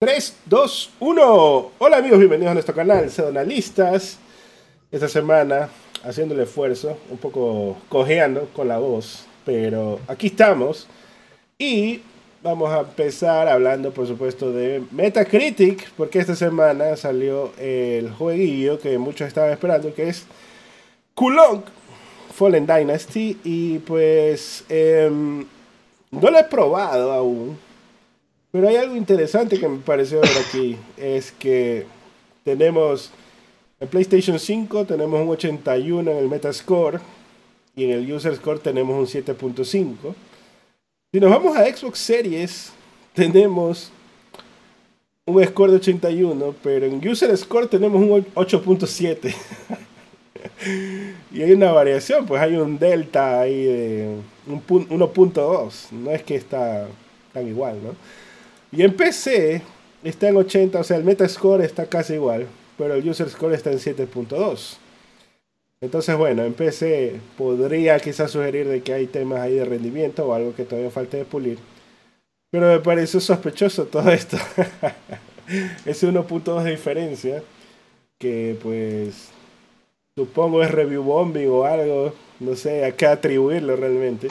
3, 2, 1. Hola amigos, bienvenidos a nuestro canal Sedonalistas. Esta semana haciendo el esfuerzo, un poco cojeando con la voz, pero aquí estamos. Y vamos a empezar hablando, por supuesto, de Metacritic, porque esta semana salió el jueguillo que muchos estaban esperando, que es Kulong Fallen Dynasty. Y pues em, no lo he probado aún pero hay algo interesante que me pareció ver aquí. Es que tenemos en PlayStation 5 tenemos un 81 en el Metascore y en el User Score tenemos un 7.5. Si nos vamos a Xbox Series, tenemos un score de 81, pero en User Score tenemos un 8.7. y hay una variación, pues hay un delta ahí de 1.2. No es que está tan igual, ¿no? Y en PC está en 80, o sea, el Metascore está casi igual, pero el User Score está en 7.2. Entonces, bueno, en PC podría quizás sugerir de que hay temas ahí de rendimiento o algo que todavía falta de pulir. Pero me pareció sospechoso todo esto. Ese 1.2 de diferencia, que pues supongo es review bombing o algo, no sé a qué atribuirlo realmente.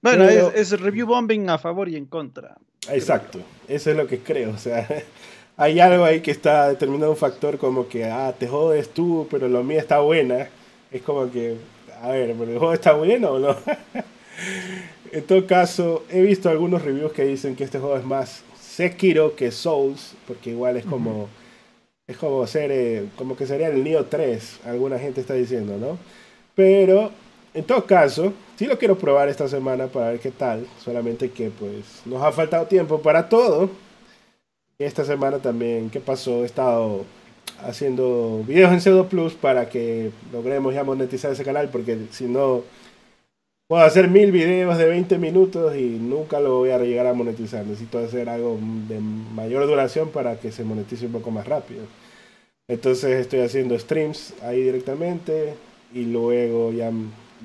Bueno, es, es, review bombing a favor y en contra. Exacto, eso es lo que creo. O sea, hay algo ahí que está determinando un factor como que, ah, te jodes tú, pero lo mío está buena. Es como que, a ver, ¿pero el juego está bueno o no? en todo caso, he visto algunos reviews que dicen que este juego es más Sekiro que Souls, porque igual es como, es como ser, eh, como que sería el Neo 3, alguna gente está diciendo, ¿no? Pero en todo caso, sí lo quiero probar esta semana para ver qué tal. Solamente que pues nos ha faltado tiempo para todo. Esta semana también, ¿qué pasó? He estado haciendo videos en Pseudo Plus para que logremos ya monetizar ese canal. Porque si no, puedo hacer mil videos de 20 minutos y nunca lo voy a llegar a monetizar. Necesito hacer algo de mayor duración para que se monetice un poco más rápido. Entonces estoy haciendo streams ahí directamente y luego ya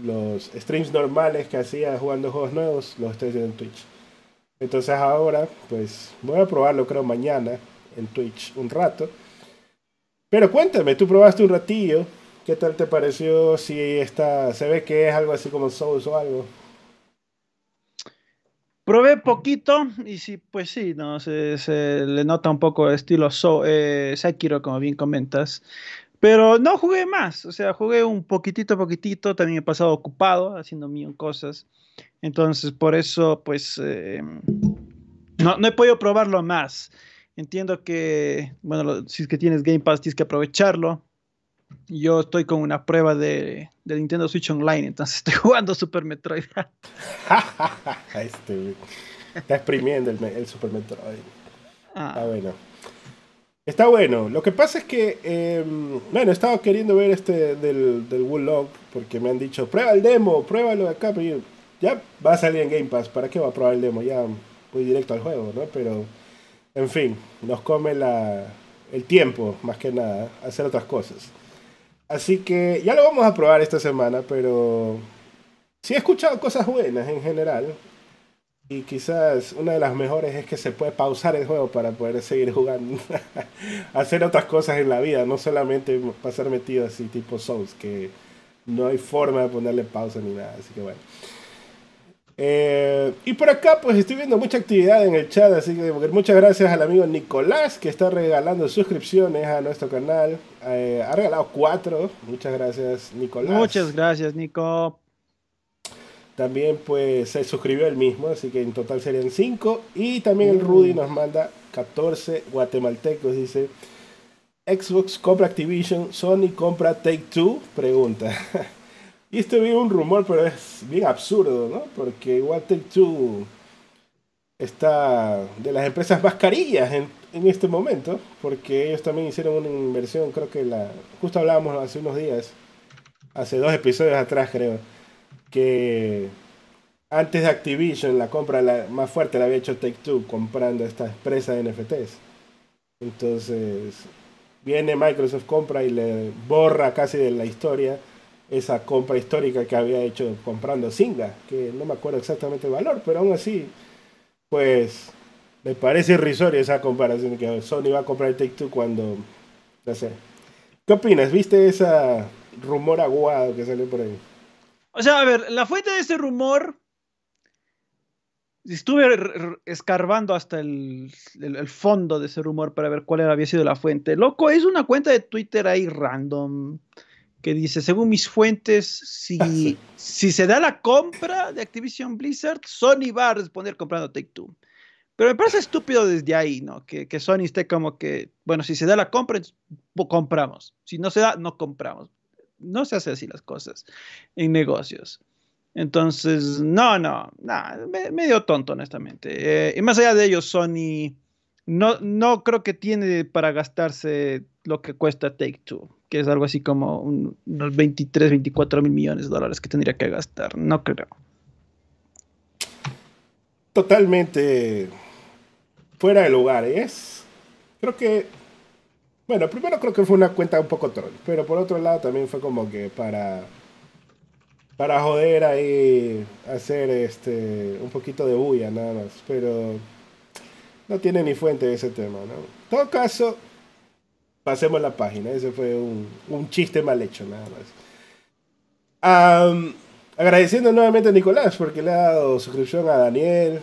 los streams normales que hacía jugando juegos nuevos los estoy haciendo en Twitch. Entonces ahora, pues voy a probarlo creo mañana en Twitch un rato. Pero cuéntame, tú probaste un ratillo, ¿qué tal te pareció? Si está, se ve que es algo así como Souls o algo. Probé poquito y sí, pues sí, no se, se le nota un poco estilo so, eh, como bien comentas. Pero no jugué más, o sea, jugué un poquitito, poquitito, también he pasado ocupado haciendo mío cosas. Entonces, por eso, pues, eh, no, no, he podido probarlo más. Entiendo que, bueno, si es que tienes Game Pass, tienes que aprovecharlo. Yo estoy con una prueba de, de Nintendo Switch Online, entonces estoy jugando Super Metroid. este, está exprimiendo el, el Super Metroid. Ah. Está bueno. Está bueno. Lo que pasa es que, eh, bueno, estaba queriendo ver este del, del Woolog porque me han dicho, prueba el demo, pruébalo acá. Pero ya va a salir en Game Pass, ¿para qué va a probar el demo? Ya voy directo al juego, ¿no? Pero, en fin, nos come la, el tiempo, más que nada, hacer otras cosas. Así que ya lo vamos a probar esta semana, pero sí he escuchado cosas buenas en general. Y quizás una de las mejores es que se puede pausar el juego para poder seguir jugando, hacer otras cosas en la vida, no solamente pasar metido así tipo Souls, que no hay forma de ponerle pausa ni nada, así que bueno. Eh, y por acá pues estoy viendo mucha actividad en el chat, así que muchas gracias al amigo Nicolás que está regalando suscripciones a nuestro canal. Eh, ha regalado cuatro, muchas gracias Nicolás. Muchas gracias Nico. También pues se suscribió el mismo, así que en total serían 5. Y también el Rudy nos manda 14 guatemaltecos. Dice, Xbox compra Activision, Sony compra Take Two, pregunta. y esto es un rumor, pero es bien absurdo, ¿no? Porque igual Take Two está de las empresas más carillas en, en este momento, porque ellos también hicieron una inversión, creo que la... Justo hablábamos hace unos días, hace dos episodios atrás creo que antes de Activision, la compra más fuerte la había hecho Take Two comprando esta empresa de NFTs. Entonces, viene Microsoft, compra y le borra casi de la historia esa compra histórica que había hecho comprando Singa, que no me acuerdo exactamente el valor, pero aún así, pues Me parece irrisoria esa comparación que Sony va a comprar Take Two cuando. No sé. ¿Qué opinas? ¿Viste esa rumor aguado que salió por ahí? O sea, a ver, la fuente de ese rumor. Estuve escarbando hasta el, fondo de ese rumor para ver cuál había sido la fuente. Loco, es una cuenta de Twitter ahí random que dice, según mis fuentes, si, ah, si se da la compra de Activision Blizzard, Sony va a responder comprando Take Two. Pero me parece estúpido desde ahí, ¿no? Que, que, Sony esté como que, bueno, si se da la compra, compramos. Si no se da, no compramos. No se hace así las cosas en negocios. Entonces, no, no, no, medio tonto, honestamente. Eh, y más allá de ello, Sony no, no creo que tiene para gastarse lo que cuesta Take Two, que es algo así como unos 23, 24 mil millones de dólares que tendría que gastar. No creo. Totalmente fuera de lugar. Es, creo que, bueno, primero creo que fue una cuenta un poco troll, pero por otro lado también fue como que para, para joder ahí, hacer este, un poquito de bulla nada más, pero no tiene ni fuente ese tema, ¿no? En todo caso, pasemos la página, ese fue un, un chiste mal hecho nada más. agradeciendo nuevamente a Nicolás porque le ha dado suscripción a Daniel,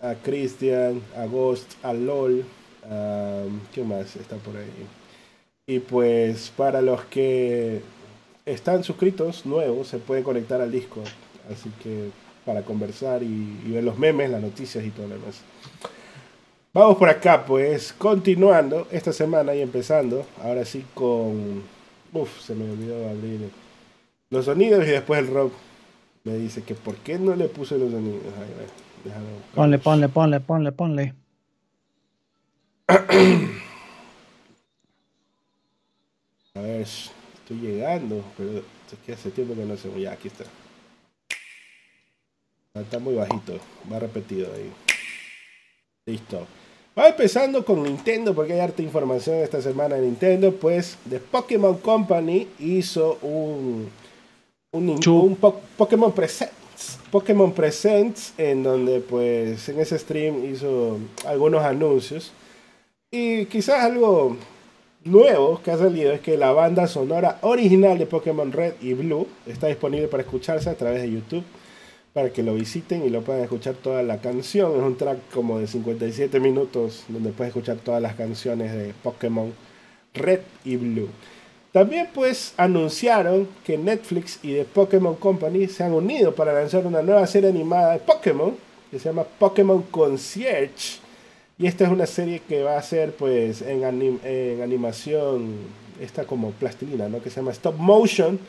a Christian, a Ghost, a LOL. ¿Qué más está por ahí? Y pues para los que están suscritos nuevos, se pueden conectar al Discord. Así que para conversar y, ver los memes, las noticias y todo lo demás. Vamos por acá, pues, continuando esta semana y empezando, ahora sí con... Uf, se me olvidó abrir los sonidos y después el rock me dice que por qué no le puse los sonidos. Ponle, ponle, ponle, ponle, ponle. A ver, estoy llegando, pero es que hace tiempo que no se Ya, aquí está. Ah, está muy bajito, va repetido ahí. Listo. Va empezando con Nintendo, porque hay harta información esta semana de Nintendo. Pues The Pokémon Company hizo un, un, un Pokémon Present Pokémon Presents, en donde pues en ese stream hizo algunos anuncios. Y quizás algo nuevo que ha salido es que la banda sonora original de Pokémon Red y Blue está disponible para escucharse a través de YouTube. Para que lo visiten y lo puedan escuchar toda la canción. Es un track como de 57 minutos donde puedes escuchar todas las canciones de Pokémon Red y Blue. También pues anunciaron que Netflix y The Pokémon Company se han unido para lanzar una nueva serie animada de Pokémon que se llama Pokémon Concierge. Y esta es una serie que va a ser pues en, animación, esta como plastilina, ¿no? Que se llama Stop Motion,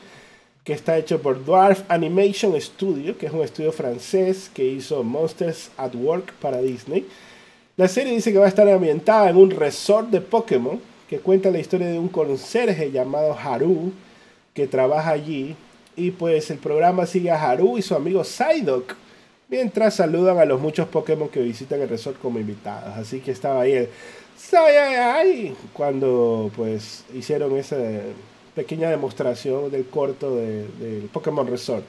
que está hecho por Dwarf Animation Studio, que es un estudio francés que hizo Monsters at Work para Disney. La serie dice que va a estar ambientada en un resort de Pokémon que cuenta la historia de un conserje llamado Haru que trabaja allí y pues el programa sigue a Haru y su amigo Psyduck mientras saludan a los muchos Pokémon que visitan el resort como invitados. Así que estaba ahí el Sayayay cuando pues hicieron esa pequeña demostración del corto del Pokémon Resort.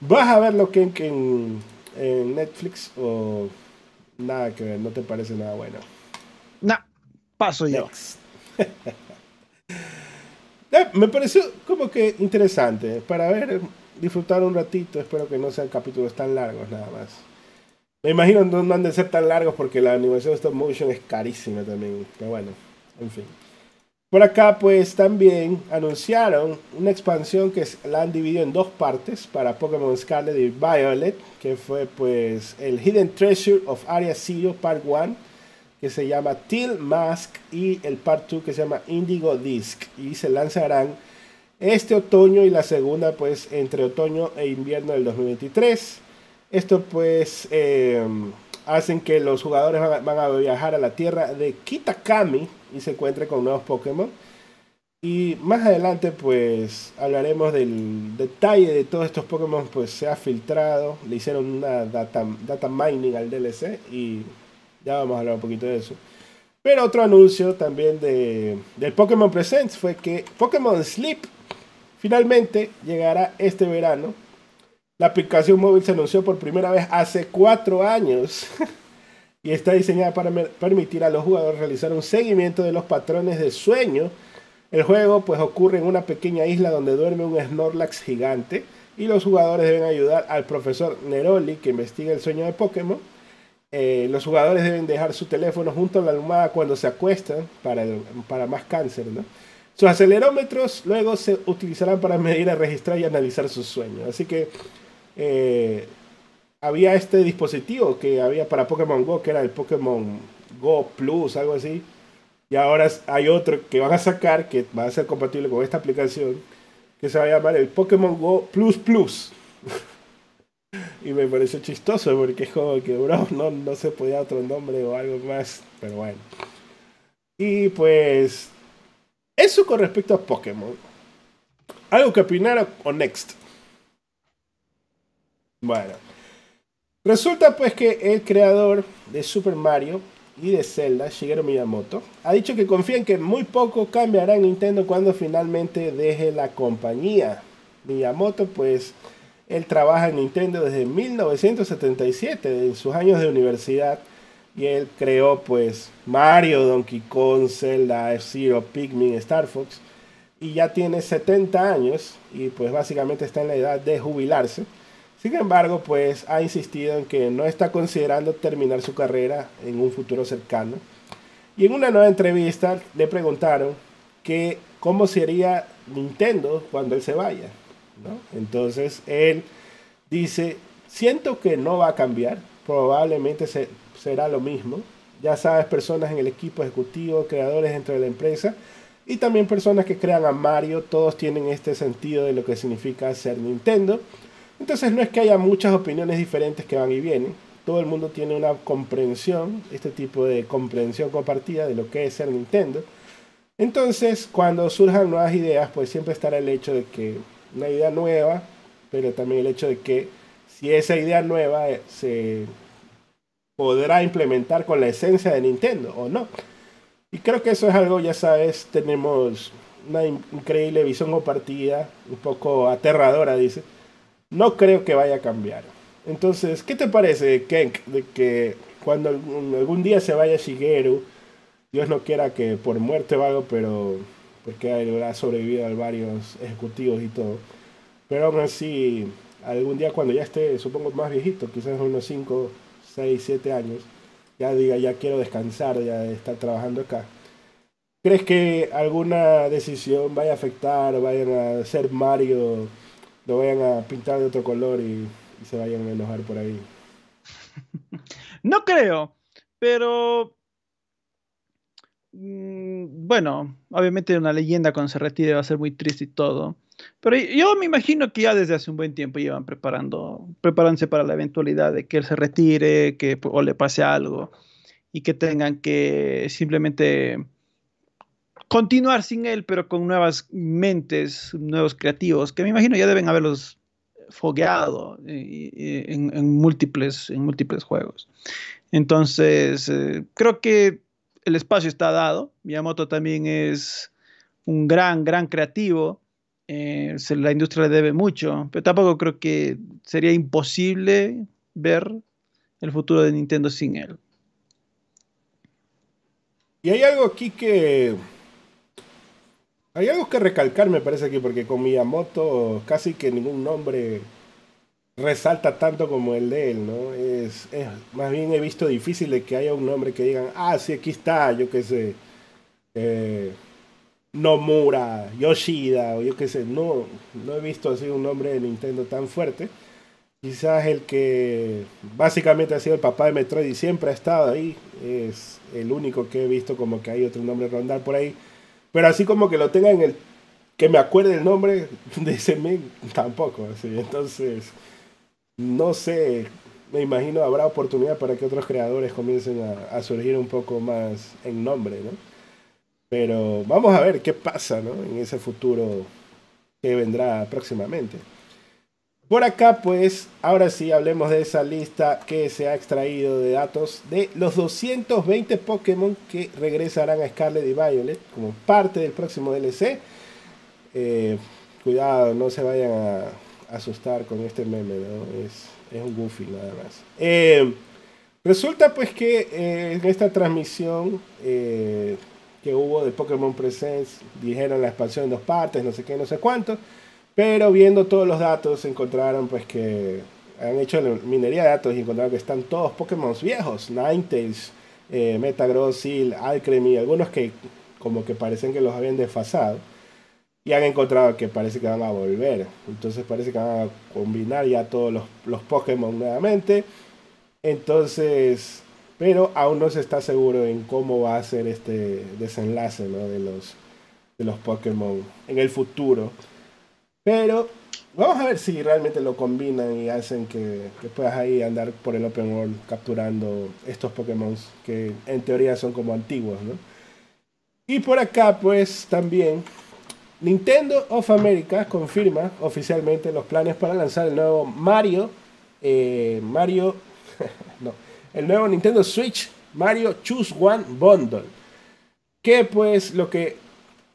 ¿Vas a verlo que en, en, Netflix o nada que ver? ¿No te parece nada bueno? No, paso yo. Eh, me pareció como que interesante para ver, disfrutar un ratito. Espero que no sean capítulos tan largos nada más. Me imagino no, no han de ser tan largos porque la animación de stop motion es carísima también. Pero bueno, en fin. Por acá pues también anunciaron una expansión que la han dividido en dos partes para Pokémon Scarlet y Violet, que fue pues el Hidden Treasure of Area Zero Part 1 que se llama Till Mask y el Part 2 que se llama Indigo Disc y se lanzarán este otoño y la segunda pues entre otoño e invierno del 2023. Esto pues eh, hacen que los jugadores van a, viajar a la tierra de Kitakami y se encuentren con nuevos Pokémon. Y más adelante pues hablaremos del detalle de todos estos Pokémon pues se ha filtrado, le hicieron una data, data mining al DLC y ya vamos a hablar un poquito de eso. Pero otro anuncio también de, del Pokémon Presents fue que Pokémon Sleep finalmente llegará este verano. La aplicación móvil se anunció por primera vez hace cuatro años. y está diseñada para permitir a los jugadores realizar un seguimiento de los patrones de sueño. El juego pues ocurre en una pequeña isla donde duerme un Snorlax gigante y los jugadores deben ayudar al profesor Neroli que investiga el sueño de Pokémon. Eh, los jugadores deben dejar su teléfono junto a la almohada cuando se acuestan para, para más cáncer. ¿no? Sus acelerómetros luego se utilizarán para medir, registrar y analizar sus sueños. Así que eh, había este dispositivo que había para Pokémon Go, que era el Pokémon Go Plus, algo así. Y ahora hay otro que van a sacar que va a ser compatible con esta aplicación, que se va a llamar el Pokémon Go Plus Plus. y me pareció chistoso porque es como que, bro, no, no se podía otro nombre o algo más, pero bueno. Y pues, eso con respecto a Pokémon. ¿Algo que opinar o next? Bueno. Resulta pues que el creador de Super Mario y de Zelda, Shigeru Miyamoto, ha dicho que confía en que muy poco cambiará en Nintendo cuando finalmente deje la compañía. Miyamoto pues él trabaja en Nintendo desde 1977, en sus años de universidad, y él creó pues Mario, Donkey Kong, Zelda, F-Zero, Pikmin, Star Fox, y ya tiene 70 años y pues básicamente está en la edad de jubilarse. Sin embargo, pues ha insistido en que no está considerando terminar su carrera en un futuro cercano. Y en una nueva entrevista le preguntaron que cómo sería Nintendo cuando él se vaya. Entonces él dice, siento que no va a cambiar, probablemente será lo mismo. Ya sabes, personas en el equipo ejecutivo, creadores dentro de la empresa y también personas que crean a Mario, todos tienen este sentido de lo que significa ser Nintendo. Entonces no es que haya muchas opiniones diferentes que van y vienen. Todo el mundo tiene una comprensión, este tipo de comprensión compartida de lo que es ser Nintendo. Entonces, cuando surjan nuevas ideas, pues siempre estará el hecho de que una idea nueva, pero también el hecho de que si esa idea nueva eh, se podrá implementar con la esencia de Nintendo o no. Y creo que eso es algo, ya sabes, tenemos una increíble visión compartida, un poco aterradora, dice, no creo que vaya a cambiar. Entonces, ¿qué te parece, Kenk, de que cuando algún día se vaya Shigeru, Dios no quiera que por muerte o algo, pero porque ha sobrevivido a varios ejecutivos y todo, pero aún así, algún día cuando ya esté, supongo más viejito, quizás unos 5, 6, 7 años, ya diga, ya quiero descansar, ya de estar trabajando acá. ¿Crees que alguna decisión vaya a afectar, vayan a hacer Mario lo vayan a pintar de otro color y, se vayan a enojar por ahí. No creo, pero mm, bueno, obviamente una leyenda cuando se retire va a ser muy triste y todo. Pero yo me imagino que ya desde hace un buen tiempo llevan preparando, preparándose para la eventualidad de que él se retire, que o le pase algo y que tengan que simplemente continuar sin él, pero con nuevas mentes, nuevos creativos, que me imagino ya deben haberlos fogueado en, múltiples, en múltiples juegos. Entonces, eh, creo que el espacio está dado. Miyamoto también es un gran, gran creativo. Eh, la industria le debe mucho, pero tampoco creo que sería imposible ver el futuro de Nintendo sin él. Y hay algo aquí que hay algo que recalcar, me parece aquí, porque con Miyamoto casi que ningún nombre resalta tanto como el de él, ¿no? Es, más bien he visto difícil de que haya un nombre que digan, ah, sí, aquí está, yo qué sé, eh, Nomura, Yoshida, o yo qué sé, no, no he visto así un nombre de Nintendo tan fuerte. Quizás el que básicamente ha sido el papá de Metroid y siempre ha estado ahí, es el único que he visto como que hay otro nombre rondar por ahí pero así como que lo tenga en el. Que me acuerde el nombre de ese men, tampoco. Entonces, no sé. Me imagino habrá oportunidad para que otros creadores comiencen a, surgir un poco más en nombre, ¿no? Pero vamos a ver qué pasa, ¿no? En ese futuro que vendrá próximamente. Por acá, pues, ahora sí hablemos de esa lista que se ha extraído de datos de los 220 Pokémon que regresarán a Scarlet y Violet como parte del próximo DLC. Eh, cuidado, no se vayan a asustar con este meme, ¿no? Es, un goofy nada más. Eh, Resulta pues que eh, en esta transmisión que hubo de Pokémon Presents dijeron la expansión en dos partes, no sé qué, no sé cuánto, pero viendo todos los datos encontraron pues que han hecho minería de datos y encontraron que están todos Pokémon viejos, Ninetales, eh, Metagross, Seal, Alcremie, algunos que como que parecen que los habían desfasado y han encontrado que parece que van a volver. Entonces parece que van a combinar ya todos los, los Pokémon nuevamente. Entonces, pero aún no se está seguro en cómo va a ser este desenlace de, los, de los Pokémon en el futuro. Pero vamos a ver si realmente lo combinan y hacen que, que, puedas ahí andar por el open world capturando estos Pokémon que en teoría son como antiguos, ¿no? Y por acá pues también Nintendo of America confirma oficialmente los planes para lanzar el nuevo Mario, eh, Mario, el nuevo Nintendo Switch Mario Choose One Bundle, que pues lo que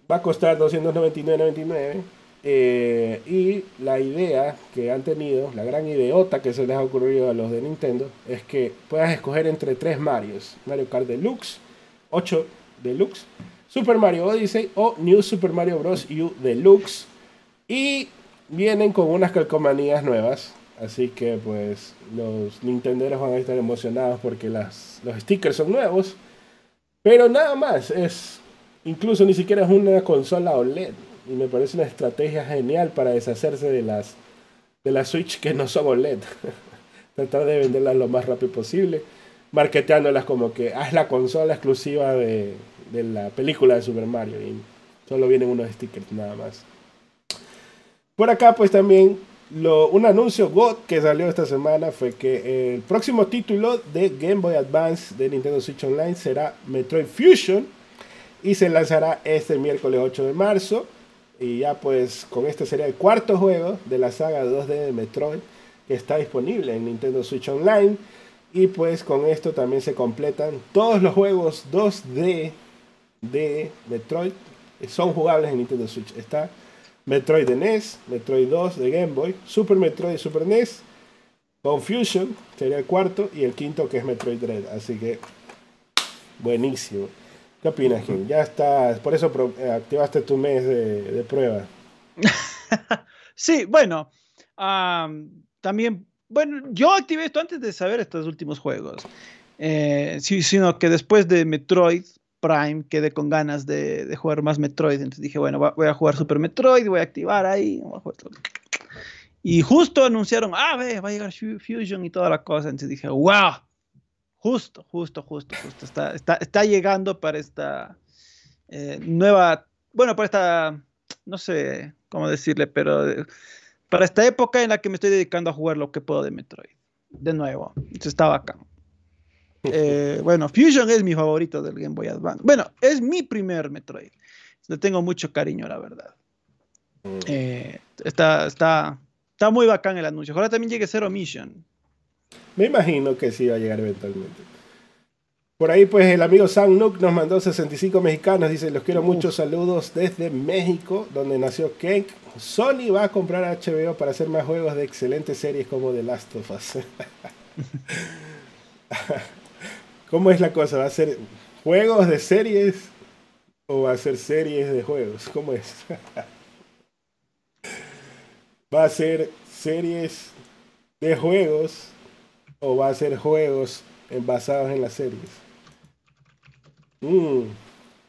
va a costar 299.99 eh, y la idea que han tenido, la gran ideota que se les ha ocurrido a los de Nintendo, es que puedas escoger entre tres Marios. Mario Kart Deluxe, 8 Deluxe, Super Mario Odyssey o New Super Mario Bros. U Deluxe. Y vienen con unas calcomanías nuevas. Así que pues los Nintenderos van a estar emocionados porque las, los stickers son nuevos. Pero nada más, es incluso ni siquiera es una consola OLED y me parece una estrategia genial para deshacerse de las de la Switch que no son OLED. Tratar de venderlas lo más rápido posible, marketeándolas como que es la consola exclusiva de, de la película de Super Mario y solo vienen unos stickers nada más. Por acá pues también lo, un anuncio que salió esta semana fue que el próximo título de Game Boy Advance de Nintendo Switch Online será Metroid Fusion y se lanzará este miércoles 8 de marzo. Y ya pues con este sería el cuarto juego de la saga 2D de Metroid que está disponible en Nintendo Switch Online. Y pues con esto también se completan todos los juegos 2D de Metroid. Son jugables en Nintendo Switch. Está Metroid de NES, Metroid 2 de Game Boy, Super Metroid y Super NES, Confusion sería el cuarto y el quinto que es Metroid Dread. Así que buenísimo. ¿Qué opinas, Jim? Ya está, por eso eh, activaste tu mes de, prueba. sí, bueno, también, bueno, yo activé esto antes de saber estos últimos juegos. Eh, sino que después de Metroid Prime quedé con ganas de, jugar más Metroid. Entonces dije, bueno, voy a jugar Super Metroid, voy a activar ahí. Y justo anunciaron, ah, ve, va a llegar Fusion y toda la cosa. Entonces dije, wow, Justo, justo, justo, justo. Está, está, está llegando para esta eh, nueva, bueno, para esta, no sé cómo decirle, pero eh, para esta época en la que me estoy dedicando a jugar lo que puedo de Metroid. De nuevo, entonces está bacán. Eh, bueno, Fusion es mi favorito del Game Boy Advance. Bueno, es mi primer Metroid. Le tengo mucho cariño, la verdad. Mm. está, está, está muy bacán el anuncio. Ahora también llegue Zero Mission. Me imagino que sí va a llegar eventualmente. Por ahí, pues el amigo Sam Nook nos mandó 65 mexicanos. Dice: Los quiero muchos saludos desde México, donde nació Kenk. Sony va a comprar HBO para hacer más juegos de excelentes series como The Last of Us. ¿Cómo es la cosa? ¿Va a ser juegos de series o va a ser series de juegos? ¿Cómo es? ¿Va a ser series de juegos o va a ser juegos basados en las series. Mm,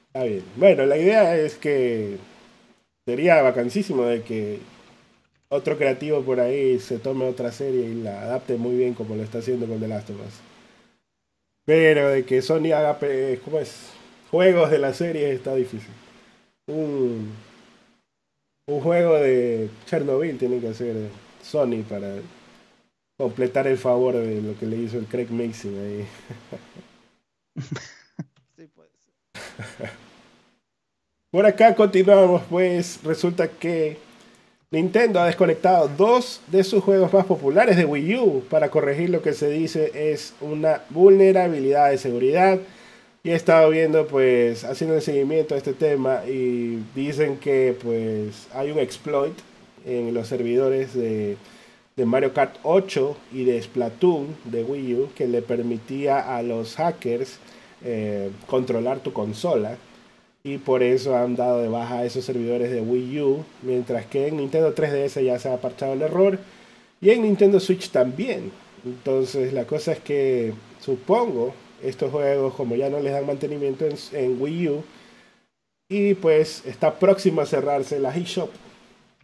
está bien. Bueno, la idea es que sería vacancísimo de que otro creativo por ahí se tome otra serie y la adapte muy bien como lo está haciendo con The Last of Us. Pero de que Sony haga ¿cómo es? juegos de la serie está difícil. Un, un juego de Chernobyl tiene que hacer Sony para completar el favor de lo que le hizo el Craig Mason ahí. sí, puede ser. Por acá continuamos, pues resulta que Nintendo ha desconectado dos de sus juegos más populares de Wii U para corregir lo que se dice es una vulnerabilidad de seguridad. Y he estado viendo, pues, haciendo el seguimiento a este tema y dicen que, pues, hay un exploit en los servidores de de Mario Kart 8 y de Splatoon de Wii U que le permitía a los hackers eh, controlar tu consola y por eso han dado de baja esos servidores de Wii U, mientras que en Nintendo 3DS ya se ha aparchado el error y en Nintendo Switch también. Entonces la cosa es que supongo estos juegos como ya no les dan mantenimiento en, Wii U y pues está próximo a cerrarse la eShop.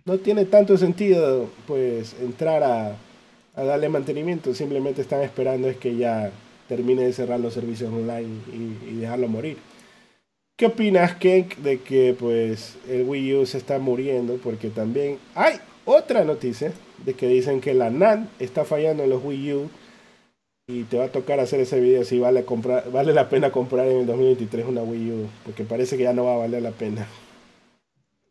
No tiene tanto sentido pues entrar a, darle mantenimiento, simplemente están esperando es que ya termine de cerrar los servicios online y dejarlo morir. ¿Qué opinas, Kenk, de que pues el Wii U se está muriendo? Porque también hay otra noticia de que dicen que la NAND está fallando en los Wii U y te va a tocar hacer ese video si vale comprar vale la pena comprar en el 2023 una Wii U porque parece que ya no va a valer la pena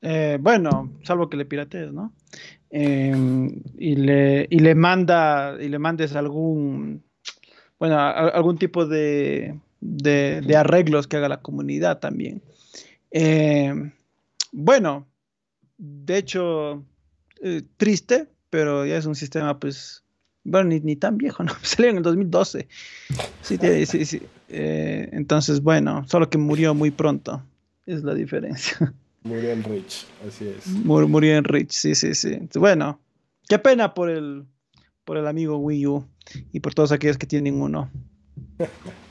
eh, bueno salvo que le piratees no em, y le y le manda y le mandes algún bueno algún tipo de de, arreglos que haga la comunidad también. Eh, bueno, de hecho, eh, triste, pero ya es un sistema, pues, bueno, ni, tan viejo, ¿no? Salió en el 2012. Sí, sí, sí. Eh, entonces, bueno, solo que murió muy pronto, es la diferencia. Murió en Rich, así es. murió en Rich, sí, sí, sí. Bueno, qué pena por el, por el amigo Wii U y por todos aquellos que tienen uno.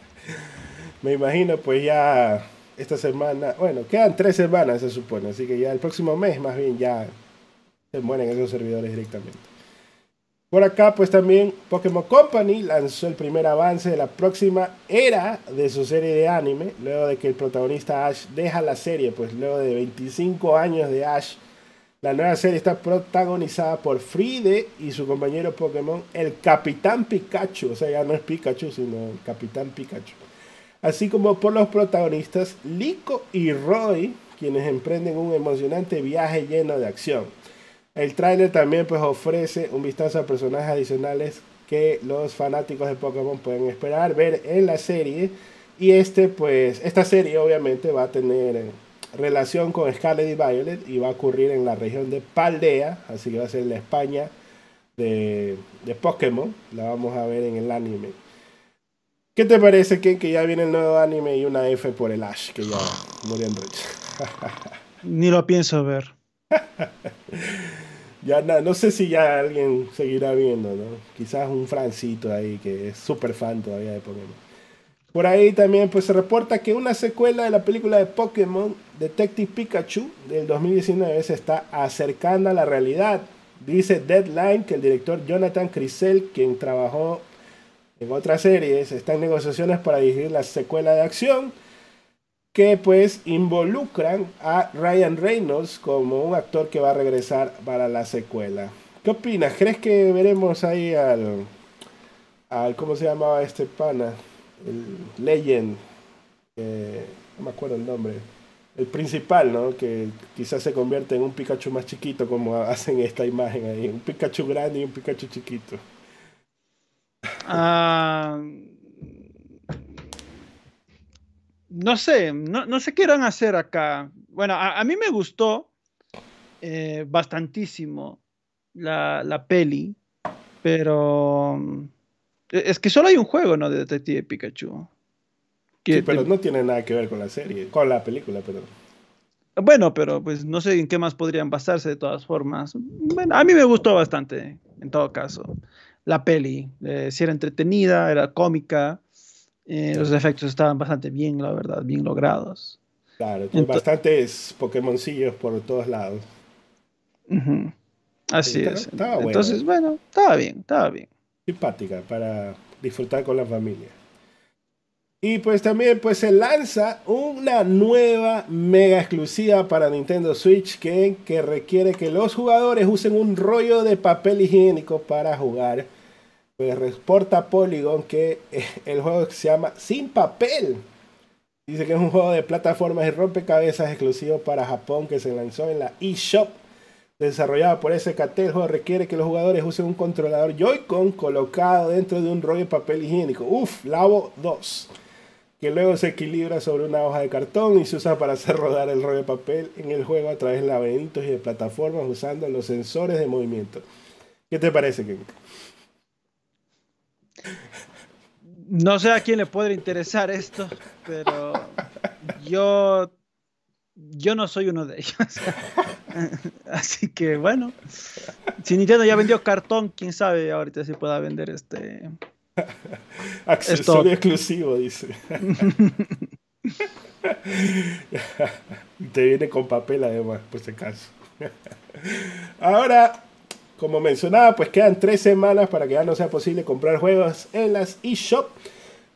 me imagino pues ya esta semana, bueno, quedan tres semanas se supone, así que ya el próximo mes más bien ya se mueren esos servidores directamente. Por acá pues también Pokémon Company lanzó el primer avance de la próxima era de su serie de anime, luego de que el protagonista Ash deja la serie, pues luego de 25 años de Ash, la nueva serie está protagonizada por Fride y su compañero Pokémon, el Capitán Pikachu, o sea, ya no es Pikachu, sino el Capitán Pikachu así como por los protagonistas Lico y Roy, quienes emprenden un emocionante viaje lleno de acción. El tráiler también pues ofrece un vistazo a personajes adicionales que los fanáticos de Pokémon pueden esperar ver en la serie y este pues esta serie obviamente va a tener relación con Scarlet y Violet y va a ocurrir en la región de Paldea, así que va a ser la España de Pokémon, la vamos a ver en el anime. ¿Qué te parece, Ken, que ya viene el nuevo anime y una F por el Ash, que ya murió en Rich? Ni lo pienso ver. ya no sé si ya alguien seguirá viendo, ¿no? Quizás un Francito ahí que es súper fan todavía de Pokémon. Por ahí también pues se reporta que una secuela de la película de Pokémon Detective Pikachu del 2019 se está acercando a la realidad. Dice Deadline que el director Jonathan Crisel, quien trabajó en otras series están negociaciones para dirigir la secuela de acción que pues involucran a Ryan Reynolds como un actor que va a regresar para la secuela. ¿Qué opinas? ¿Crees que veremos ahí al, al ¿cómo se llamaba este pana? El Legend, no me acuerdo el nombre, el principal, ¿no? Que quizás se convierte en un Pikachu más chiquito como hacen esta imagen ahí, un Pikachu grande y un Pikachu chiquito. Ah, no sé, no, sé qué irán a hacer acá. Bueno, a, mí me gustó eh, bastantísimo la, peli, pero e, es que solo hay un juego, ¿no? De Detective Pikachu. sí, pero no tiene nada que ver con la serie, con la película, perdón. Bueno, pero pues no sé en qué más podrían basarse de todas formas. Bueno, a mí me gustó bastante, en todo caso la peli. Eh, si era entretenida, era cómica, eh, los efectos estaban bastante bien, la verdad, bien logrados. Claro, bastantes Pokémoncillos por todos lados. Así es. Entonces, bueno, estaba bien, estaba bien. Simpática para disfrutar con la familia. Y pues también pues se lanza una nueva mega exclusiva para Nintendo Switch que, que requiere que los jugadores usen un rollo de papel higiénico para jugar pues reporta Polygon que eh, el juego se llama Sin Papel. Dice que es un juego de plataformas y rompecabezas exclusivo para Japón que se lanzó en la eShop. Desarrollado por SKT, el juego requiere que los jugadores usen un controlador Joy-Con colocado dentro de un rollo de papel higiénico. Uf, Labo 2. Que luego se equilibra sobre una hoja de cartón y se usa para hacer rodar el rollo de papel en el juego a través de laberintos y de plataformas usando los sensores de movimiento. ¿Qué te parece, Ken? No sé a quién le puede interesar esto, pero yo, yo no soy uno de ellos. Así que bueno, si Nintendo ya vendió cartón, quién sabe ahorita si pueda vender este accesorio exclusivo, dice. Te viene con papel además, por si acaso. Ahora, como mencionaba, pues quedan tres semanas para que ya no sea posible comprar juegos en las eShop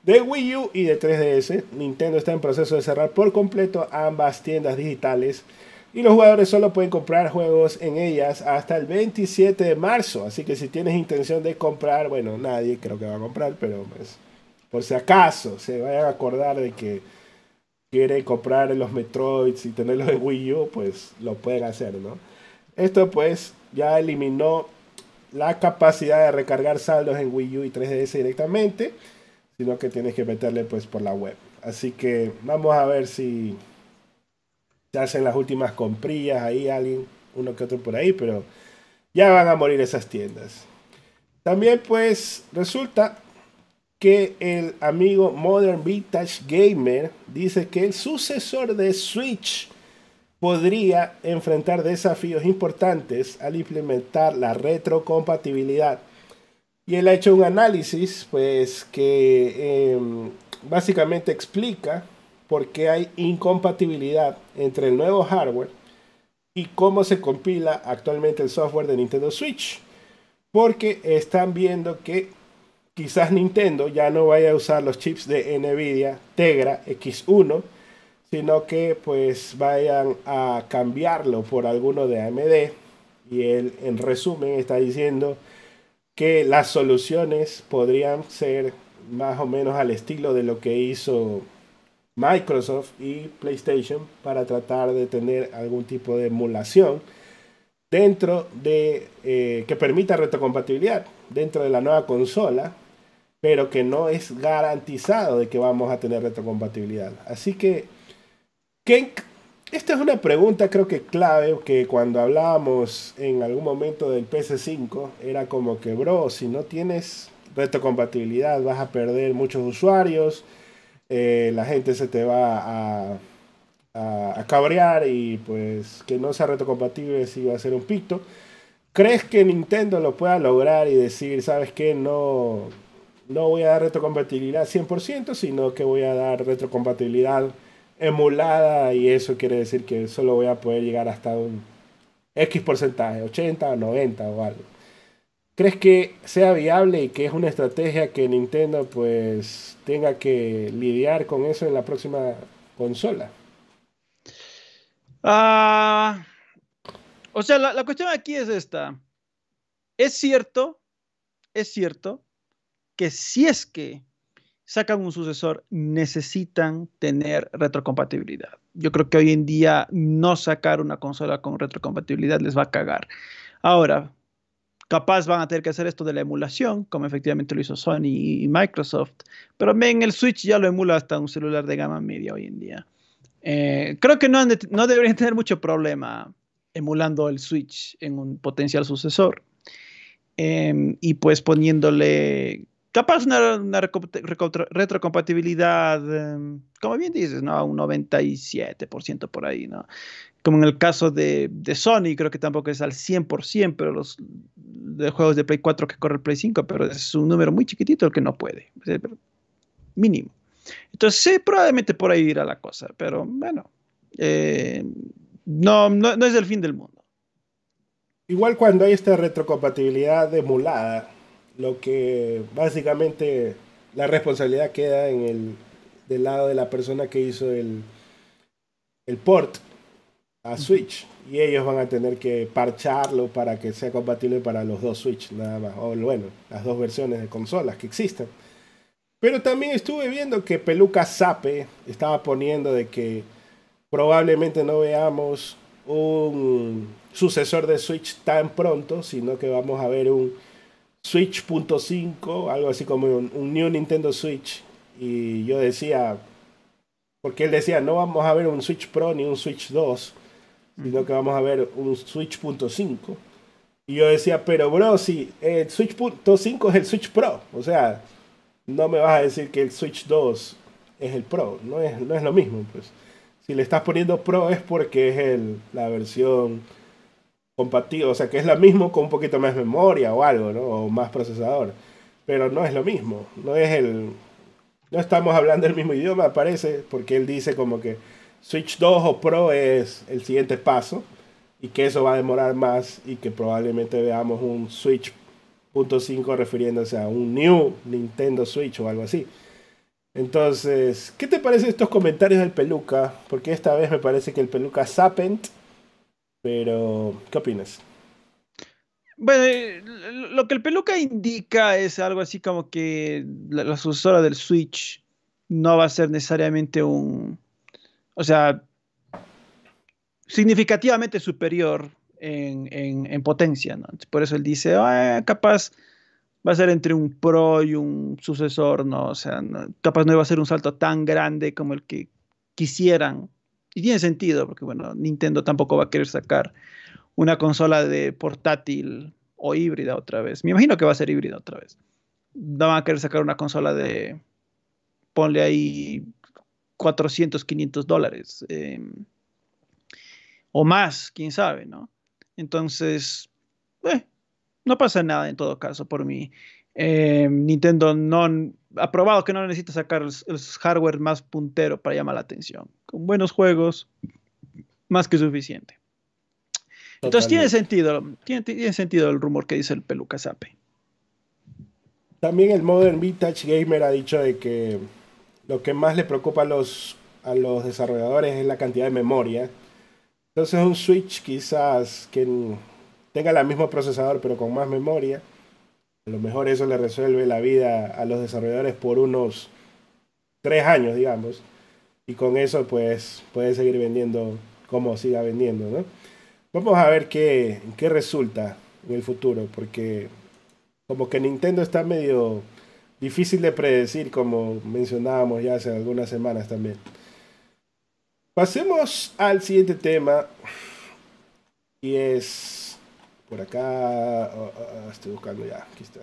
de Wii U y de 3DS. Nintendo está en proceso de cerrar por completo ambas tiendas digitales y los jugadores solo pueden comprar juegos en ellas hasta el 27 de marzo. Así que si tienes intención de comprar, bueno, nadie creo que va a comprar, pero pues, por si acaso se vayan a acordar de que quiere comprar los Metroids y tenerlos en Wii U, pues lo pueden hacer, ¿no? Esto pues ya eliminó la capacidad de recargar saldos en Wii U y 3DS directamente, sino que tienes que meterle pues por la web. Así que vamos a ver si se hacen las últimas comprillas ahí alguien, uno que otro por ahí, pero ya van a morir esas tiendas. También pues resulta que el amigo Modern Vintage Gamer dice que el sucesor de Switch podría enfrentar desafíos importantes al implementar la retrocompatibilidad. Y él ha hecho un análisis, pues, que em, básicamente explica por qué hay incompatibilidad entre el nuevo hardware y cómo se compila actualmente el software de Nintendo Switch. Porque están viendo que quizás Nintendo ya no vaya a usar los chips de Nvidia Tegra X1 sino que pues vayan a cambiarlo por alguno de AMD. Y él en resumen está diciendo que las soluciones podrían ser más o menos al estilo de lo que hizo Microsoft y PlayStation para tratar de tener algún tipo de emulación dentro de eh, que permita retrocompatibilidad dentro de la nueva consola pero que no es garantizado de que vamos a tener retrocompatibilidad así que esta es una pregunta creo que clave que cuando hablábamos en algún momento del PS5 era como que, bro, si no tienes retrocompatibilidad vas a perder muchos usuarios, eh, la gente se te va a, a, cabrear y pues que no sea retrocompatible si va a ser un pito. ¿Crees que Nintendo lo pueda lograr y decir, sabes qué, no, no voy a dar retrocompatibilidad 100%, sino que voy a dar retrocompatibilidad emulada y eso quiere decir que solo voy a poder llegar hasta un X porcentaje, 80 o 90 o algo. ¿Crees que sea viable y que es una estrategia que Nintendo pues tenga que lidiar con eso en la próxima consola? Ah, o sea, la, la cuestión aquí es esta. Es cierto, es cierto que si es que sacan un sucesor, necesitan tener retrocompatibilidad. Yo creo que hoy en día no sacar una consola con retrocompatibilidad les va a cagar. Ahora, capaz van a tener que hacer esto de la emulación, como efectivamente lo hizo Sony y Microsoft, pero en el Switch ya lo emula hasta un celular de gama media hoy en día. Eh, creo que no, deberían tener mucho problema emulando el Switch en un potencial sucesor. Em, y pues poniéndole capaz una, retrocompatibilidad, em, como bien dices, ¿no? Un 97% por ahí, ¿no? Como en el caso de, Sony, creo que tampoco es al 100%, pero los de juegos de Play 4 que corre el Play 5, pero es un número muy chiquitito el que no puede, mínimo. Entonces, sí, probablemente por ahí irá la cosa, pero bueno, eh, no, no, no es el fin del mundo. Igual cuando hay esta retrocompatibilidad emulada, lo que básicamente la responsabilidad queda en el del lado de la persona que hizo el, el port a Switch. Y ellos van a tener que parcharlo para que sea compatible para los dos Switch nada más. O bueno las dos versiones de consolas que existen. Pero también estuve viendo que Peluca Sape estaba poniendo de que probablemente no veamos un sucesor de Switch tan pronto sino que vamos a ver un Switch.5, algo así como un, New Nintendo Switch. Y yo decía, porque él decía, no vamos a ver un Switch Pro ni un Switch 2, sino que vamos a ver un Switch.5. Y yo decía, pero bro, si el Switch 5 es el Switch Pro, o sea, no me vas a decir que el Switch 2 es el Pro, no es, no es lo mismo, pues. Si le estás poniendo Pro es porque es el, la versión compatible, o sea, que es lo mismo con un poquito más memoria o algo, ¿no? O más procesador. Pero no es lo mismo, no es el... No estamos hablando el mismo idioma, parece, porque él dice como que Switch 2 o Pro es el siguiente paso y que eso va a demorar más y que probablemente veamos un Switch .5 refiriéndose a un New Nintendo Switch o algo así. Entonces, ¿qué te parecen estos comentarios del Peluca? Porque esta vez me parece que el Peluca sapent, pero ¿qué opinas? Bueno, eh, lo que el Peluca indica es algo así como que la, sucesora del Switch no va a ser necesariamente un, o sea, significativamente superior en, potencia, ¿no? Por eso él dice, ah, capaz va a ser entre un Pro y un sucesor, ¿no? O sea, capaz no va a ser un salto tan grande como el que quisieran. Y tiene sentido, porque bueno, Nintendo tampoco va a querer sacar una consola de portátil o híbrida otra vez. Me imagino que va a ser híbrida otra vez. No van a querer sacar una consola de, ponle ahí 400, 500 dólares. Em, o más, quién sabe, ¿no? Entonces, eh, no pasa nada en todo caso por mí. Eh, Nintendo no ha probado que no necesita sacar el, hardware más puntero para llamar la atención. Con buenos juegos, más que suficiente. Entonces tiene sentido, tiene, sentido el rumor que dice el peluca Sape. También el Modern Vintage Gamer ha dicho de que lo que más le preocupa a los, a los desarrolladores es la cantidad de memoria entonces un Switch quizás que tenga el mismo procesador pero con más memoria, a lo mejor eso le resuelve la vida a los desarrolladores por unos tres años, digamos. Y con eso pues puede seguir vendiendo como siga vendiendo, ¿no? Vamos a ver qué, qué resulta en el futuro, porque como que Nintendo está medio difícil de predecir, como mencionábamos ya hace algunas semanas también. Pasemos al siguiente tema. Y es. Por acá. Oh, oh, oh, estoy buscando ya. Aquí está.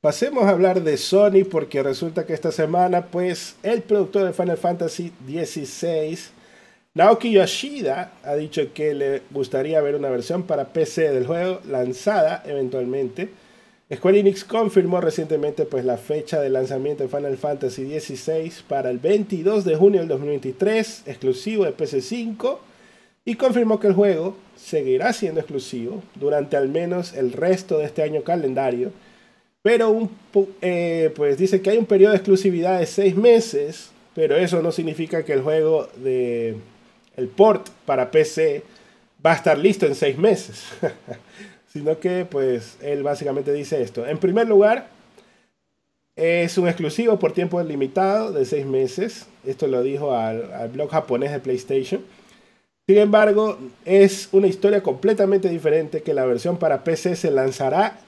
Pasemos a hablar de Sony porque resulta que esta semana pues el productor de Final Fantasy XVI Naoki Yoshida ha dicho que le gustaría ver una versión para PC del juego lanzada eventualmente. Square Enix confirmó recientemente pues, la fecha de lanzamiento de Final Fantasy XVI para el 22 de junio del 2023, exclusivo de PC5, y confirmó que el juego seguirá siendo exclusivo durante al menos el resto de este año calendario, pero eh, pues dice que hay un periodo de exclusividad de 6 meses, pero eso no significa que el juego de el port para PC va a estar listo en seis meses. Sino que, pues, él básicamente dice esto. En primer lugar, es un exclusivo por tiempo limitado de seis meses. Esto lo dijo al, blog japonés de PlayStation. Sin embargo, es una historia completamente diferente que la versión para PC se lanzará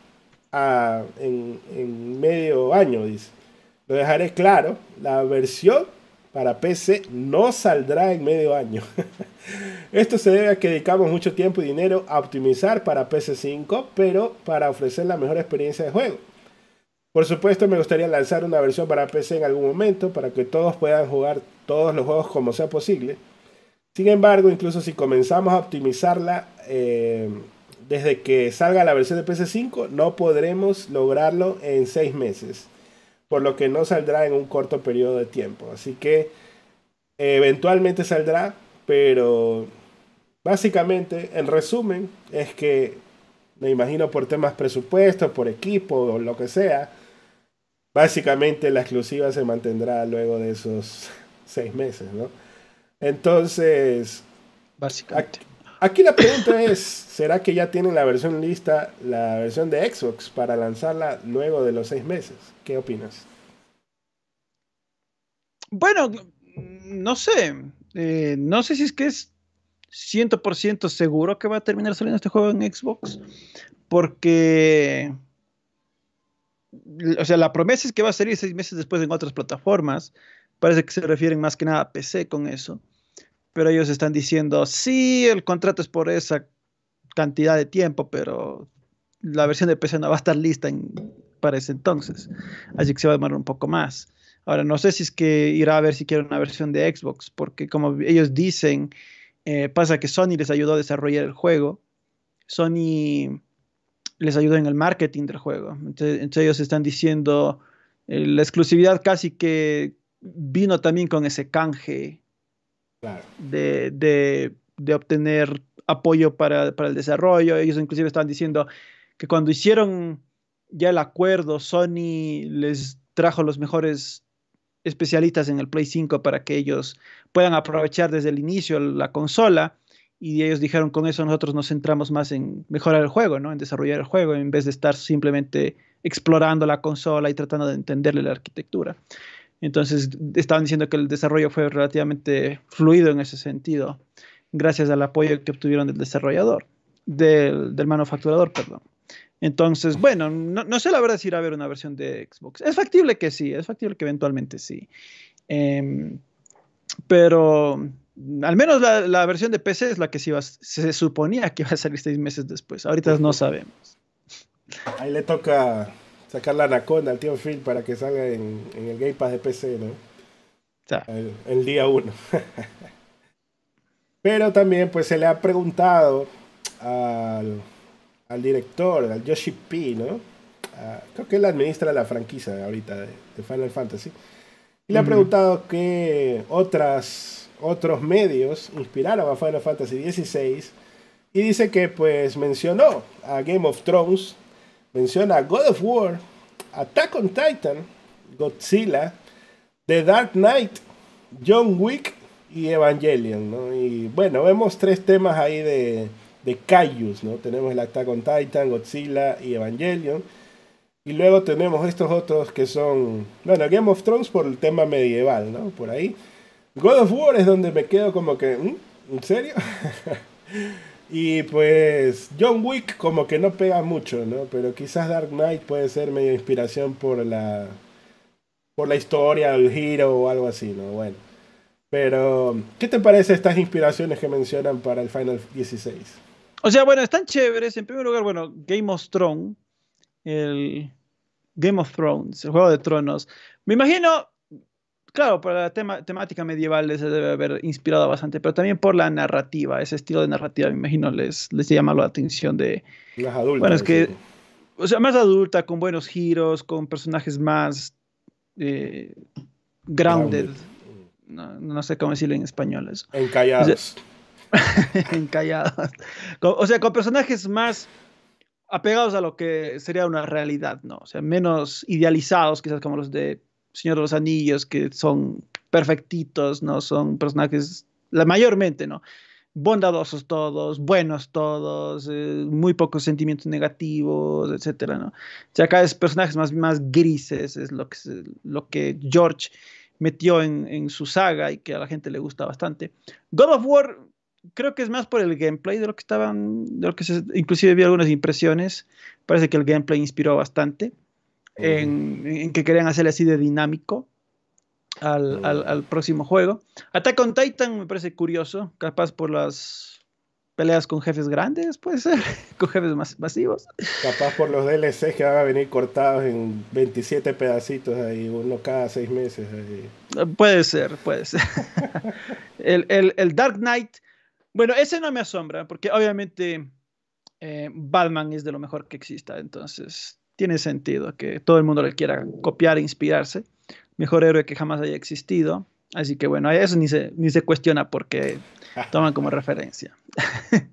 en, en medio año, dice. Lo dejaré claro, la versión para PC no saldrá en medio año. Esto se debe a que dedicamos mucho tiempo y dinero a optimizar para PC5, pero para ofrecer la mejor experiencia de juego. Por supuesto, me gustaría lanzar una versión para PC en algún momento para que todos puedan jugar todos los juegos como sea posible. Sin embargo, incluso si comenzamos a optimizarla eh, desde que salga la versión de PC5, no podremos lograrlo en seis meses por lo que no saldrá en un corto periodo de tiempo. Así que eventualmente saldrá, pero básicamente, en resumen, es que me imagino por temas presupuestos, por equipo o lo que sea, básicamente la exclusiva se mantendrá luego de esos seis meses, ¿no? Entonces, básicamente. Aquí la pregunta es, ¿será que ya tienen la versión lista, la versión de Xbox, para lanzarla luego de los seis meses? ¿Qué opinas? Bueno, no sé. Eh, no sé si es que es 100% seguro que va a terminar saliendo este juego en Xbox, porque o sea, la promesa es que va a salir seis meses después en otras plataformas. Parece que se refieren más que nada a PC con eso. Pero ellos están diciendo, sí, el contrato es por esa cantidad de tiempo, pero la versión de PC no va a estar lista para ese entonces. Así que se va a demorar un poco más. Ahora, no sé si es que irá a ver si quiere una versión de Xbox, porque como ellos dicen, eh, pasa que Sony les ayudó a desarrollar el juego. Sony les ayudó en el marketing del juego. Entonces, ellos están diciendo, eh, la exclusividad casi que vino también con ese canje de, de, obtener apoyo para, para, el desarrollo. Ellos inclusive estaban diciendo que cuando hicieron ya el acuerdo, Sony les trajo los mejores especialistas en el Play 5 para que ellos puedan aprovechar desde el inicio la consola y ellos dijeron con eso nosotros nos centramos más en mejorar el juego, ¿no? En desarrollar el juego en vez de estar simplemente explorando la consola y tratando de entenderle la arquitectura. Entonces estaban diciendo que el desarrollo fue relativamente fluido en ese sentido, gracias al apoyo que obtuvieron del desarrollador, del, del manufacturador, perdón. Entonces, bueno, no, sé la verdad si irá a haber una versión de Xbox. Es factible que sí, es factible que eventualmente sí. Em, pero al menos la, versión de PC es la que se suponía que iba a salir seis meses después. Ahorita no sabemos. Ahí le toca sacar la anaconda al tío Phil para que salga en, el Game Pass de PC, ¿no? El, el, día uno. Pero también pues se le ha preguntado al al director, al Yoshi P, ¿no? Ah, creo que él administra la franquicia ahorita de, Final Fantasy. Y le ha preguntado qué otras, otros medios inspiraron a Final Fantasy XVI. Y dice que pues mencionó a Game of Thrones, menciona God of War, Attack on Titan, Godzilla, The Dark Knight, John Wick y Evangelion, ¿no? Y bueno, vemos tres temas ahí de, de Kaijus, ¿no? Tenemos el Attack on Titan, Godzilla y Evangelion. Y luego tenemos estos otros que son, bueno, Game of Thrones por el tema medieval, ¿no? Por ahí. God of War es donde me quedo como que, ¿en serio? y pues John Wick como que no pega mucho, ¿no? Pero quizás Dark Knight puede ser medio inspiración por la por la historia, el giro o algo así, ¿no? Bueno. Pero, ¿qué te parece estas inspiraciones que mencionan para el Final 16? O sea, bueno, están chéveres. En primer lugar, bueno, Game of Thrones, el Game of Thrones, el Juego de Tronos. Me imagino, claro, por la tema, temática medieval les debe haber inspirado bastante, pero también por la narrativa, ese estilo de narrativa, me imagino, les, les llama la atención de... Las adultas. Bueno, es que, o sea, más adulta, con buenos giros, con personajes más eh, grounded. No, sé cómo decirlo en español eso. Encallados. encallados. O sea, con personajes más apegados a lo que sería una realidad, ¿no? O sea, menos idealizados, quizás como los de Señor de los Anillos, que son perfectitos, ¿no? Son personajes, la mayormente, ¿no? Bondadosos todos, buenos todos, eh, muy pocos sentimientos negativos, etcétera, ¿no? Sea, acá es personajes más, más grises, es lo que, lo que George metió en, en, su saga y que a la gente le gusta bastante. God of War creo que es más por el gameplay de lo que estaban, de lo que se, inclusive vi algunas impresiones. Parece que el gameplay inspiró bastante en, que querían hacerle así de dinámico al, al, próximo juego. Attack on Titan me parece curioso, capaz por las peleas con jefes grandes, puede ser, con jefes más masivos. Capaz por los DLCs que van a venir cortados en 27 pedacitos ahí, uno cada seis meses. Puede ser, puede ser. el, el, el Dark Knight bueno, ese no me asombra, porque obviamente eh, Batman es de lo mejor que exista, entonces tiene sentido que todo el mundo le quiera copiar e inspirarse. Mejor héroe que jamás haya existido. Así que bueno, eso ni se, ni se cuestiona porque toman como referencia.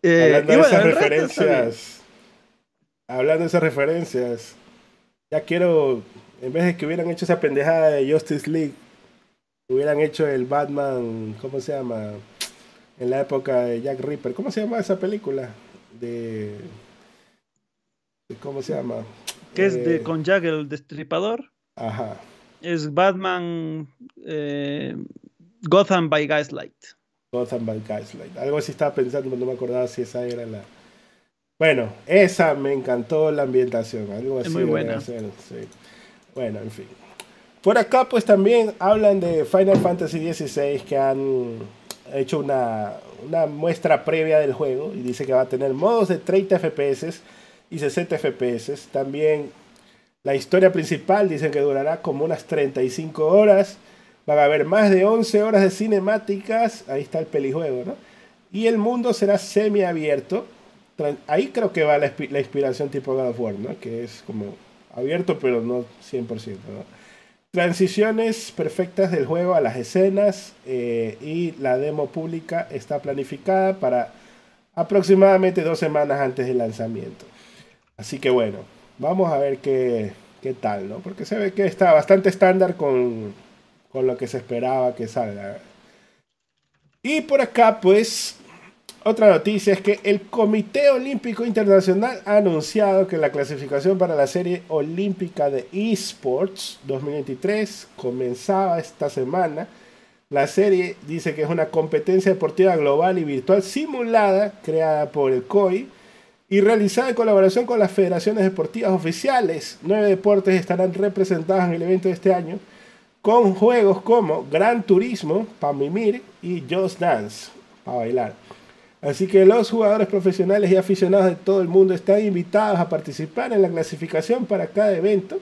Eh, hablando de esas referencias, hablando de esas referencias, ya quiero, en vez de que hubieran hecho esa pendejada de Justice League, hubieran hecho el Batman, ¿cómo se llama? en la época de Jack Ripper. ¿Cómo se llama esa película? De. ¿Cómo se llama? ¿Qué es de, eh, con Jack el Destripador? Ajá. Es Batman eh, Gotham by Gaslight. Gotham by Gaslight. Algo así estaba pensando, no me acordaba si esa era la, Bueno, esa me encantó la ambientación, algo así. Es muy buena. Bueno, en fin. Por acá pues también hablan de Final Fantasy XVI que han hecho una, una muestra previa del juego y dice que va a tener modos de 30 FPS y 60 FPS. También la historia principal dicen que durará como unas 35 horas. Van a haber más de 11 horas de cinemáticas. Ahí está el pelijuego, ¿no? Y el mundo será semiabierto. Ahí creo que va la, inspiración tipo God of War, ¿no? Que es como abierto, pero no 100%, ¿no? Transiciones perfectas del juego a las escenas eh, y la demo pública está planificada para aproximadamente dos semanas antes del lanzamiento. Así que bueno, vamos a ver qué, qué tal, ¿no? Porque se ve que está bastante estándar con, con lo que se esperaba que salga. Y por acá, pues, otra noticia es que el Comité Olímpico Internacional ha anunciado que la clasificación para la serie olímpica de eSports 2023 comenzaba esta semana. La serie dice que es una competencia deportiva global y virtual simulada creada por el COI y realizada en colaboración con las federaciones deportivas oficiales. Nueve deportes estarán representados en el evento de este año, con juegos como Gran Turismo, para mimir, y Just Dance, para bailar. Así que los jugadores profesionales y aficionados de todo el mundo están invitados a participar en la clasificación para cada evento.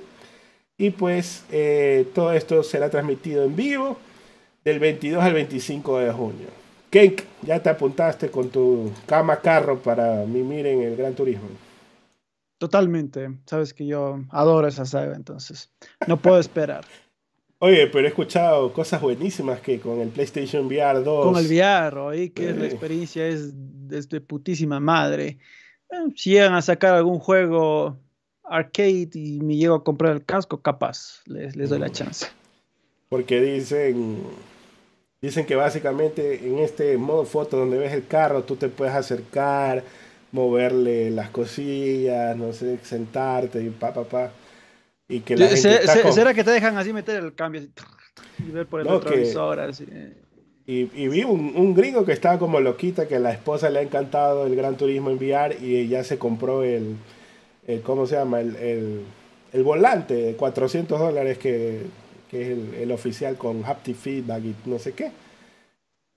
Y pues eh, todo esto será transmitido en vivo del 22 al 25 de junio. Kenk, ya te apuntaste con tu cama carro para mimir en el Gran Turismo. Totalmente. Sabes que yo adoro esa saga, entonces no puedo esperar. Oye, pero he escuchado cosas buenísimas que con el PlayStation VR 2. Con el VR, oí que la experiencia es, de putísima madre. Eh, si llegan a sacar algún juego arcade y me llego a comprar el casco, capaz, les, les doy la mm. chance. Porque dicen Dicen que básicamente en este modo foto donde ves el carro, tú te puedes acercar, moverle las cosillas, no sé, sentarte y pa, pa, pa. Y que la ¿Será que te dejan así meter el cambio y ver por el otro retrovisor? Así. Y, vi un, un, gringo que estaba como loquita, que a la esposa le ha encantado el Gran Turismo en VR y ya se compró el, el ¿cómo se llama? El, el, el volante de 400 dólares que que es el, oficial con haptic feedback y no sé qué.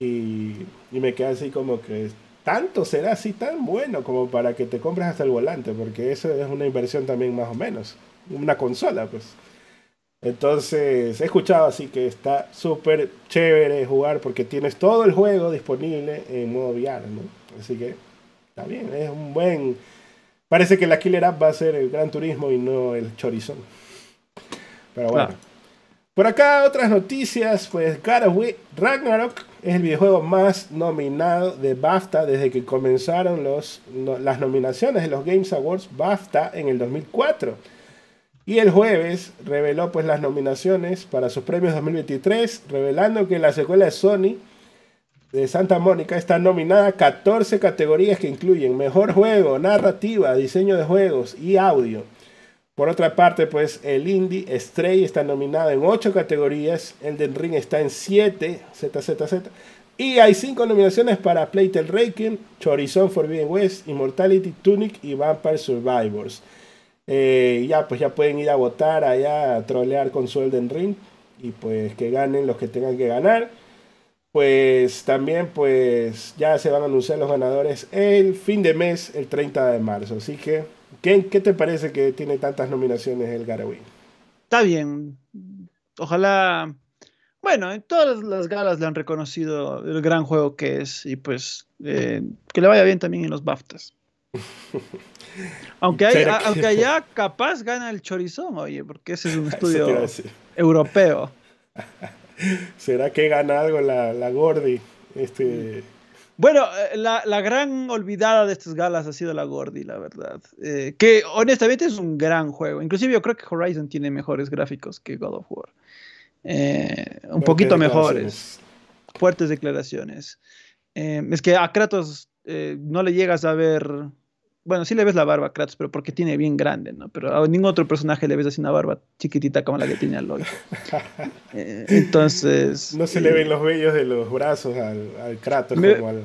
Y, me queda así como que tanto será así tan bueno como para que te compres hasta el volante, porque eso es una inversión también más o menos, una consola pues. Entonces he escuchado así que está súper chévere jugar porque tienes todo el juego disponible en modo VR, ¿no? Así que está bien, es un buen... Parece que la killer app va a ser el Gran Turismo y no el Chorizón. Pero bueno. Por acá otras noticias, pues God Ragnarok es el videojuego más nominado de BAFTA desde que comenzaron los, las nominaciones de los Games Awards BAFTA en el 2004. Y el jueves reveló pues las nominaciones para sus premios 2023, revelando que la secuela de Sony de Santa Mónica está nominada a 14 categorías que incluyen mejor juego, narrativa, diseño de juegos y audio. Por otra parte, pues el Indie Stray está nominado en 8 categorías, Elden Ring está en 7, ZZZ, y hay 5 nominaciones para Playtale Raking, Chorizon Forbidden West, Immortality, Tunic y Vampire Survivors. Eh, ya, pues ya pueden ir a votar allá, a trolear con su Elden Ring, y pues que ganen los que tengan que ganar. Pues también pues ya se van a anunciar los ganadores el fin de mes, el 30 de marzo. Así que ¿Qué, te parece que tiene tantas nominaciones el Garawin? Está bien. Ojalá. Bueno, en todas las galas le han reconocido el gran juego que es y pues eh, que le vaya bien también en los BAFTAs. aunque, hay, aunque allá capaz gana el chorizón, oye, porque ese es un estudio europeo. ¿Será que gana algo la, la Gordi? Este, bueno, eh, la, la, gran olvidada de estas galas ha sido la Gordy, la verdad. Eh, que honestamente es un gran juego. Inclusive yo creo que Horizon tiene mejores gráficos que God of War. Eh, un poquito mejores. Fuertes declaraciones. es que a Kratos no le llegas a ver... Bueno, sí le ves la barba a Kratos, pero porque tiene bien grande, ¿no? Pero a ningún otro personaje le ves así una barba chiquitita como la que tiene Aloy. entonces... No se le ven los vellos de los brazos al, al Kratos como al...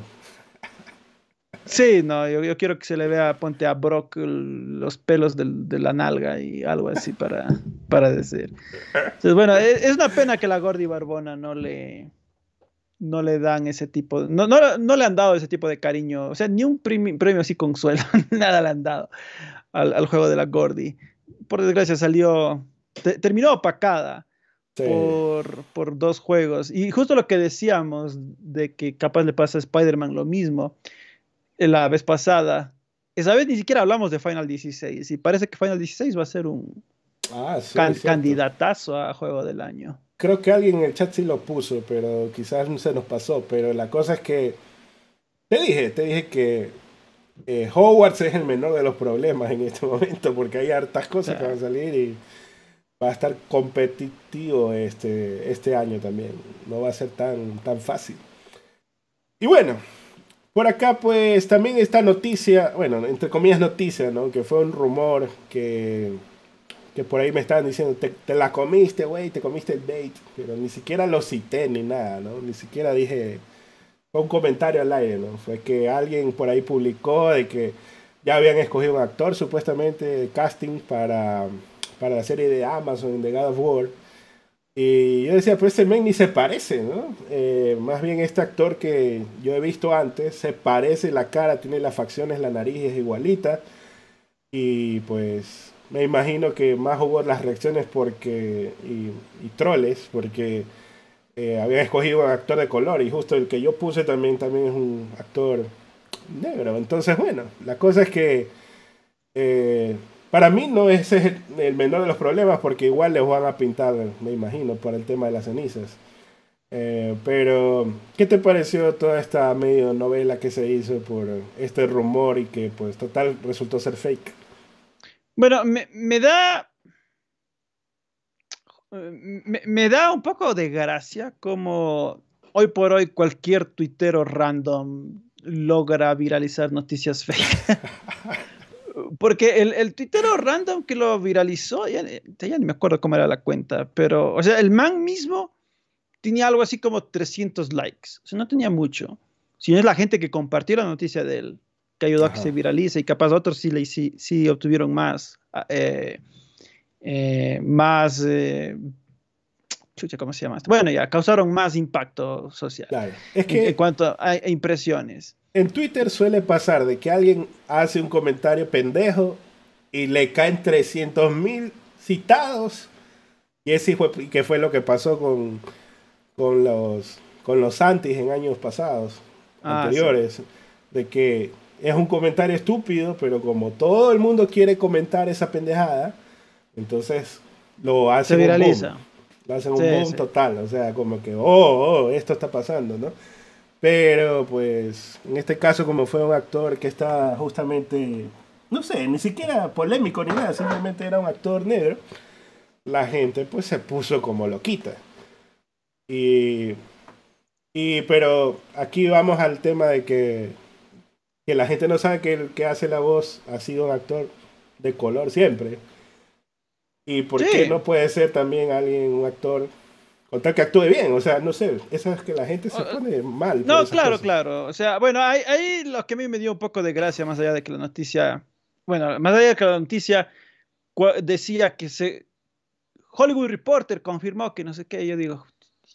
Sí, no, yo, quiero que se le vea, ponte a Brock los pelos de la nalga y algo así para, para decir. Entonces, bueno, es, es, una pena que la Gordi Barbona no le, no le dan ese tipo, no, no, no, le han dado ese tipo de cariño, o sea, ni un premio, premio así consuelo, nada le han dado al, al, juego de la Gordi. Por desgracia salió, terminó opacada por, por, dos juegos. Y justo lo que decíamos de que capaz le pasa a Spider-Man lo mismo la vez pasada, esa vez ni siquiera hablamos de Final 16 y parece que Final 16 va a ser un ah, candidatazo a juego del año. Creo que alguien en el chat sí lo puso, pero quizás se nos pasó. Pero la cosa es que. Te dije, te dije que eh, Hogwarts es el menor de los problemas en este momento, porque hay hartas cosas que van a salir y va a estar competitivo este, este año también. No va a ser tan, tan fácil. Y bueno, por acá pues también esta noticia, bueno, entre comillas noticia, ¿no? Que fue un rumor que que por ahí me estaban diciendo, te, la comiste, güey, te comiste el bait, pero ni siquiera lo cité ni nada, ¿no? Ni siquiera dije, fue un comentario al aire, ¿no? Fue que alguien por ahí publicó de que ya habían escogido un actor supuestamente de casting para, para la serie de Amazon de God of War. Y yo decía, pues este men ni se parece, ¿no? Eh, más bien este actor que yo he visto antes, se parece la cara, tiene las facciones, la nariz es igualita. Y pues me imagino que más hubo las reacciones porque y, troles porque eh, habían escogido un actor de color y justo el que yo puse también también es un actor negro. Entonces bueno la cosa es que eh, para mí no es el, el, menor de los problemas porque igual les van a pintar me imagino por el tema de las cenizas. Eh, pero ¿qué te pareció toda esta medio novela que se hizo por este rumor y que pues total resultó ser fake bueno, me, da. Me, da un poco de gracia como hoy por hoy cualquier tuitero random logra viralizar noticias fake. Porque el, el tuitero random que lo viralizó, ya, ya, ni me acuerdo cómo era la cuenta, pero, o sea, el man mismo tenía algo así como 300 likes. O sea, no tenía mucho. Si no es la gente que compartió la noticia de él que ayudó a que se viralice y capaz otros sí, sí, sí obtuvieron más, ah, eh, eh, más, eh, chucha, ¿cómo se llama? Bueno, ya, causaron más impacto social. Claro. Es que en, cuanto a, impresiones. En Twitter suele pasar de que alguien hace un comentario pendejo y le caen 300 mil citados. Y ese fue, que fue lo que pasó con, con los con los antis en años pasados, ah, anteriores, de que es un comentario estúpido, pero como todo el mundo quiere comentar esa pendejada, entonces lo hacen Se viraliza. Un Lo hacen un boom total, o sea, como que, oh, oh, esto está pasando, ¿no? Pero pues en este caso como fue un actor que está justamente, no sé, ni siquiera polémico ni nada, simplemente era un actor negro, la gente pues se puso como loquita. Y, y pero aquí vamos al tema de que que la gente no sabe que el que hace la voz ha sido un actor de color siempre. ¿Y por qué no puede ser también alguien, un actor, con tal que actúe bien? O sea, no sé, eso es que la gente se pone mal. No, claro, claro. O sea, bueno, ahí, ahí lo que a mí me dio un poco de gracia, más allá de que la noticia, bueno, más allá de que la noticia decía que se... Hollywood Reporter confirmó que no sé qué, yo digo,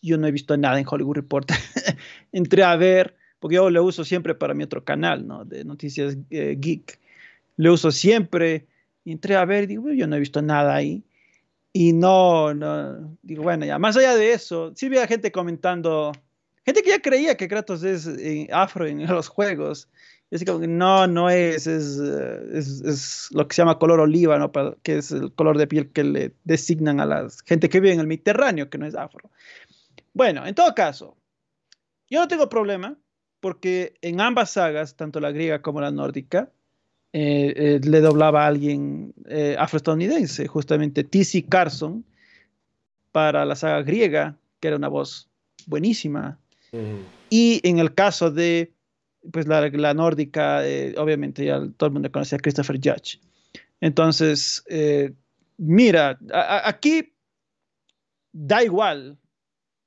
yo no he visto nada en Hollywood Reporter. Entré a ver porque yo lo uso siempre para mi otro canal, ¿no? De noticias eh, geek. Lo uso siempre. Y entré a ver, digo, yo no he visto nada ahí. Y no, no, digo, bueno, ya, más allá de eso, sí había gente comentando, gente que ya creía que Kratos es eh, afro en los juegos. Y así como no, no es es, eh, es, es, lo que se llama color oliva, ¿no? que es el color de piel que le designan a la gente que vive en el Mediterráneo, que no es afro. Bueno, en todo caso, yo no tengo problema porque en ambas sagas, tanto la griega como la nórdica, eh, eh, le doblaba a alguien eh, afroestadounidense, justamente T.C. Carson, para la saga griega, que era una voz buenísima. Y en el caso de pues, la, la nórdica, obviamente ya todo el mundo conocía a Christopher Judge. Entonces, mira, aquí da igual,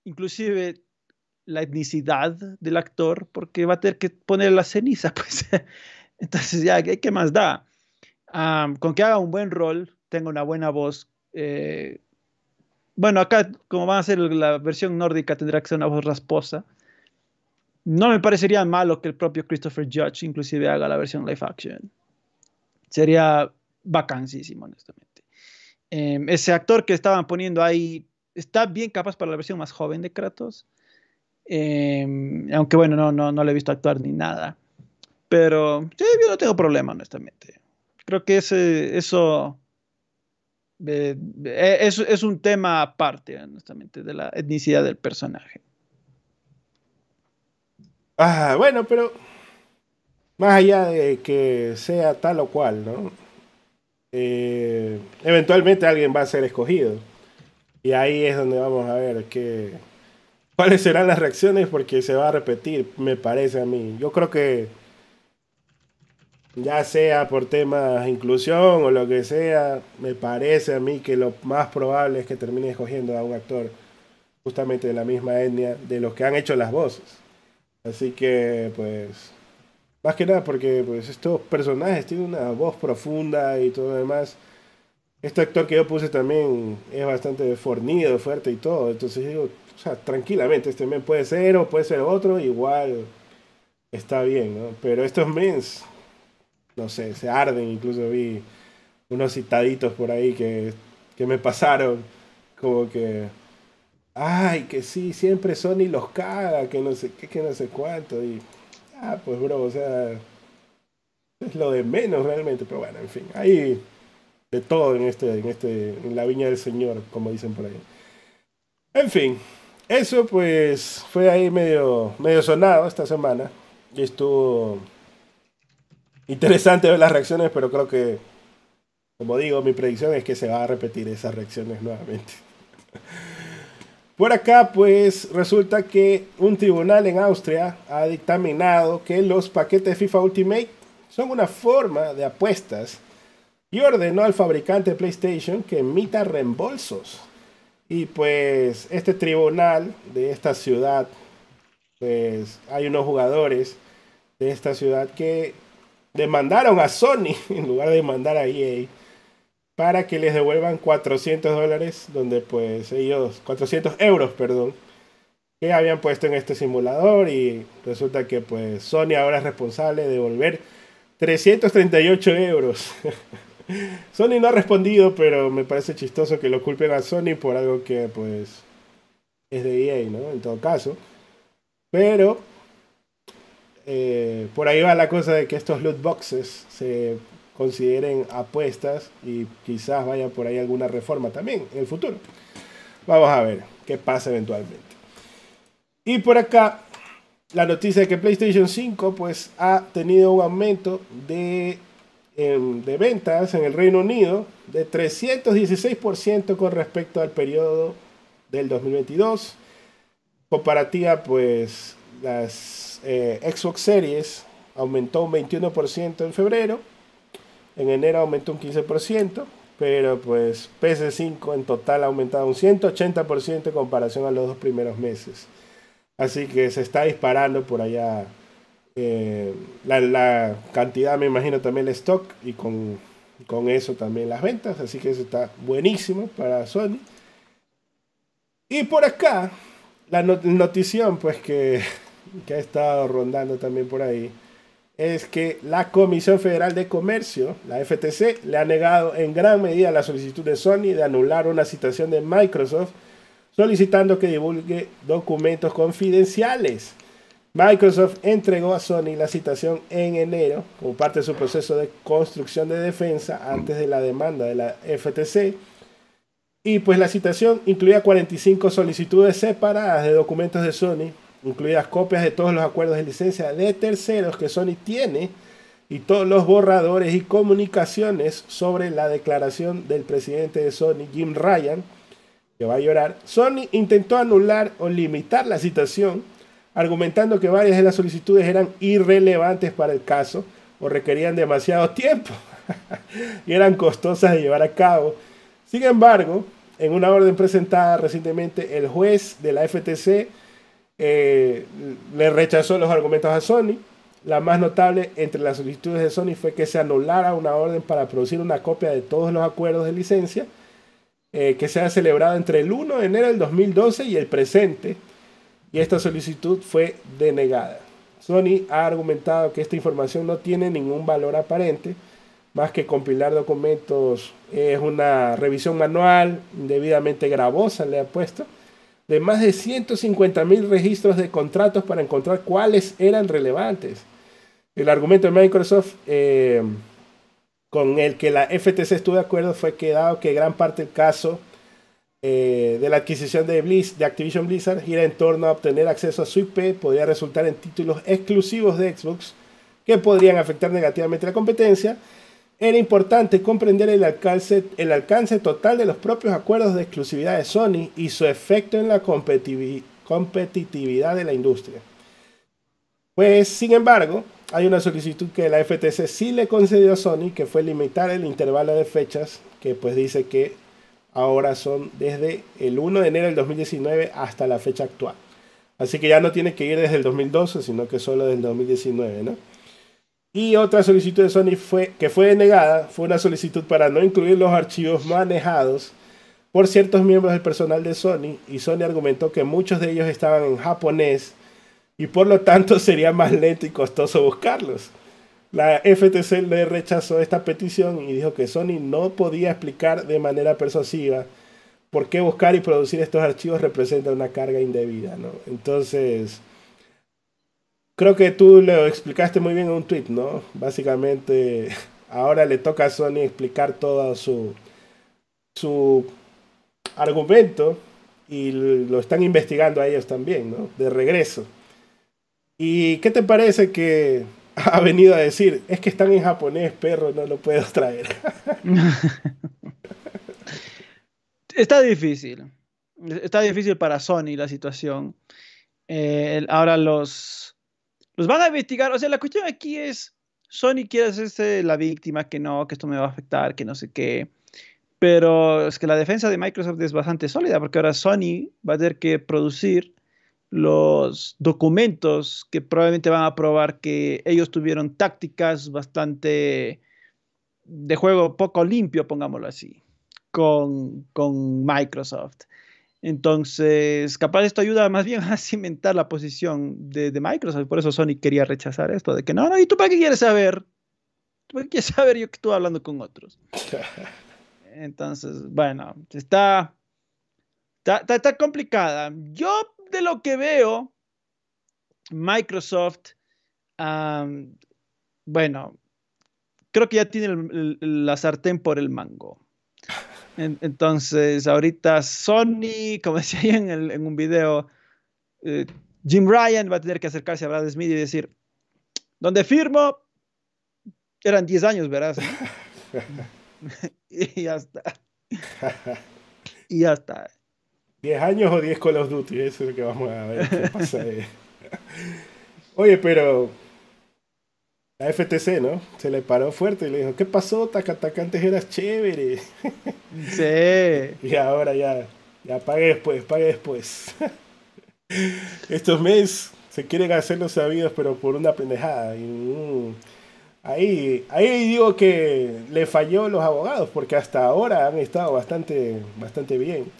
inclusive la etnicidad del actor porque va a tener que poner la ceniza, pues. Entonces ya, ¿qué más da? con que haga un buen rol, tenga una buena voz. Eh, bueno, acá como va a ser la versión nórdica tendrá que ser una voz rasposa. No me parecería malo que el propio Christopher Judge inclusive haga la versión live action. Sería vacancísimo, honestamente. Em, ese actor que estaban poniendo ahí está bien capaz para la versión más joven de Kratos. Em, aunque bueno, no, no, no le he visto actuar ni nada. Pero yo no tengo problema, honestamente. Creo que ese, eso eh, es, es, un tema aparte, honestamente, de la etnicidad del personaje. Ah, bueno, pero más allá de que sea tal o cual, ¿no? Eh, eventualmente alguien va a ser escogido. Y ahí es donde vamos a ver qué, cuáles serán las reacciones porque se va a repetir, me parece a mí. Yo creo que ya sea por temas de inclusión o lo que sea, me parece a mí que lo más probable es que termine escogiendo a un actor justamente de la misma etnia de los que han hecho las voces. Así que, pues, más que nada porque pues, estos personajes tienen una voz profunda y todo lo demás. Este actor que yo puse también es bastante fornido, fuerte y todo. Entonces digo, o sea, tranquilamente, este men puede ser o puede ser otro, igual está bien, ¿no? Pero estos mens, no sé, se arden. Incluso vi unos citaditos por ahí que, que me pasaron como que ay, que sí, siempre Sony los caga, que no sé qué, que no sé cuánto. Y, ah, pues bro, o sea, es lo de menos realmente, pero bueno, en fin, hay de todo en este, en este, en la viña del Señor, como dicen por ahí. En fin, eso pues fue ahí medio, medio sonado esta semana. Y estuvo interesante ver las reacciones, pero creo que, como digo, mi predicción es que se va a repetir esas reacciones nuevamente. Por acá, pues resulta que un tribunal en Austria ha dictaminado que los paquetes FIFA Ultimate son una forma de apuestas y ordenó al fabricante PlayStation que emita reembolsos. Y pues este tribunal de esta ciudad, pues hay unos jugadores de esta ciudad que demandaron a Sony en lugar de demandar a EA para que les devuelvan 400 dólares, donde pues ellos, 400 euros, perdón, que habían puesto en este simulador y resulta que pues Sony ahora es responsable de devolver 338 euros. Sony no ha respondido, pero me parece chistoso que lo culpen a Sony por algo que pues es de EA, ¿no? En todo caso. Pero eh, por ahí va la cosa de que estos loot boxes se consideren apuestas y quizás vaya por ahí alguna reforma también en el futuro. Vamos a ver qué pasa eventualmente. Y por acá, la noticia de que PlayStation 5 pues, ha tenido un aumento de, de ventas en el Reino Unido de 316% con respecto al periodo del 2022. Comparativa, pues las eh, Xbox Series aumentó un 21% en febrero en enero aumentó un 15%, pero pues PS5 en total ha aumentado un 180% en comparación a los dos primeros meses. Así que se está disparando por allá eh, la, cantidad, me imagino también el stock y con, eso también las ventas. Así que eso está buenísimo para Sony. Y por acá, la notición pues que, que ha estado rondando también por ahí es que la Comisión Federal de Comercio, la FTC, le ha negado en gran medida la solicitud de Sony de anular una citación de Microsoft solicitando que divulgue documentos confidenciales. Microsoft entregó a Sony la citación en enero como parte de su proceso de construcción de defensa antes de la demanda de la FTC. Y pues la citación incluía 45 solicitudes separadas de documentos de Sony incluidas copias de todos los acuerdos de licencia de terceros que Sony tiene y todos los borradores y comunicaciones sobre la declaración del presidente de Sony, Jim Ryan, que va a llorar. Sony intentó anular o limitar la citación, argumentando que varias de las solicitudes eran irrelevantes para el caso o requerían demasiado tiempo y eran costosas de llevar a cabo. Sin embargo, en una orden presentada recientemente, el juez de la FTC eh, le rechazó los argumentos a Sony. La más notable entre las solicitudes de Sony fue que se anulara una orden para producir una copia de todos los acuerdos de licencia eh, que se ha celebrado entre el 1 de enero del 2012 y el presente, y esta solicitud fue denegada. Sony ha argumentado que esta información no tiene ningún valor aparente, más que compilar documentos, es una revisión manual debidamente gravosa, le ha puesto, de más de 150 mil registros de contratos para encontrar cuáles eran relevantes. El argumento de Microsoft eh, con el que la FTC estuvo de acuerdo fue que dado que gran parte del caso eh, de la adquisición de, de Activision Blizzard gira en torno a obtener acceso a su IP, podría resultar en títulos exclusivos de Xbox que podrían afectar negativamente la competencia, era importante comprender el alcance, el alcance total de los propios acuerdos de exclusividad de Sony y su efecto en la competitividad de la industria. Pues, sin embargo, hay una solicitud que la FTC sí le concedió a Sony, que fue limitar el intervalo de fechas, que pues dice que ahora son desde el 1 de enero del 2019 hasta la fecha actual. Así que ya no tiene que ir desde el 2012, sino que solo desde el 2019, ¿no? Y otra solicitud de Sony fue, que fue denegada fue una solicitud para no incluir los archivos manejados por ciertos miembros del personal de Sony y Sony argumentó que muchos de ellos estaban en japonés y por lo tanto sería más lento y costoso buscarlos. La FTC le rechazó esta petición y dijo que Sony no podía explicar de manera persuasiva por qué buscar y producir estos archivos representa una carga indebida. ¿no? Entonces, creo que tú lo explicaste muy bien en un tweet, ¿no? Básicamente, ahora le toca a Sony explicar todo su, su argumento y lo están investigando a ellos también, ¿no? De regreso. ¿Y qué te parece que ha venido a decir? Es que están en japonés, perro, no lo puedo traer. Está difícil. Está difícil para Sony la situación. Eh, ahora los, los van a investigar. O sea, la cuestión aquí es, Sony quiere hacerse la víctima, que no, que esto me va a afectar, que no sé qué. Pero es que la defensa de Microsoft es bastante sólida, porque ahora Sony va a tener que producir los documentos que probablemente van a probar que ellos tuvieron tácticas bastante de juego poco limpio, pongámoslo así, con, Microsoft. Entonces, capaz esto ayuda más bien a cimentar la posición de, Microsoft. Por eso Sony quería rechazar esto, de que no, no, ¿y tú para qué quieres saber? ¿Tú para qué quieres saber yo que estuve hablando con otros? Entonces, bueno, está, está, está complicada. Yo de lo que veo, Microsoft, bueno, creo que ya tiene la sartén por el mango. entonces, ahorita Sony, como decía en, en un video, eh, Jim Ryan va a tener que acercarse a Brad Smith y decir, ¿dónde firmo? Eran 10 años, ¿verdad? y ya está. y ya está. 10 años o 10 Call of Duty, eso es lo que vamos a ver qué pasa ahí. Oye, pero la FTC, ¿no? Se le paró fuerte y le dijo, ¿qué pasó? Taca, antes eras chévere. Sí. y ahora ya, ya pague después, pague después. Estos meses se quieren hacer los sabidos, pero por una pendejada. Y, mm, ahí, ahí digo que le falló los abogados, porque hasta ahora han estado bastante, bastante bien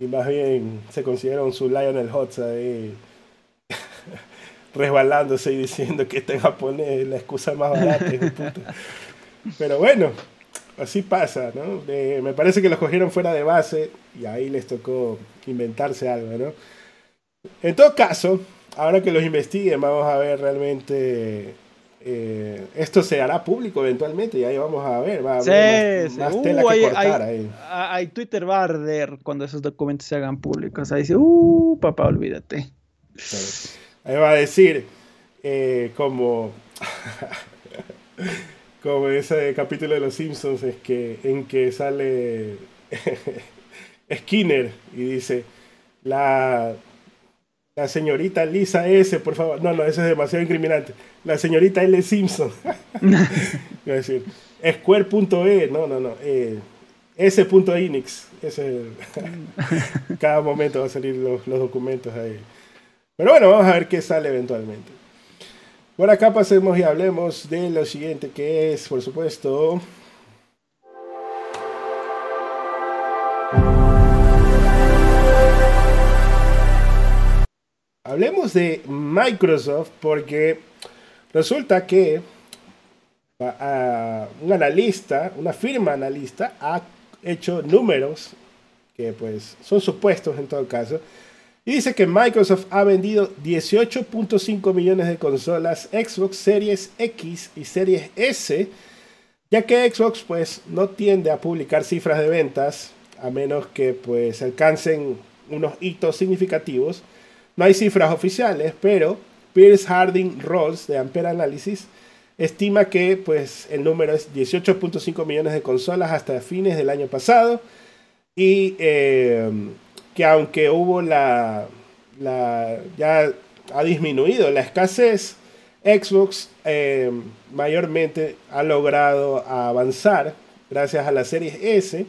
y más bien se considera su Lionel Hotz ahí resbalándose y diciendo que está en japonés la excusa más barata. Pero bueno, así pasa, ¿no? me parece que los cogieron fuera de base y ahí les tocó inventarse algo, ¿no? En todo caso, ahora que los investiguen, vamos a ver realmente eh, esto se hará público eventualmente y ahí vamos a ver, va a haber más, uh, tela que hay, cortar ahí. Hay Twitter va a arder cuando esos documentos se hagan públicos. Ahí dice, uh, papá, olvídate. Ahí va a decir, eh, como, como ese capítulo de Los Simpsons es que, en que sale Skinner y dice, la la señorita Lisa S, por favor. No, no, eso es demasiado incriminante. La señorita L. Simpson. es decir, square.e, no, no, no. Eh, S.inix. Ese Cada momento va a salir los, documentos ahí. Pero bueno, vamos a ver qué sale eventualmente. Por acá pasemos y hablemos de lo siguiente que es, por supuesto, Hablemos de Microsoft porque resulta que un analista, una firma analista, ha hecho números que pues son supuestos en todo caso. Y dice que Microsoft ha vendido 18.5 millones de consolas Xbox Series X y Series S, ya que Xbox pues no tiende a publicar cifras de ventas a menos que pues alcancen unos hitos significativos. No hay cifras oficiales, pero Pierce Harding Rolls de Ampere Analysis estima que pues, el número es 18.5 millones de consolas hasta fines del año pasado y eh, que aunque hubo la, ya ha disminuido la escasez, Xbox eh, mayormente ha logrado avanzar gracias a la serie S,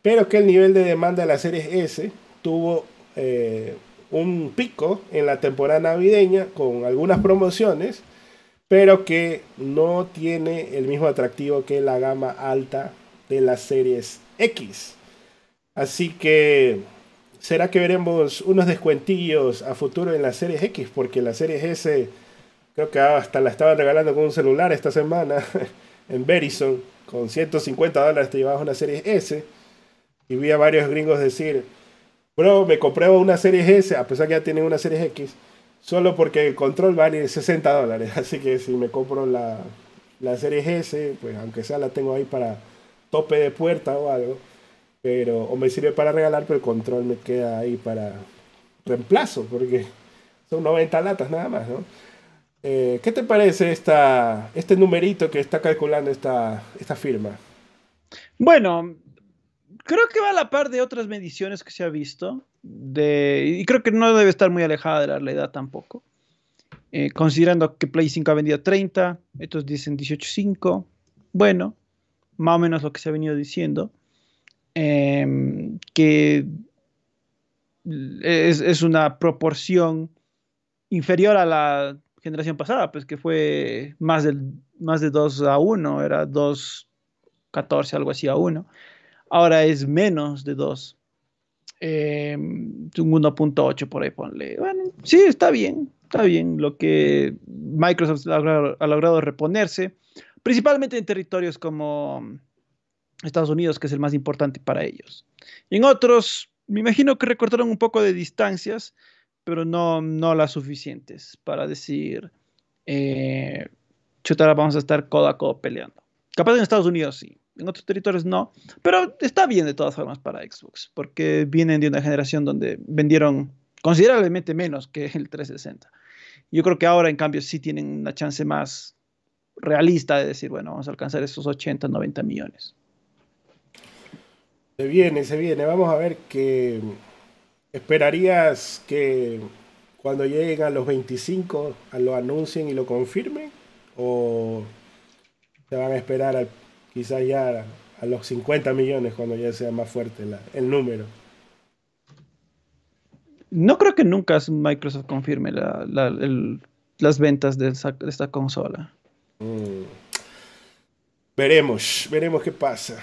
pero que el nivel de demanda de la serie S tuvo eh, un pico en la temporada navideña con algunas promociones pero que no tiene el mismo atractivo que la gama alta de las series X. Así que, ¿será que veremos unos descuentillos a futuro en las series X? Porque la series S, creo que hasta la estaban regalando con un celular esta semana en Verizon. Con 150 dólares te llevabas una serie S. Y vi a varios gringos decir, bro, me compré una serie S, a pesar que ya tienen una serie X Solo porque el control vale 60 dólares. Así que si me compro la, la serie S, pues aunque sea la tengo ahí para tope de puerta o algo. Pero, o me sirve para regalar, pero el control me queda ahí para reemplazo, porque son 90 latas nada más, ¿no? Eh, ¿Qué te parece esta, este numerito que está calculando esta, esta firma? Bueno, creo que va a la par de otras mediciones que se ha visto y creo que no debe estar muy alejada de la realidad tampoco. Eh, considerando que Play 5 ha vendido 30, estos dicen 18.5, bueno, más o menos lo que se ha venido diciendo, em, que es, una proporción inferior a la generación pasada, pues que fue más, del, más de 2 a 1, era 2, 14, algo así a 1. Ahora es menos de 2 eh, un 1.8 por ahí, ponle. Bueno, sí, está bien, está bien lo que Microsoft ha, logrado reponerse, principalmente en territorios como Estados Unidos, que es el más importante para ellos. en otros, me imagino que recortaron un poco de distancias, pero no, no las suficientes para decir, eh, vamos a estar codo a codo peleando. Capaz en Estados Unidos sí, en otros territorios no, pero está bien de todas formas para Xbox, porque vienen de una generación donde vendieron considerablemente menos que el 360. Yo creo que ahora, en cambio, sí tienen una chance más realista de decir, bueno, vamos a alcanzar esos 80, 90 millones. Se viene, se viene. Vamos a ver qué esperarías que cuando lleguen a los 25 lo anuncien y lo confirmen o se van a esperar al quizás ya a los 50 millones cuando ya sea más fuerte el número. No creo que nunca Microsoft confirme las ventas de, esta consola. Mm. Veremos, veremos qué pasa.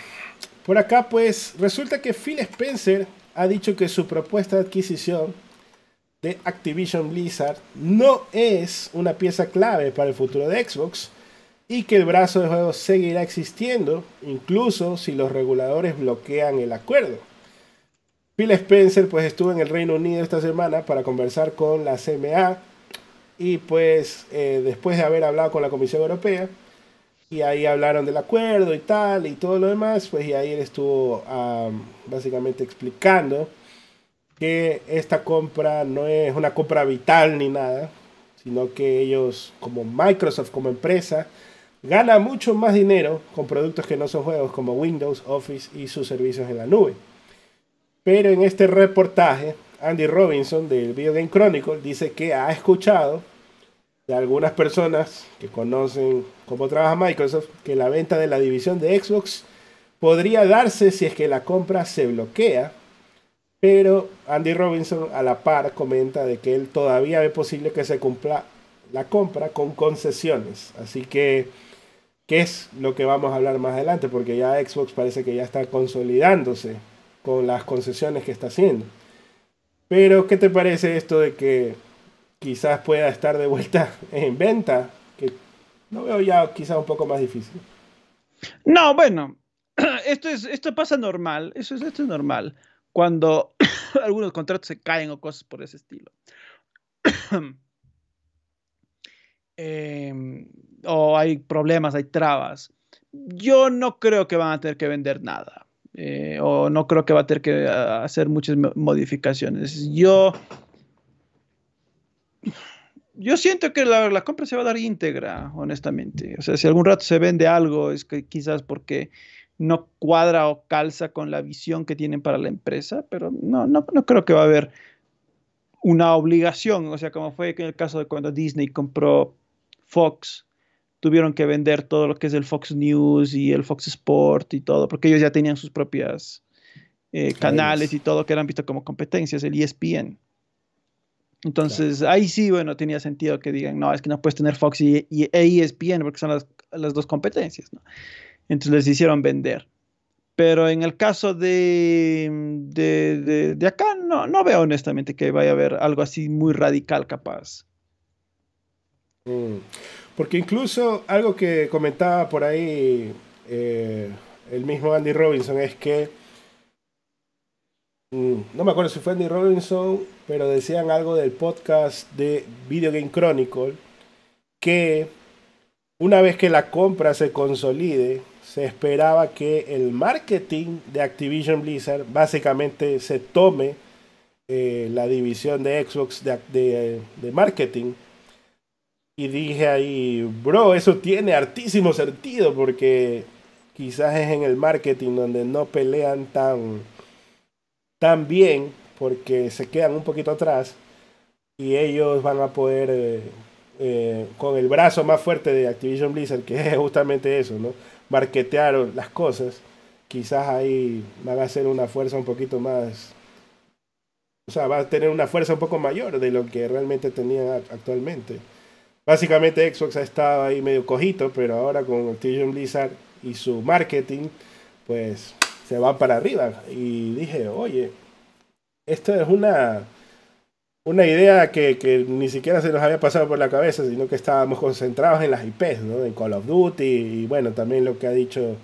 Por acá, pues, resulta que Phil Spencer ha dicho que su propuesta de adquisición de Activision Blizzard no es una pieza clave para el futuro de Xbox, y que el brazo de juego seguirá existiendo, incluso si los reguladores bloquean el acuerdo. Phil Spencer pues estuvo en el Reino Unido esta semana para conversar con la CMA y pues eh, después de haber hablado con la Comisión Europea y ahí hablaron del acuerdo y tal y todo lo demás, pues y ahí él estuvo básicamente explicando que esta compra no es una compra vital ni nada, sino que ellos como Microsoft como empresa gana mucho más dinero con productos que no son juegos como Windows, Office y sus servicios en la nube. Pero en este reportaje, Andy Robinson del Video Game Chronicle dice que ha escuchado de algunas personas que conocen cómo trabaja Microsoft que la venta de la división de Xbox podría darse si es que la compra se bloquea, Pero Andy Robinson a la par comenta de que él todavía ve posible que se cumpla la compra con concesiones. Así que, ¿qué es lo que vamos a hablar más adelante? Porque ya Xbox parece que ya está consolidándose con las concesiones que está haciendo. Pero, ¿qué te parece esto de que quizás pueda estar de vuelta en venta? Que no veo ya quizás un poco más difícil. No, bueno, esto, es, esto pasa normal, eso es, esto es normal, cuando algunos contratos se caen o cosas por ese estilo. Em, o hay problemas, hay trabas. Yo no creo que van a tener que vender nada. Eh, o no creo que va a tener que ah, hacer muchas modificaciones. Yo, yo siento que la, la, compra se va a dar íntegra, honestamente. O sea, si algún rato se vende algo, es que quizás porque no cuadra o calza con la visión que tienen para la empresa, pero no, no, no creo que va a haber una obligación, o sea, como fue en el caso de cuando Disney compró Fox, tuvieron que vender todo lo que es el Fox News y el Fox Sport y todo, porque ellos ya tenían sus propias eh, canales y todo que eran visto como competencias, el ESPN. Entonces, ahí sí, bueno, tenía sentido que digan, no, es que no puedes tener Fox y, y ESPN porque son las, las, dos competencias, ¿no? Entonces les hicieron vender. Pero en el caso de, de, de, de acá, no, no veo honestamente que vaya a haber algo así muy radical capaz. Mm. Porque incluso algo que comentaba por ahí eh, el mismo Andy Robinson es que, mm, no me acuerdo si fue Andy Robinson, pero decían algo del podcast de Video Game Chronicle, que una vez que la compra se consolide, se esperaba que el marketing de Activision Blizzard básicamente se tome eh, la división de Xbox de, de, de marketing y dije ahí, bro, eso tiene hartísimo sentido porque quizás es en el marketing donde no pelean tan, tan bien porque se quedan un poquito atrás y ellos van a poder, eh, eh, con el brazo más fuerte de Activision Blizzard, que es justamente eso, ¿no? Marketear las cosas, quizás ahí van a hacer una fuerza un poquito más, o sea, va a tener una fuerza un poco mayor de lo que realmente tenían actualmente. Básicamente Xbox ha estado ahí medio cojito, pero ahora con Activision Blizzard y su marketing, pues se va para arriba. Y dije, oye, esto es una, una idea que, que, ni siquiera se nos había pasado por la cabeza, sino que estábamos concentrados en las IPs, ¿no? En Call of Duty y bueno, también lo que ha dicho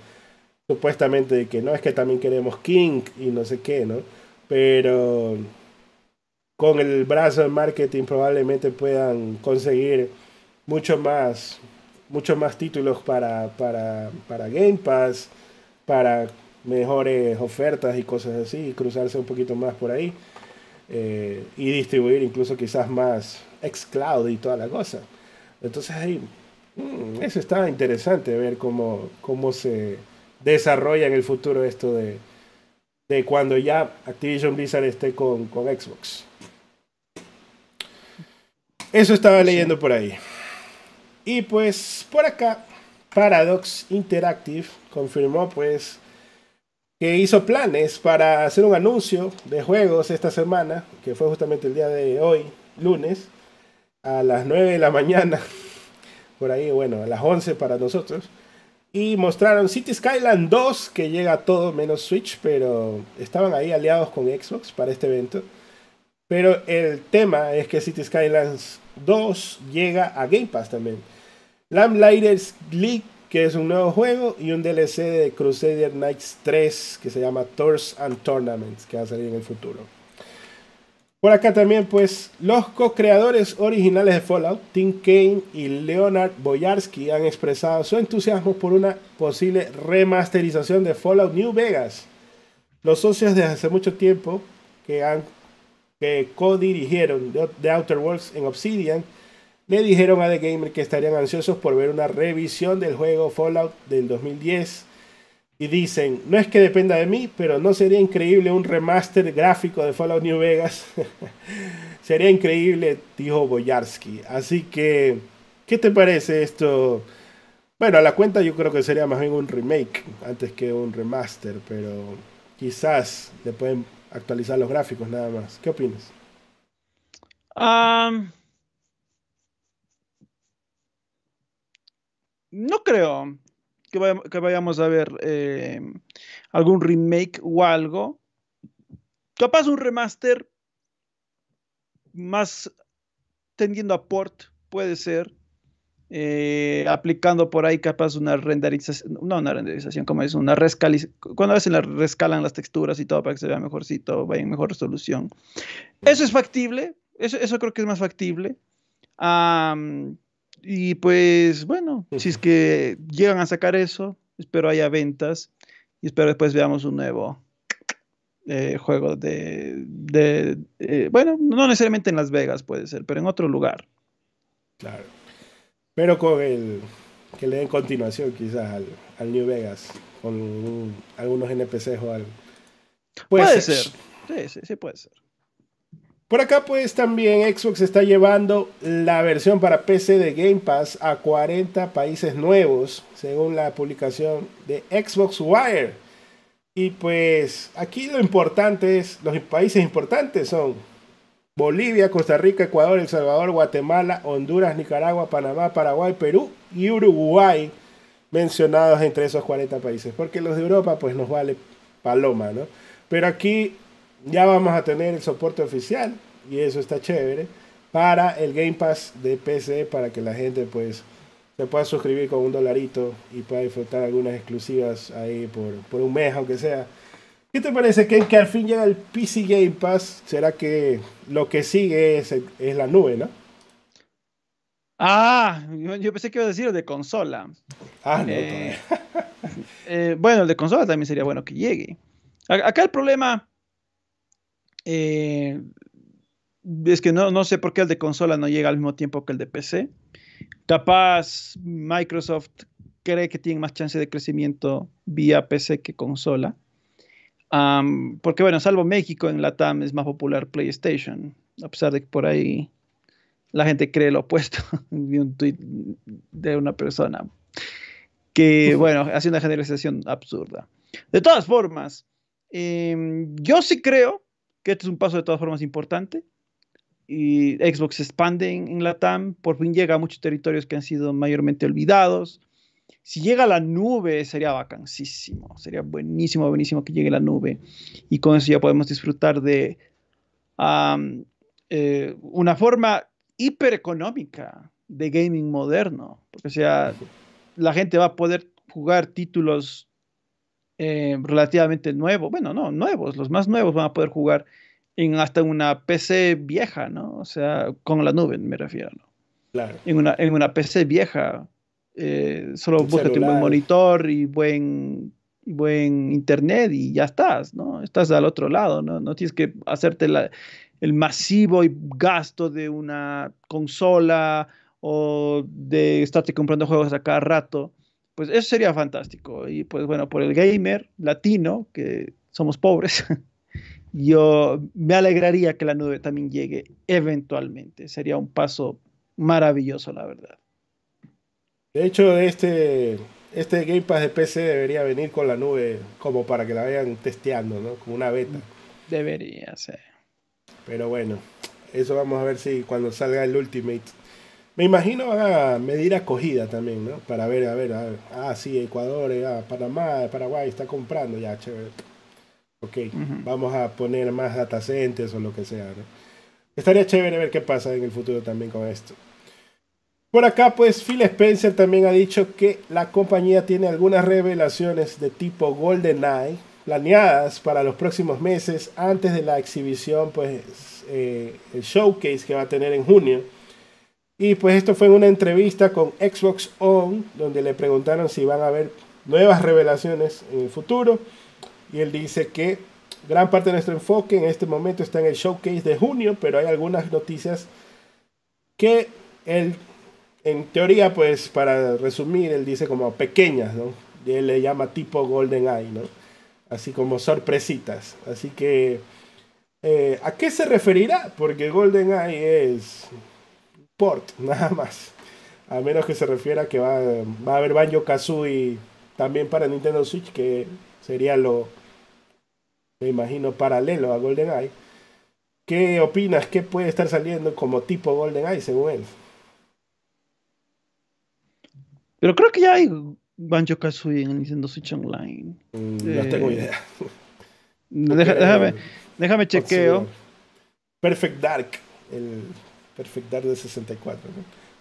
supuestamente de que no es que también queremos King y no sé qué, ¿no? Pero con el brazo de marketing probablemente puedan conseguir mucho más, mucho más títulos para, para, para Game Pass, para mejores ofertas y cosas así, cruzarse un poquito más por ahí eh, y distribuir incluso quizás más xCloud y toda la cosa. Entonces ahí, mm, eso está interesante ver cómo, cómo se desarrolla en el futuro esto de, de cuando ya Activision Blizzard esté con, con Xbox. Eso estaba leyendo por ahí. Y pues por acá, Paradox Interactive confirmó pues que hizo planes para hacer un anuncio de juegos esta semana, que fue justamente el día de hoy, lunes, a las 9 de la mañana, por ahí, bueno, a las 11 para nosotros. Y mostraron City Skyline 2, que llega a todo menos Switch, pero estaban ahí aliados con Xbox para este evento. Pero el tema es que City Skylines 2 llega a Game Pass también. Lamplighters League, que es un nuevo juego, y un DLC de Crusader Knights 3 que se llama Tours and Tournaments, que va a salir en el futuro. Por acá también, pues, los co-creadores originales de Fallout, Tim Kane y Leonard Boyarsky, han expresado su entusiasmo por una posible remasterización de Fallout New Vegas. Los socios de hace mucho tiempo que han que co-dirigieron The Outer Worlds en Obsidian le dijeron a The Gamer que estarían ansiosos por ver una revisión del juego Fallout del 2010. Y dicen, no es que dependa de mí, pero no sería increíble un remaster gráfico de Fallout New Vegas. sería increíble, dijo Boyarsky. Así que, ¿qué te parece esto? Bueno, a la cuenta yo creo que sería más bien un remake antes que un remaster, pero quizás le pueden actualizar los gráficos nada más. ¿Qué opinas? no creo que, vayamos a ver eh, algún remake o algo. Capaz un remaster más tendiendo a port, puede ser. Eh, aplicando por ahí capaz una renderización, no una renderización, como es una rescalización, cuando a veces la rescalan las texturas y todo para que se vea mejorcito, vaya en mejor resolución. Eso es factible, eso, eso creo que es más factible. y pues bueno, si es que llegan a sacar eso, espero haya ventas y espero después veamos un nuevo eh, juego de, de eh, bueno, no necesariamente en Las Vegas puede ser, pero en otro lugar. Claro. Pero con el que le den continuación quizás al, New Vegas, con algunos NPCs o algo. Puede, ser. Sí, sí, sí puede ser. Por acá pues también Xbox está llevando la versión para PC de Game Pass a 40 países nuevos, según la publicación de Xbox Wire. Y pues aquí lo importante es, los países importantes son Bolivia, Costa Rica, Ecuador, El Salvador, Guatemala, Honduras, Nicaragua, Panamá, Paraguay, Perú y Uruguay mencionados entre esos 40 países. Porque los de Europa pues nos vale paloma, ¿no? Pero aquí ya vamos a tener el soporte oficial y eso está chévere para el Game Pass de PC para que la gente pues se pueda suscribir con un dolarito y pueda disfrutar algunas exclusivas ahí por, por un mes aunque sea ¿Qué te parece, Ken, que al fin llega el PC Game Pass? ¿Será que lo que sigue es, es la nube, no? Ah, yo, pensé que iba a decir el de consola. Ah, no. Eh, eh, bueno, el de consola también sería bueno que llegue. Acá el problema eh, es que no, no sé por qué el de consola no llega al mismo tiempo que el de PC. Capaz Microsoft cree que tiene más chance de crecimiento vía PC que consola porque bueno, salvo México, en la TAM es más popular PlayStation, a pesar de que por ahí la gente cree lo opuesto. Vi un tweet de una persona que, bueno, hace una generalización absurda. De todas formas, em, yo sí creo que este es un paso de todas formas importante. Y Xbox se expande en, en la TAM, por fin llega a muchos territorios que han sido mayormente olvidados. Si llega la nube, sería vacancísimo. Sería buenísimo, buenísimo que llegue la nube. Y con eso ya podemos disfrutar de eh, una forma hipereconómica de gaming moderno. Porque, o sea, la gente va a poder jugar títulos eh, relativamente nuevos. Bueno, no, nuevos. Los más nuevos van a poder jugar en hasta una PC vieja, ¿no? O sea, con la nube me refiero, ¿no? Claro. En una, en una PC vieja eh, solo búscate un buen monitor y buen, buen internet y ya estás, ¿no? Estás al otro lado, ¿no? No tienes que hacerte el masivo gasto de una consola o de estarte comprando juegos a cada rato. Pues eso sería fantástico. Y pues bueno, por el gamer latino, que somos pobres, yo me alegraría que la nube también llegue eventualmente. Sería un paso maravilloso, la verdad. De hecho, este, este Game Pass de PC debería venir con la nube como para que la vayan testeando, ¿no? Como una beta. Debería ser. Pero bueno, eso vamos a ver si cuando salga el Ultimate. Me imagino van a medir acogida también, ¿no? Para ver, a ver, a ver. Ah, sí, Ecuador, ah, Panamá, Paraguay está comprando, ya, chévere. Ok, vamos a poner más data o lo que sea, ¿no? Estaría chévere ver qué pasa en el futuro también con esto. Por acá, pues Phil Spencer también ha dicho que la compañía tiene algunas revelaciones de tipo GoldenEye planeadas para los próximos meses antes de la exhibición, pues eh, el showcase que va a tener en junio. Y pues esto fue en una entrevista con Xbox On, donde le preguntaron si van a haber nuevas revelaciones en el futuro. Y él dice que gran parte de nuestro enfoque en este momento está en el showcase de junio, pero hay algunas noticias que él en teoría, pues para resumir, él dice como pequeñas, ¿no? Y él le llama tipo Golden Eye, ¿no? Así como sorpresitas. Así que, eh, ¿a qué se referirá? Porque Golden Eye es port, nada más. A menos que se refiera que va, va a haber Banjo Kazooie también para Nintendo Switch, que sería lo, me imagino, paralelo a GoldenEye. ¿Qué opinas? ¿Qué puede estar saliendo como tipo GoldenEye según él? Pero creo que ya hay Banjo Kazooie en el Nintendo Switch Online. Mm, no tengo idea. déjame, déjame chequeo. Perfect Dark, el Perfect Dark de 64.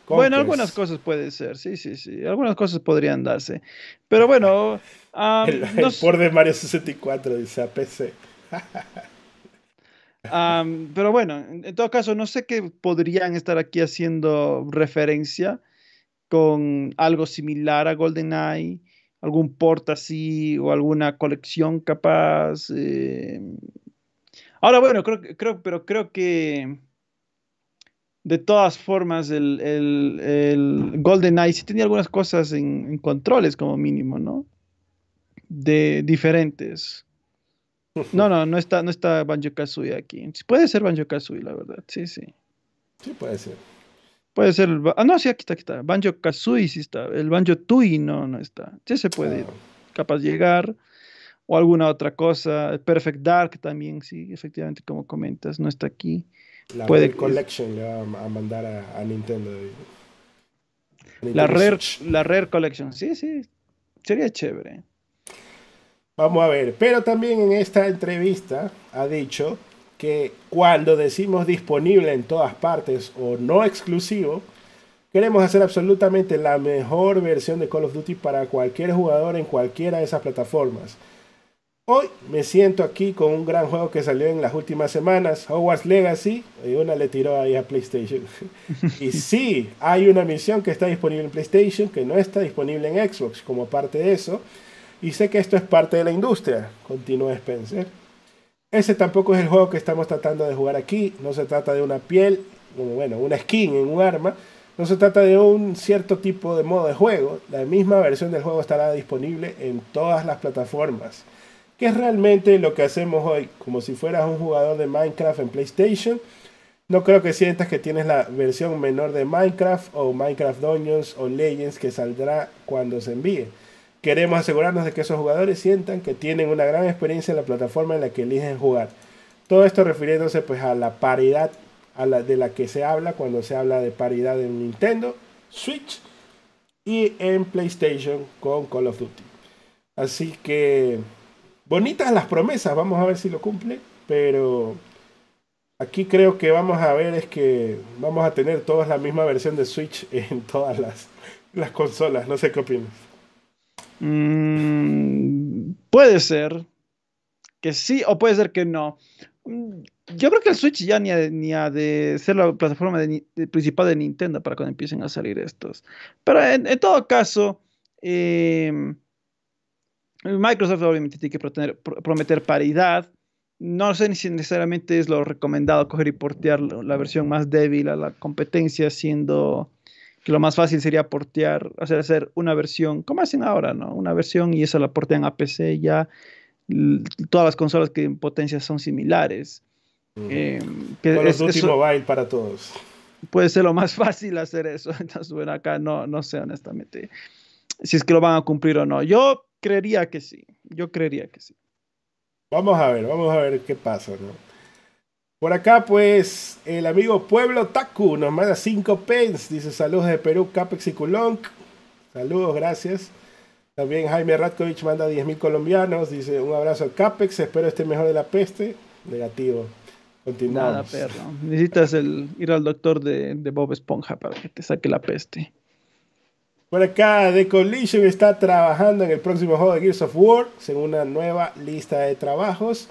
Bueno, algunas cosas puede ser, sí, sí, sí. Algunas cosas podrían darse. Pero bueno. el, por de Mario 64, dice a PC. pero bueno, en todo caso, no sé qué podrían estar aquí haciendo referencia con algo similar a GoldenEye, algún port así o alguna colección capaz. Eh. Ahora, bueno, creo, creo, pero creo que de todas formas el, el, el GoldenEye sí tenía algunas cosas en, controles como mínimo, ¿no? De diferentes. No, no, no está, no está Banjo Kazooie aquí. Puede ser Banjo Kazooie, la verdad. Sí, sí. Sí, puede ser. Puede ser. ah, no, sí, aquí está, aquí está. Banjo Kazooie sí está. El Banjo Tui no, no está. Sí se puede ah. capaz llegar. O alguna otra cosa. El Perfect Dark también, sí, efectivamente, como comentas, no está aquí. La puede, Collection le va a mandar a, Nintendo. la, Rare, la Rare Collection, sí, sí. Sería chévere. Vamos a ver. Pero también en esta entrevista ha dicho que cuando decimos disponible en todas partes o no exclusivo, queremos hacer absolutamente la mejor versión de Call of Duty para cualquier jugador en cualquiera de esas plataformas. Hoy me siento aquí con un gran juego que salió en las últimas semanas, Hogwarts Legacy, y una le tiró ahí a PlayStation. y sí, hay una misión que está disponible en PlayStation, que no está disponible en Xbox como parte de eso. Y sé que esto es parte de la industria, continúa Spencer. Ese tampoco es el juego que estamos tratando de jugar aquí. No se trata de una piel, bueno, una skin en un arma. No se trata de un cierto tipo de modo de juego. La misma versión del juego estará disponible en todas las plataformas. Que es realmente lo que hacemos hoy. Como si fueras un jugador de Minecraft en PlayStation. No creo que sientas que tienes la versión menor de Minecraft o Minecraft Dungeons o Legends que saldrá cuando se envíe. Queremos asegurarnos de que esos jugadores sientan que tienen una gran experiencia en la plataforma en la que eligen jugar. Todo esto refiriéndose pues a la paridad de la que se habla cuando se habla de paridad en Nintendo, Switch y en PlayStation con Call of Duty. Así que bonitas las promesas, vamos a ver si lo cumple, pero aquí creo que vamos a ver es que vamos a tener todas la misma versión de Switch en todas las consolas, no sé qué opinas. Mm, puede ser que sí o puede ser que no. Mm, yo creo que el Switch ya ni ha, de ser la plataforma principal de Nintendo para cuando empiecen a salir estos. Pero en, todo caso, em, Microsoft obviamente tiene que prometer paridad. No sé si necesariamente es lo recomendado coger y portear la versión más débil a la competencia, siendo que lo más fácil sería portear, o sea, hacer una versión, como hacen ahora, ¿no? Una versión y esa la portean a PC ya, todas las consolas que en potencia son similares. Eh, que es, mobile para todos. Puede ser lo más fácil hacer eso. Entonces, bueno, acá no, no sé honestamente si es que lo van a cumplir o no. Yo creería que sí. Yo creería que sí. Vamos a ver, vamos a ver qué pasa, ¿no? Por acá, pues, el amigo Pueblo Taku nos manda 5 pence. Dice saludos de Perú, Capex y Culonc. Saludos, gracias. También Jaime Ratkovich manda 10.000 colombianos. Dice un abrazo al Capex. Espero esté mejor de la peste. Negativo. Continuamos. Nada, perro. Necesitas el, ir al doctor de, de Bob Esponja para que te saque la peste. Por acá, The Collision está trabajando en el próximo juego de Gears of War, según una nueva lista de trabajos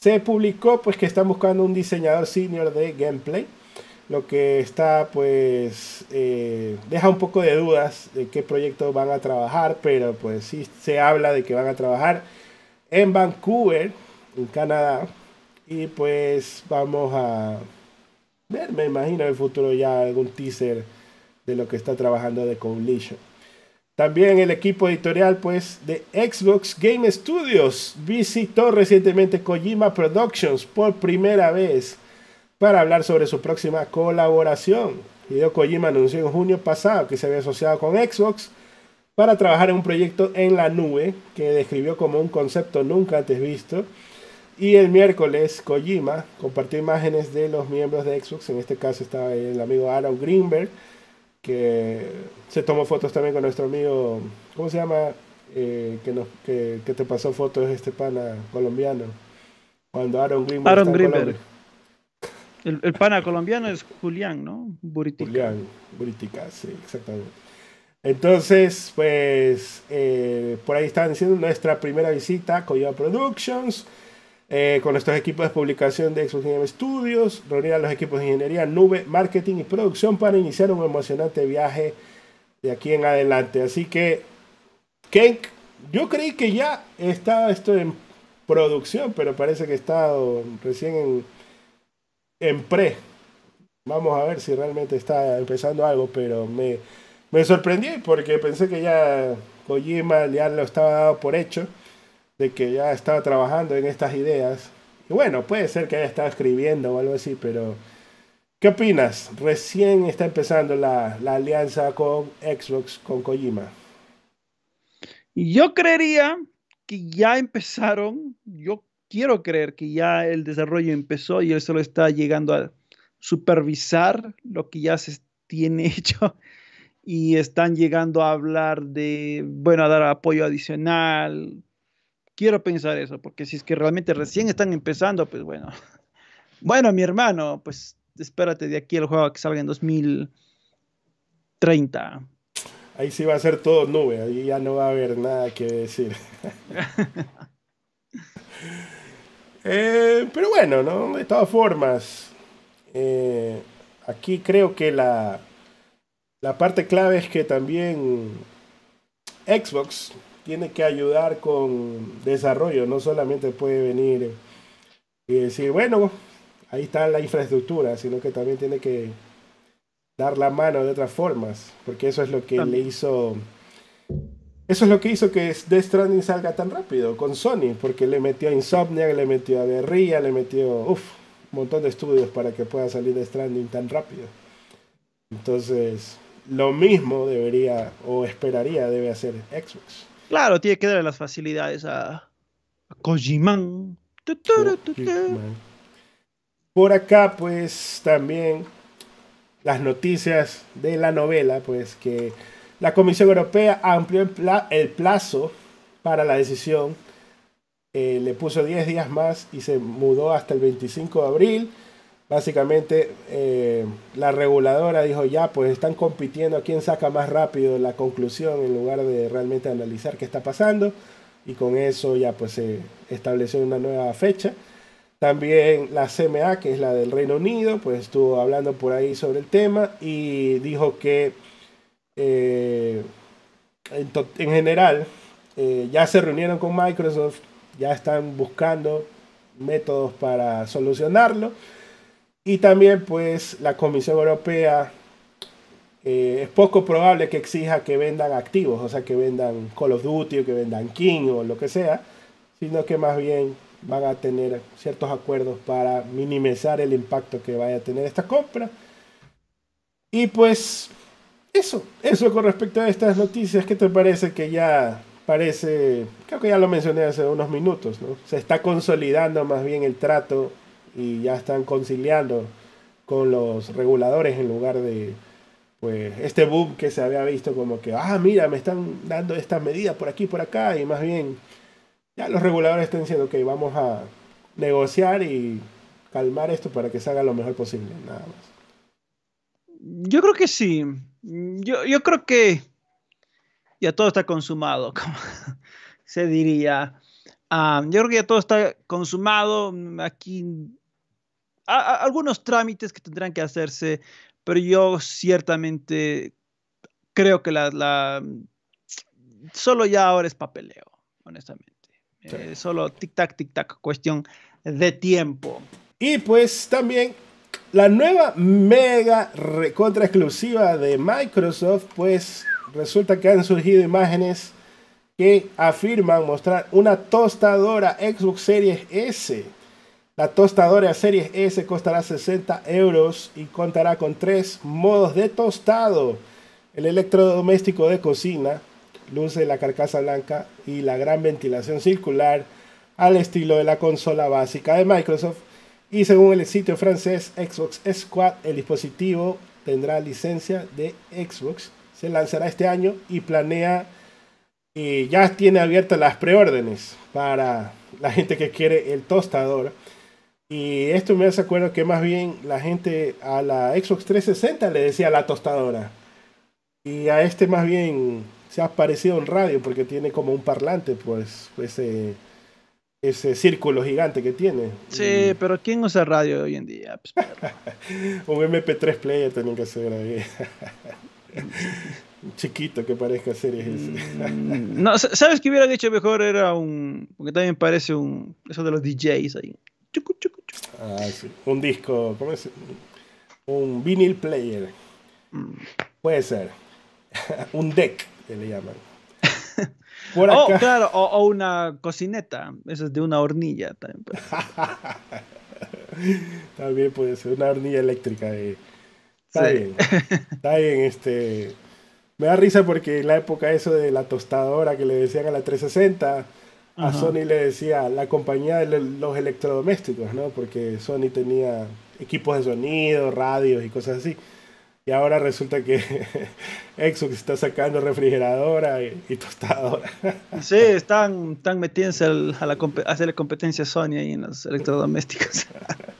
se publicó pues que están buscando un diseñador senior de gameplay lo que está pues eh, deja un poco de dudas de qué proyecto van a trabajar pero pues sí se habla de que van a trabajar en Vancouver en Canadá y pues vamos a ver me imagino en el futuro ya algún teaser de lo que está trabajando de Coalition también el equipo editorial pues, de Xbox Game Studios visitó recientemente Kojima Productions por primera vez para hablar sobre su próxima colaboración. Hideo Kojima anunció en junio pasado que se había asociado con Xbox para trabajar en un proyecto en la nube que describió como un concepto nunca antes visto. Y el miércoles Kojima compartió imágenes de los miembros de Xbox, en este caso estaba el amigo Aaron Greenberg, que se tomó fotos también con nuestro amigo, ¿cómo se llama? Eh, que, nos, que, te pasó fotos este pana colombiano. Cuando Aaron Greenberg. Aaron Greenberg. El, el, pana colombiano es Julián, ¿no? Buritica. Julián, Buritica, sí, exactamente. Entonces, pues, eh, por ahí están diciendo nuestra primera visita a Kojima Productions. Eh, con nuestros equipos de publicación de Xbox Game Studios, reunir a los equipos de ingeniería, nube, marketing y producción para iniciar un emocionante viaje de aquí en adelante. Así que, Kenk, yo creí que ya estaba esto en producción, pero parece que está recién en, en pre. Vamos a ver si realmente está empezando algo, pero me, me sorprendí porque pensé que ya Kojima ya lo estaba dado por hecho de que ya estaba trabajando en estas ideas. Y bueno, puede ser que haya estado escribiendo o algo así, pero ¿qué opinas? Recién está empezando la, la alianza con Xbox, con Kojima. Yo creería que ya empezaron, yo quiero creer que ya el desarrollo empezó y él solo está llegando a supervisar lo que ya se tiene hecho y están llegando a hablar de, bueno, a dar apoyo adicional, Quiero pensar eso, porque si es que realmente recién están empezando, pues bueno. Bueno, mi hermano, pues espérate de aquí el juego que salga en 2030. Ahí sí va a ser todo nube, ahí ya no va a haber nada que decir. Eh, pero bueno, ¿no? De todas formas, eh, aquí creo que la, la parte clave es que también Xbox tiene que ayudar con desarrollo, no solamente puede venir y decir, bueno, ahí está la infraestructura, sino que también tiene que dar la mano de otras formas, porque eso es lo que le hizo eso es lo que hizo que Death Stranding salga tan rápido con Sony, porque le metió a Insomniac, le metió a Guerrilla, le metió uf, un montón de estudios para que pueda salir Death Stranding tan rápido. Entonces, lo mismo debería o esperaría debe hacer Xbox. Claro, tiene que darle las facilidades a, a. Por acá, pues también las noticias de la novela, pues que la Comisión Europea amplió el, plazo para la decisión, eh, le puso 10 días más y se mudó hasta el 25 de abril. Básicamente, eh, la reguladora dijo, ya, pues están compitiendo a quién saca más rápido la conclusión en lugar de realmente analizar qué está pasando. Y con eso ya pues se estableció una nueva fecha. También la CMA, que es la del Reino Unido, pues estuvo hablando por ahí sobre el tema y dijo que eh, en, general eh, ya se reunieron con Microsoft, ya están buscando métodos para solucionarlo y también pues la Comisión Europea eh, es poco probable que exija que vendan activos, o sea, que vendan Call of Duty o que vendan King o lo que sea, sino que más bien van a tener ciertos acuerdos para minimizar el impacto que vaya a tener esta compra. Y pues eso, eso con respecto a estas noticias, ¿qué te parece que ya parece, creo que ya lo mencioné hace unos minutos, ¿no? Se está consolidando más bien el trato y ya están conciliando con los reguladores en lugar de pues este boom que se había visto como que, ah, mira, me están dando estas medidas por aquí, por acá, y más bien ya los reguladores están diciendo que vamos a negociar y calmar esto para que se haga lo mejor posible, nada más. Yo creo que sí. Yo, yo creo que ya todo está consumado, como se diría. Ah, yo creo que ya todo está consumado. Aquí algunos trámites que tendrán que hacerse, pero yo ciertamente creo que la, solo ya ahora es papeleo, honestamente. Eh, solo tic-tac, tic-tac, cuestión de tiempo. Y pues también la nueva mega contra exclusiva de Microsoft, pues resulta que han surgido imágenes que afirman mostrar una tostadora Xbox Series S la tostadora Series S costará 60 euros y contará con tres modos de tostado. El electrodoméstico de cocina luce la carcasa blanca y la gran ventilación circular al estilo de la consola básica de Microsoft. Y según el sitio francés Xbox Squad, el dispositivo tendrá licencia de Xbox. Se lanzará este año y planea y ya tiene abiertas las preórdenes para la gente que quiere el tostador. Y esto me hace acuerdo que más bien la gente a la Xbox 360 le decía la tostadora. Y a este más bien se ha parecido un radio porque tiene como un parlante, pues, ese, ese círculo gigante que tiene. Sí, pero ¿quién usa radio hoy en día? Pues, un MP3 player tiene que ser ahí. chiquito que parezca series mm, no, ¿sabes qué hubiera dicho mejor? Era un. Porque también parece un. Eso de los DJs ahí. Ah, sí. Un disco. ¿Cómo es? Un vinyl player. Mm. Puede ser. un deck, que le llaman. Por oh, claro, o, una cocineta. Eso es de una hornilla también. Puede también puede ser una hornilla eléctrica. Está bien. Está bien, este. Me da risa porque en la época eso de la tostadora que le decían a la 360, a Sony le decía la compañía de los electrodomésticos, ¿no? Porque Sony tenía equipos de sonido, radios y cosas así. Y ahora resulta que Xbox está sacando refrigeradora y, tostadora. Sí, están, están metiéndose a, la, a hacerle competencia a Sony ahí en los electrodomésticos.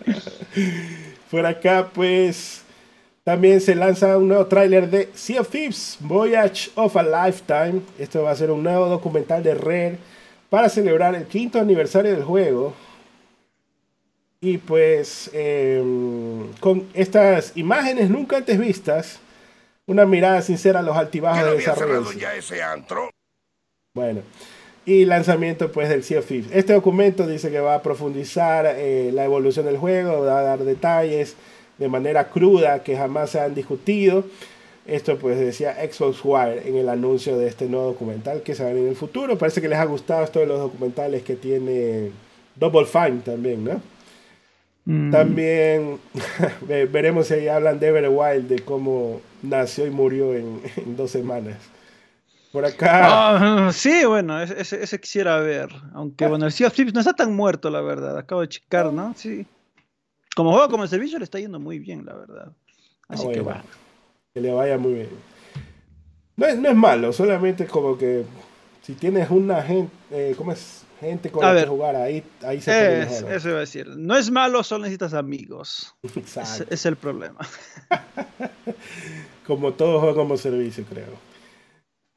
Por acá, pues, también se lanza un nuevo tráiler de Sea of Thieves, Voyage of a Lifetime. Esto va a ser un nuevo documental de Rare para celebrar el quinto aniversario del juego. Y pues em, con estas imágenes nunca antes vistas, una mirada sincera a los altibajos de desarrollo. Bueno, y lanzamiento pues del Sea of Thieves. Este documento dice que va a profundizar eh, la evolución del juego, va a dar detalles de manera cruda que jamás se han discutido. Esto pues decía Xbox Wire en el anuncio de este nuevo documental que se va a en el futuro. Parece que les ha gustado esto de los documentales que tiene Double Fine también, ¿no? Mm. También veremos si ahí hablan de Everwild, de cómo nació y murió en, dos semanas. Por acá. Ah, sí, bueno, ese, quisiera ver. Aunque bueno, el Sea of Thieves no está tan muerto, la verdad. Acabo de checar, ¿no? Sí como juego, como servicio, le está yendo muy bien, la verdad. Así ah, que bueno. Que le vaya muy bien. No es, no es malo, solamente como que si tienes una gente, eh, ¿cómo es? Gente con la que jugar ahí, ahí se puede mejorar. Eso iba a decir. No es malo, solo necesitas amigos. Exacto. Es, el problema. como todo juego como servicio, creo.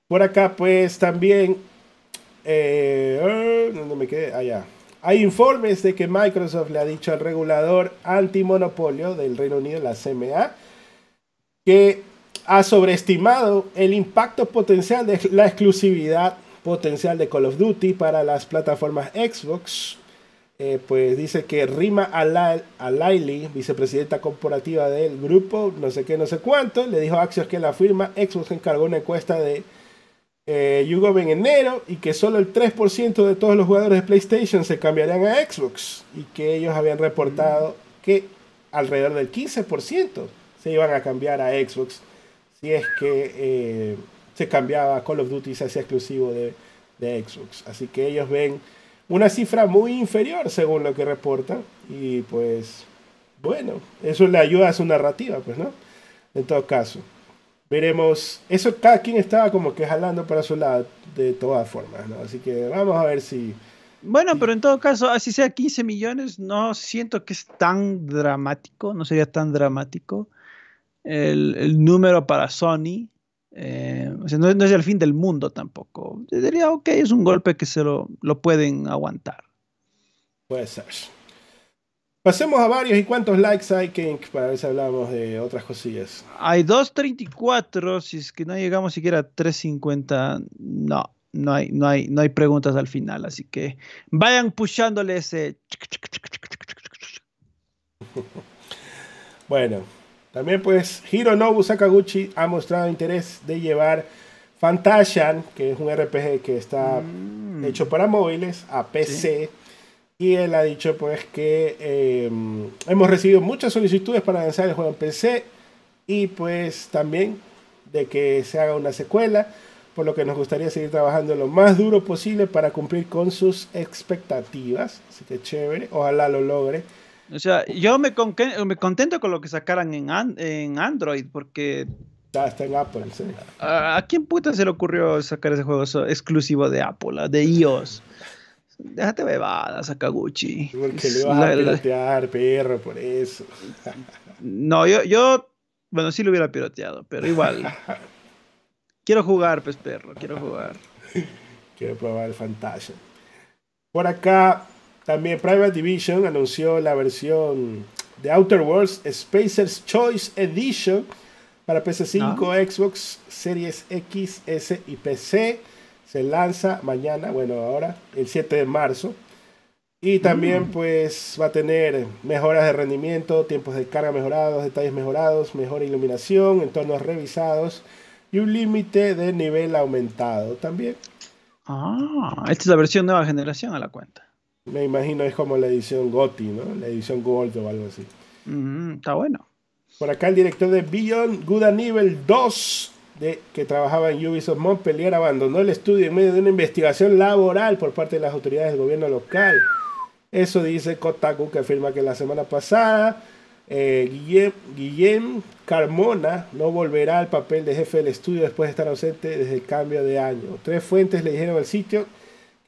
Por acá, pues también. Eh, ¿Dónde me quedé? Allá. Ah, hay informes de que Microsoft le ha dicho al regulador antimonopolio del Reino Unido, la CMA, que ha sobreestimado el impacto potencial de la exclusividad potencial de Call of Duty para las plataformas Xbox. Eh, pues dice que Rima Alaili, vicepresidenta corporativa del grupo, no sé qué, no sé cuánto, le dijo a Axios que la firma Xbox encargó una encuesta de eh, en enero y que solo el 3% de todos los jugadores de PlayStation se cambiarían a Xbox y que ellos habían reportado que alrededor del 15% se iban a cambiar a Xbox si es que eh, se cambiaba Call of Duty se hacía exclusivo de, de Xbox. Así que ellos ven una cifra muy inferior según lo que reportan y pues bueno, eso le ayuda a su narrativa, pues, ¿no? En todo caso veremos. Eso cada quien estaba como que jalando para su lado de todas formas, ¿no? Así que vamos a ver si. Bueno, pero en todo caso, así sea 15 millones, no siento que es tan dramático, no sería tan dramático el, número para Sony. Eh, o sea, no, es el fin del mundo tampoco. Yo diría, ok, es un golpe que se lo, lo pueden aguantar. Puede ser. Pasemos a varios y cuántos likes hay, King, para ver si hablamos de otras cosillas. Hay 234, si es que no llegamos siquiera a 350, no, no hay, no hay, no hay preguntas al final, así que vayan pushándole ese. bueno, también pues Hironobu Sakaguchi ha mostrado interés de llevar Fantasian, que es un RPG que está mm. hecho para móviles, a PC. Y él ha dicho pues que em, hemos recibido muchas solicitudes para lanzar el juego en PC y pues también de que se haga una secuela por lo que nos gustaría seguir trabajando lo más duro posible para cumplir con sus expectativas. Así que chévere, ojalá lo logre. O sea, yo me, me contento con lo que sacaran en, en Android, porque... Ya está en Apple, sí. ¿A, quién puta se le ocurrió sacar ese juego exclusivo de Apple, de iOS? Déjate bebadas, Sakaguchi. Porque le vas a piratear, perro, por eso. no, yo, yo, bueno, sí lo hubiera pirateado, pero igual. quiero jugar, pues, perro, quiero jugar. quiero probar el Fantasia. Por acá, también Private Division anunció la versión de Outer Worlds Spacer's Choice Edition para PC5, ah. Xbox Series X, S y PC se lanza mañana, bueno, ahora, el 7 de marzo. Y también mm. pues va a tener mejoras de rendimiento, tiempos de carga mejorados, detalles mejorados, mejor iluminación, entornos revisados y un límite de nivel aumentado también. Ah, esta es la versión nueva generación a la cuenta. Me imagino es como la edición GOTI, ¿no? La edición Gold o algo así. Mm, está bueno. Por acá el director de Beyond Good a Nivel 2 que trabajaba en Ubisoft Montpellier abandonó el estudio en medio de una investigación laboral por parte de las autoridades del gobierno local. Eso dice Kotaku, que afirma que la semana pasada eh, Guillem, Carmona no volverá al papel de jefe del estudio después de estar ausente desde el cambio de año. Tres fuentes le dijeron al sitio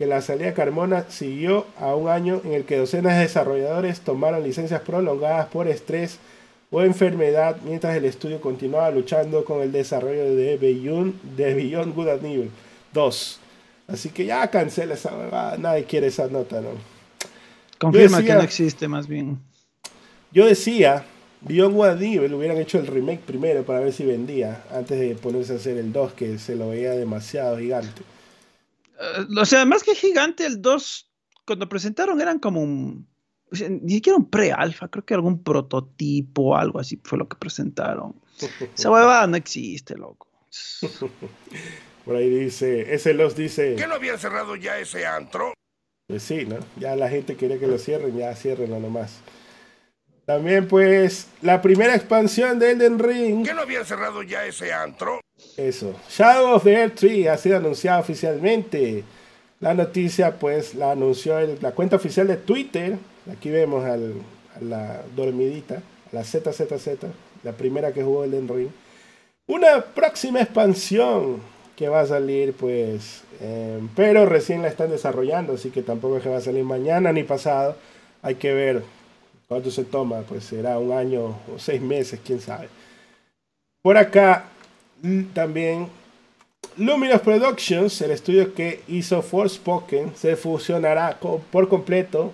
que la salida Carmona siguió a un año en el que docenas de desarrolladores tomaron licencias prolongadas por estrés o enfermedad mientras el estudio continuaba luchando con el desarrollo de Beyond, de Beyond Good at Nivel 2. Así que ya cancela esa nadie quiere esa nota, ¿no? Confirma que no existe más bien. Yo decía, Beyond Good at Nivel hubieran hecho el remake primero para ver si vendía, antes de ponerse a hacer el 2, que se lo veía demasiado gigante. Eh, o sea, más que gigante, el 2, cuando presentaron eran como un ni siquiera un pre-alfa, creo que algún prototipo o algo así fue lo que presentaron. Esa huevada no existe, loco. Por ahí dice, ese los dice. ¿Qué no habían cerrado ya ese antro? Pues sí, ¿no? Ya la gente quería que lo cierren, ya cierrenlo nomás. También, pues, la primera expansión de Elden Ring. ¿Qué no habían cerrado ya ese antro? Eso. Shadow of the Earth Tree ha sido anunciado oficialmente. La noticia, pues, la anunció la cuenta oficial de Twitter Aquí vemos a la dormidita, la ZZZ, la primera que jugó el Ring. Una próxima expansión que va a salir, pues, em, pero recién la están desarrollando, así que tampoco es que va a salir mañana ni pasado. Hay que ver cuánto se toma, pues será un año o seis meses, quién sabe. Por acá también Luminous Productions, el estudio que hizo Forspoken, se fusionará por completo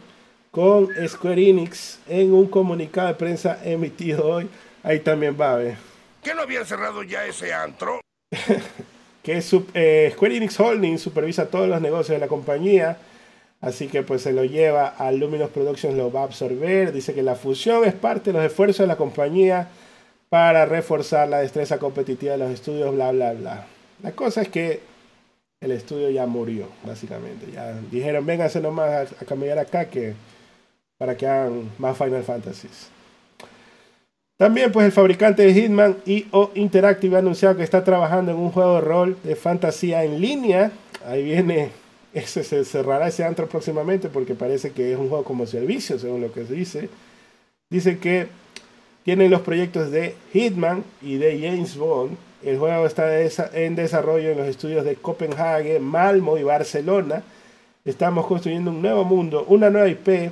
con Square Enix en un comunicado de prensa emitido hoy. Ahí también va a ver. ¿Qué no había cerrado ya ese antro? que eh, Square Enix Holding supervisa todos los negocios de la compañía. Así que pues se lo lleva a Luminous Productions, lo va a absorber. Dice que la fusión es parte de los esfuerzos de la compañía para reforzar la destreza competitiva de los estudios, bla, bla, bla. La cosa es que el estudio ya murió, básicamente. Ya dijeron, vénganse nomás a, a cambiar acá que para que hagan más Final Fantasies. También pues el fabricante de Hitman IO Interactive ha anunciado que está trabajando en un juego de rol de fantasía en línea. Ahí viene, ese se cerrará ese antro próximamente porque parece que es un juego como servicio, según lo que se dice. Dice que tienen los proyectos de Hitman y de James Bond. El juego está en desarrollo en los estudios de Copenhague, Malmo y Barcelona. Estamos construyendo un nuevo mundo, una nueva IP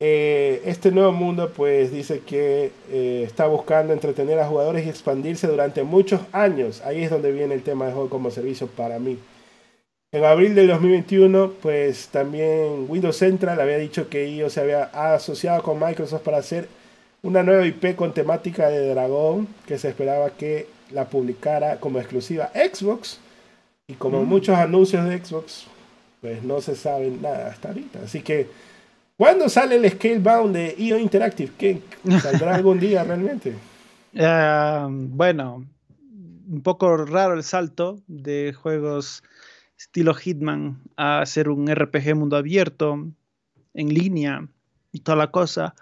eh, este nuevo mundo pues dice que eh, está buscando entretener a jugadores y expandirse durante muchos años. Ahí es donde viene el tema de juego como servicio para mí. En abril del 2021 pues también Windows Central había dicho que IO se había asociado con Microsoft para hacer una nueva IP con temática de dragón que se esperaba que la publicara como exclusiva Xbox. Y como mm. muchos anuncios de Xbox pues no se sabe nada hasta ahorita. Así que ¿Cuándo sale el Scalebound de IO Interactive? ¿Qué? ¿Saldrá algún día realmente? Eh, bueno, un poco raro el salto de juegos estilo Hitman a hacer un RPG mundo abierto, en línea y toda la cosa.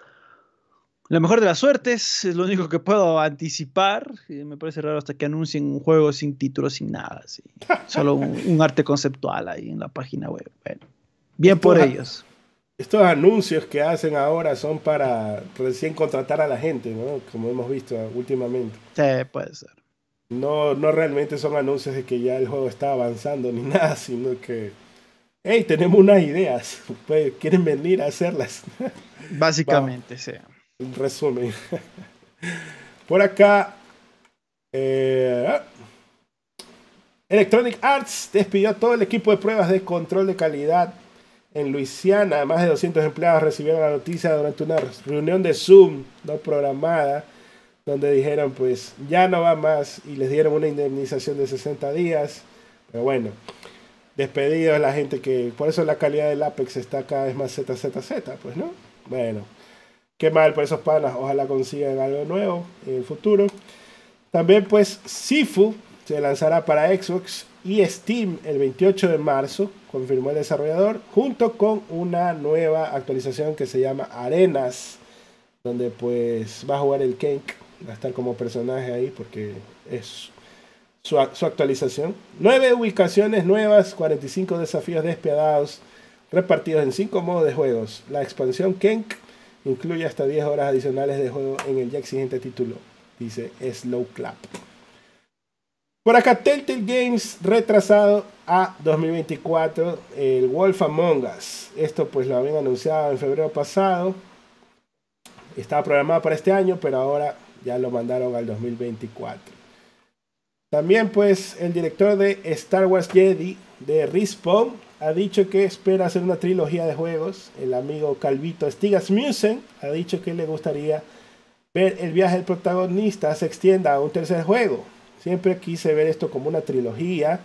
La mejor de las suertes es lo único que puedo anticipar. Me parece raro hasta que anuncien un juego sin título, sin nada. Solo un, arte conceptual ahí en la página web. Bueno, bien por ellos. Estos anuncios que hacen ahora son para recién contratar a la gente, ¿no? Como hemos visto últimamente. Sí, puede ser. No, no realmente son anuncios de que ya el juego está avanzando ni nada, sino que, hey, tenemos unas ideas, pues, quieren venir a hacerlas. Básicamente, sí resumen. Por acá, eh, Electronic Arts despidió a todo el equipo de pruebas de control de calidad en Luisiana. Más de 200 empleados recibieron la noticia durante una reunión de Zoom no programada, donde dijeron pues ya no va más y les dieron una indemnización de 60 días. Pero bueno, despedido a la gente que... Por eso la calidad del Apex está cada vez más ZZZ, pues no. Bueno. Qué mal por esos panas, ojalá consigan algo nuevo en el futuro. También pues Sifu se lanzará para Xbox y Steam el 28 de marzo, confirmó el desarrollador, junto con una nueva actualización que se llama Arenas, donde pues va a jugar el Kenk, va a estar como personaje ahí porque es su, actualización. Nueve ubicaciones nuevas, 45 desafíos despiadados, repartidos en cinco modos de juegos. La expansión Kenk Incluye hasta 10 horas adicionales de juego en el ya exigente título, dice Slow Clap. Por acá, Telltale Games retrasado a 2024, el Wolf Among Us. Esto pues lo habían anunciado en febrero pasado. Estaba programado para este año, pero ahora ya lo mandaron al 2024. También pues el director de Star Wars Jedi de Respawn ha dicho que espera hacer una trilogía de juegos. El amigo Calvito Stigasmusen ha dicho que le gustaría ver el viaje del protagonista se extienda a un tercer juego. Siempre quise ver esto como una trilogía.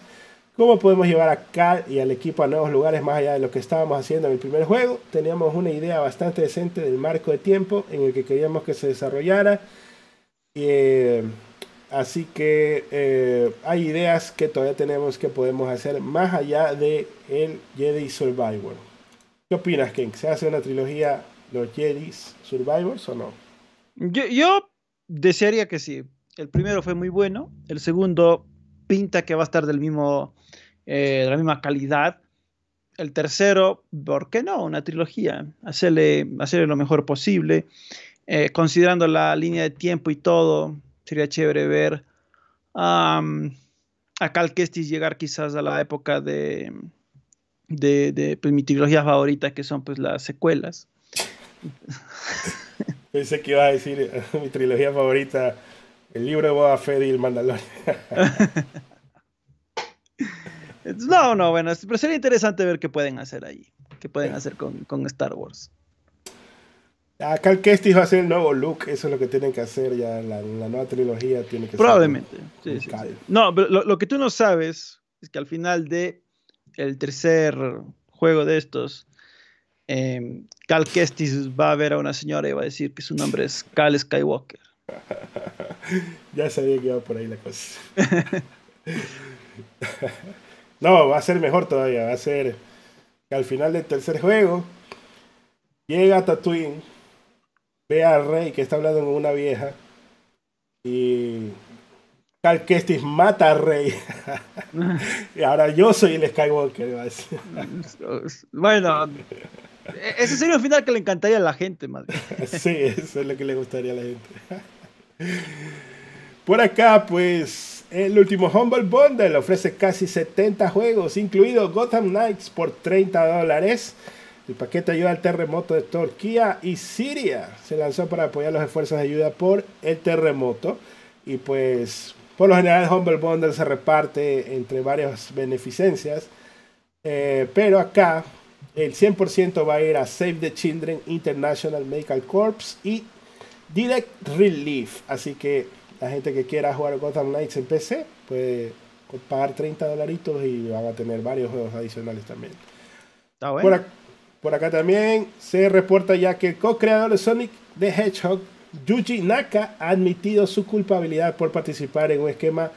¿Cómo podemos llevar a Cal y al equipo a nuevos lugares más allá de lo que estábamos haciendo en el primer juego? Teníamos una idea bastante decente del marco de tiempo en el que queríamos que se desarrollara. Eh, Así que eh, hay ideas que todavía tenemos que podemos hacer más allá de el Jedi Survivor. ¿Qué opinas, Ken? ¿Se hace una trilogía los Jedi Survivors o no? Yo, desearía que sí. El primero fue muy bueno. El segundo pinta que va a estar del mismo, eh, de la misma calidad. El tercero, ¿por qué no? Una trilogía. Hacerle, hacerle lo mejor posible. Eh, considerando la línea de tiempo y todo, sería chévere ver a Cal Kestis llegar quizás a la época de, de, pues, mi trilogía favorita, que son pues las secuelas. Pensé que iba a decir eh, mi trilogía favorita, el libro de Boba Fett y el Mandalorian. no, no, bueno, pero sería interesante ver qué pueden hacer ahí, qué pueden hacer con, con Star Wars. Acá el Kestis va a ser el nuevo look, eso es lo que tienen que hacer ya, la, nueva trilogía tiene que Probablemente, sí, sí, No, pero lo, que tú no sabes es que al final de el tercer juego de estos, eh, Cal Kestis va a ver a una señora y va a decir que su nombre es Cal Skywalker. ya sabía que iba por ahí la cosa. no, va a ser mejor todavía, va a ser que al final del tercer juego llega Tatooine ve a Rey que está hablando con una vieja y Cal Kestis mata a Rey. y ahora yo soy el Skywalker. bueno, ese sería un final que le encantaría a la gente, madre. sí, eso es lo que le gustaría a la gente. Por acá, pues, el último Humble Bundle ofrece casi 70 juegos, incluido Gotham Knights por 30 dólares. El paquete ayuda al terremoto de Turquía y Siria. Se lanzó para apoyar los esfuerzos de ayuda por el terremoto. Y pues, por lo general, el Humble Bundle se reparte entre varias beneficencias. Eh, pero acá, el 100% va a ir a Save the Children International Medical Corps y Direct Relief. Así que la gente que quiera jugar Gotham Knights en PC puede pagar 30 dolaritos y van a tener varios juegos adicionales también. Está bueno. Por acá también se reporta ya que el co-creador de Sonic the Hedgehog, Yuji Naka, ha admitido su culpabilidad por participar en un esquema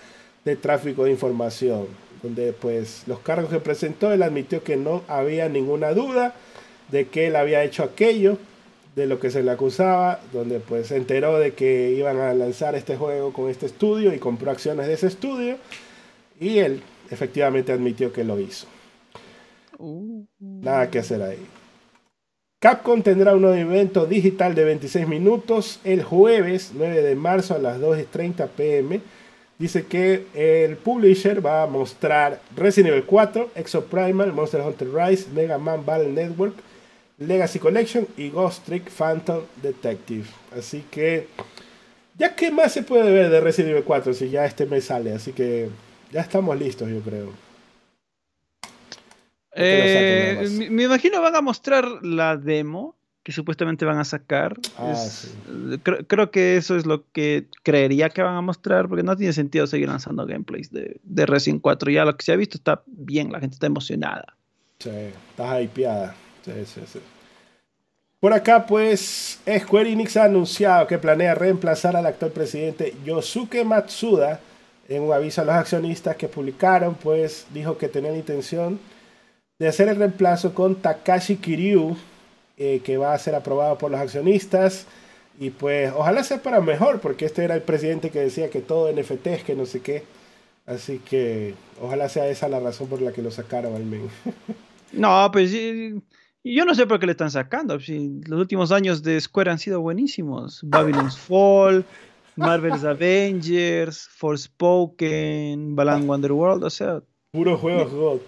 de tráfico de información, donde pues los cargos que presentó, él admitió que no había ninguna duda de que él había hecho aquello, de lo que se le acusaba, donde pues se enteró de que iban a lanzar este juego con este estudio y compró acciones de ese estudio y él efectivamente admitió que lo hizo. Uh, Nada que hacer ahí. Capcom tendrá un nuevo evento digital de 26 minutos el jueves 9 de marzo a las 2.30 pm. Dice que el publisher va a mostrar Resident Evil 4, Exo Primal, Monster Hunter Rise, Mega Man Battle Network, Legacy Collection y Ghost Trick Phantom Detective. Así que, ya qué más se puede ver de Resident Evil 4 si ya este mes sale. Así que ya estamos listos, yo creo. Eh, me, me imagino van a mostrar la demo que supuestamente van a sacar. Ah, Es- sí. creo, creo que eso es lo que creería que van a mostrar, porque no tiene sentido seguir lanzando gameplays de, de Resident 4. Ya lo que se ha visto está bien, la gente está emocionada. Sí, estás hypeada. Sí, sí, sí. Por acá, pues, Square Enix ha anunciado que planea reemplazar al actual presidente Yosuke Matsuda. En un aviso a los accionistas que publicaron, pues, dijo que tenía la intención de hacer el reemplazo con Takashi Kiryu, eh, que va a ser aprobado por los accionistas. Y pues, ojalá sea para mejor, porque este era el presidente que decía que todo NFT es que no sé qué. Así que, ojalá sea esa la razón por la que lo sacaron al menos. No, pues yo no sé por qué le están sacando. si los últimos años de Square han sido buenísimos. Babylon's Fall, Marvel's Avengers, Forspoken, Balan Wonderworld. O sea, Puros juegos God.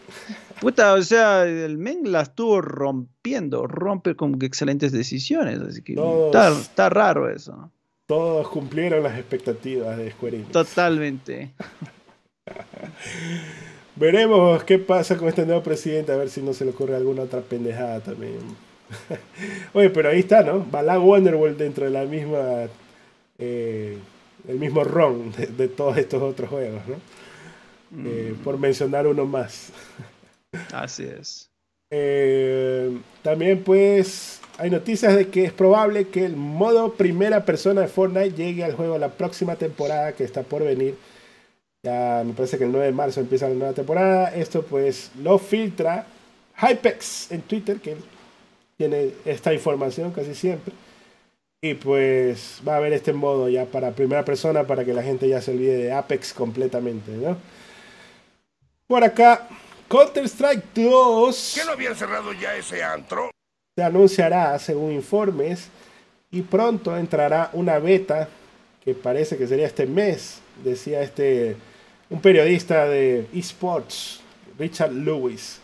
puta, o sea, el men la estuvo rompiendo, rompe con excelentes decisiones. Así que Todos. está, está raro eso. Todos cumplieron las expectativas de Square Enix. Totalmente. Veremos qué pasa con este nuevo presidente, a ver si no se le ocurre alguna otra pendejada también. Oye, pero ahí está, ¿no? Balan Wonderworld dentro de la misma. eh, el mismo ROM de, de todos estos otros juegos, ¿no? Eh, por mencionar uno más. Así es. Eh, también pues hay noticias de que es probable que el modo primera persona de Fortnite llegue al juego la próxima temporada que está por venir. Ya me parece que el 9 de marzo empieza la nueva temporada. Esto pues lo filtra Hypex en Twitter, que tiene esta información casi siempre. Y pues va a haber este modo ya para primera persona para que la gente ya se olvide de Apex completamente, ¿no? Por acá, Counter-Strike 2 ¿Que no habían cerrado ya ese antro? se anunciará según informes y pronto entrará una beta que parece que sería este mes, decía este un periodista de esports, Richard Lewis.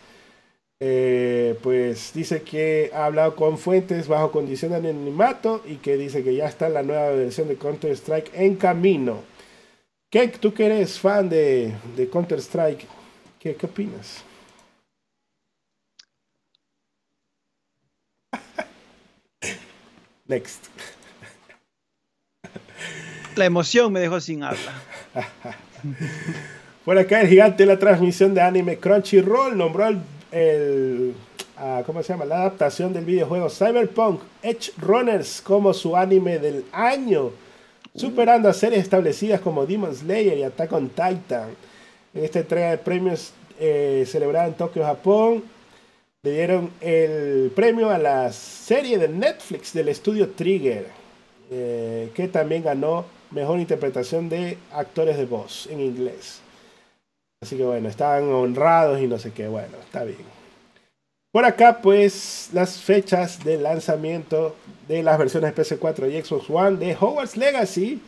Eh, pues dice que ha hablado con fuentes bajo condición de anonimato y que dice que ya está la nueva versión de Counter Strike en camino. ¿Qué, tú que eres fan de, de Counter Strike, ¿qué, qué opinas? Next. La emoción me dejó sin habla. Por acá el gigante de la transmisión de anime Crunchyroll nombró el, el- ah, ¿cómo se llama? La adaptación del videojuego Cyberpunk Edge Runners como su anime del año, superando a series establecidas como Demon Slayer y Attack on Titan. En esta entrega de premios eh, celebrada en Tokio, Japón, le dieron el premio a la serie de Netflix del estudio Trigger, eh, que también ganó mejor interpretación de actores de voz en inglés. Así que bueno, estaban honrados y no sé qué, bueno, está bien. Por acá, pues, las fechas de lanzamiento de las versiones PS4 y Xbox One de Hogwarts Legacy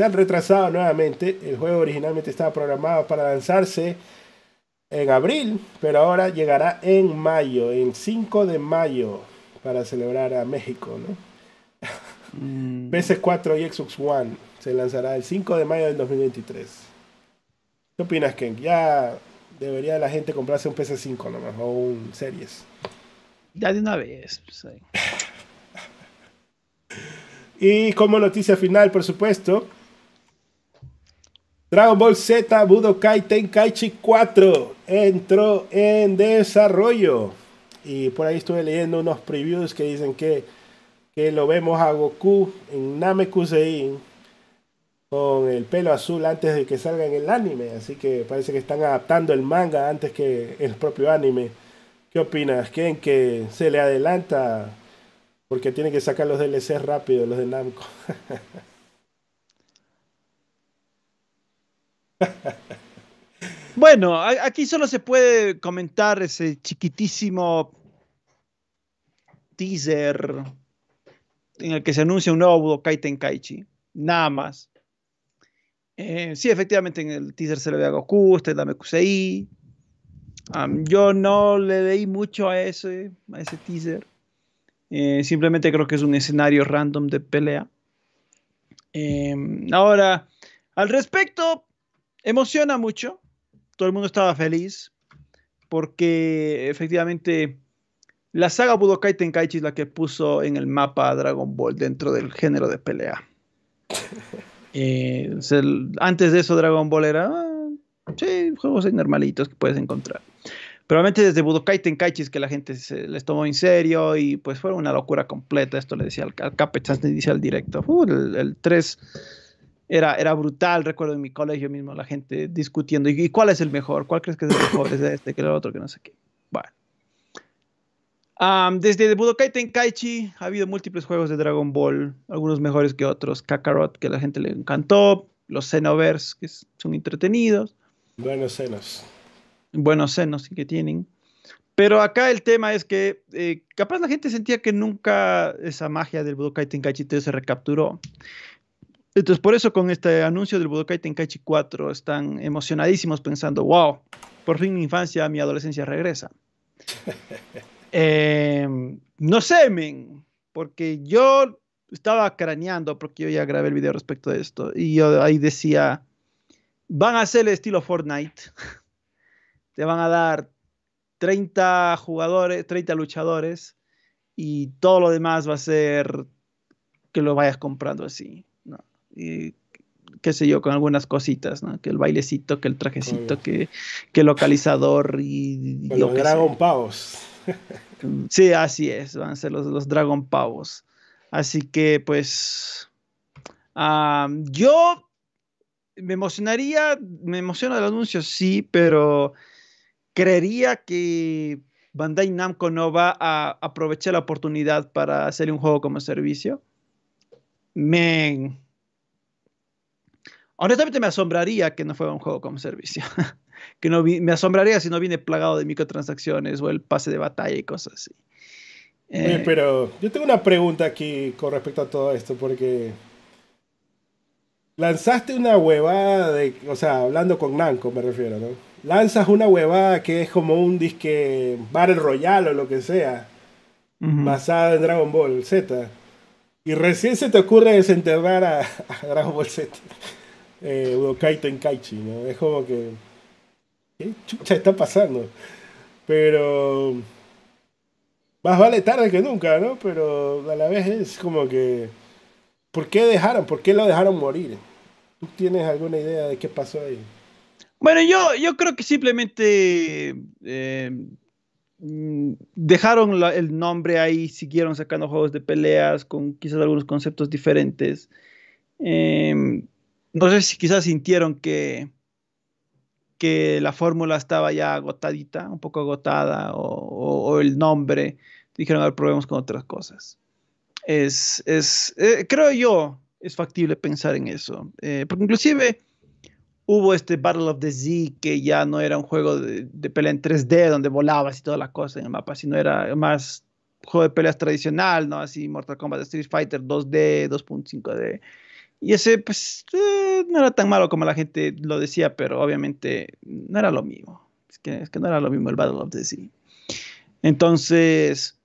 se han retrasado nuevamente. El juego originalmente estaba programado para lanzarse en abril, pero ahora llegará en mayo, en 5 de mayo, para celebrar a México, ¿no? Mm, PS4 y Xbox One se lanzará el 5 de mayo del 2023. ¿Qué opinas, Ken? Ya debería la gente comprarse un PS5 nomás o un Series. ya de una vez. pues, ahí. Y como noticia final, por supuesto, Dragon Ball Z Budokai Tenkaichi 4 entró en desarrollo. Y por ahí estuve leyendo unos previews que dicen que, que lo vemos a Goku en Namekusein con el pelo azul antes de que salga en el anime. Así que parece que están adaptando el manga antes que el propio anime. ¿Qué opinas? ¿Creen que se le adelanta Porque tiene que sacar los DLC rápido, los de Namco. bueno, aquí solo se puede comentar ese chiquitísimo teaser en el que se anuncia un nuevo Budokai Tenkaichi. Nada más. Eh, sí, efectivamente en el teaser se le ve a Goku, usted la Mekusei. yo no le leí mucho a ese, a ese teaser. Eh, simplemente creo que es un escenario random de pelea. Em, ahora, al respecto, emociona mucho. Todo el mundo estaba feliz porque efectivamente la saga Budokai Tenkaichi es la que puso en el mapa a Dragon Ball dentro del género de pelea. Eh, antes de eso Dragon Ball era ah, sí, juegos normalitos que puedes encontrar. Probablemente desde Budokai Tenkaichi es que la gente se les tomó en serio y pues fue una locura completa. Esto le decía al, al Capex inicial directo. Uh, el, 3 era, era brutal. Recuerdo en mi colegio mismo la gente discutiendo. ¿Y, cuál es el mejor? ¿Cuál crees que es el mejor? ¿Es este que el otro? Que no sé qué. Bueno. desde Budokai Tenkaichi ha habido múltiples juegos de Dragon Ball, algunos mejores que otros. Kakarot, que a la gente le encantó. Los Xenoverse, que son entretenidos. Buenos senos buenos senos que tienen. Pero acá el tema es que eh, capaz la gente sentía que nunca esa magia del Budokai Tenkaichi 3 se recapturó. Entonces, por eso con este anuncio del Budokai Tenkaichi 4 están emocionadísimos pensando, wow, por fin mi infancia, mi adolescencia regresa. Em, no sé, men, porque yo estaba craneando, porque yo ya grabé el video respecto de esto, y yo ahí decía, van a hacer el estilo Fortnite. te van a dar 30 jugadores, 30 luchadores y todo lo demás va a ser que lo vayas comprando así, Y qué sé yo, con algunas cositas, ¿no? Que el bailecito, que el trajecito, que, que el localizador y... los Dragon Pavos. sí, así es, van a ser los, los Dragon Pavos. Así que pues... yo me emocionaría, me emociona el anuncio, sí, pero creería que Bandai Namco no va a aprovechar la oportunidad para hacer un juego como servicio. Me... Honestamente me asombraría que no fuera un juego como servicio. que no me asombraría si no viene plagado de microtransacciones o el pase de batalla y cosas así. Eh, pero yo tengo una pregunta aquí con respecto a todo esto, porque lanzaste una huevada de, o sea, hablando con Namco me refiero, ¿no? lanzas una huevada que es como un disque Battle Royale o lo que sea, basada en Dragon Ball Z. Y recién se te ocurre desenterrar a, Dragon Ball Z. Eh, Udokai Tenkaichi, ¿no? Es como que. ¿Qué chucha está pasando? Pero. Más vale tarde que nunca, ¿no? Pero a la vez es como que. ¿Por qué dejaron? ¿Por qué lo dejaron morir? ¿Tú tienes alguna idea de qué pasó ahí? Bueno, yo, yo creo que simplemente eh, dejaron el nombre ahí, siguieron sacando juegos de peleas con quizás algunos conceptos diferentes. Em, no sé si quizás sintieron que, que la fórmula estaba ya agotadita, un poco agotada, o, el nombre. Dijeron, a ver, probemos con otras cosas. Es, es eh, creo yo, es factible pensar en eso. Eh, porque inclusive hubo este Battle of the Z que ya no era un juego de, pelea en 3D donde volabas y toda la cosa en el mapa, sino era más juego de peleas tradicional, ¿no? Así Mortal Kombat, Street Fighter 2D, 2.5D. Y ese, pues, eh, no era tan malo como la gente lo decía, pero obviamente no era lo mismo. Es que, no era lo mismo el Battle of the Z. Entonces,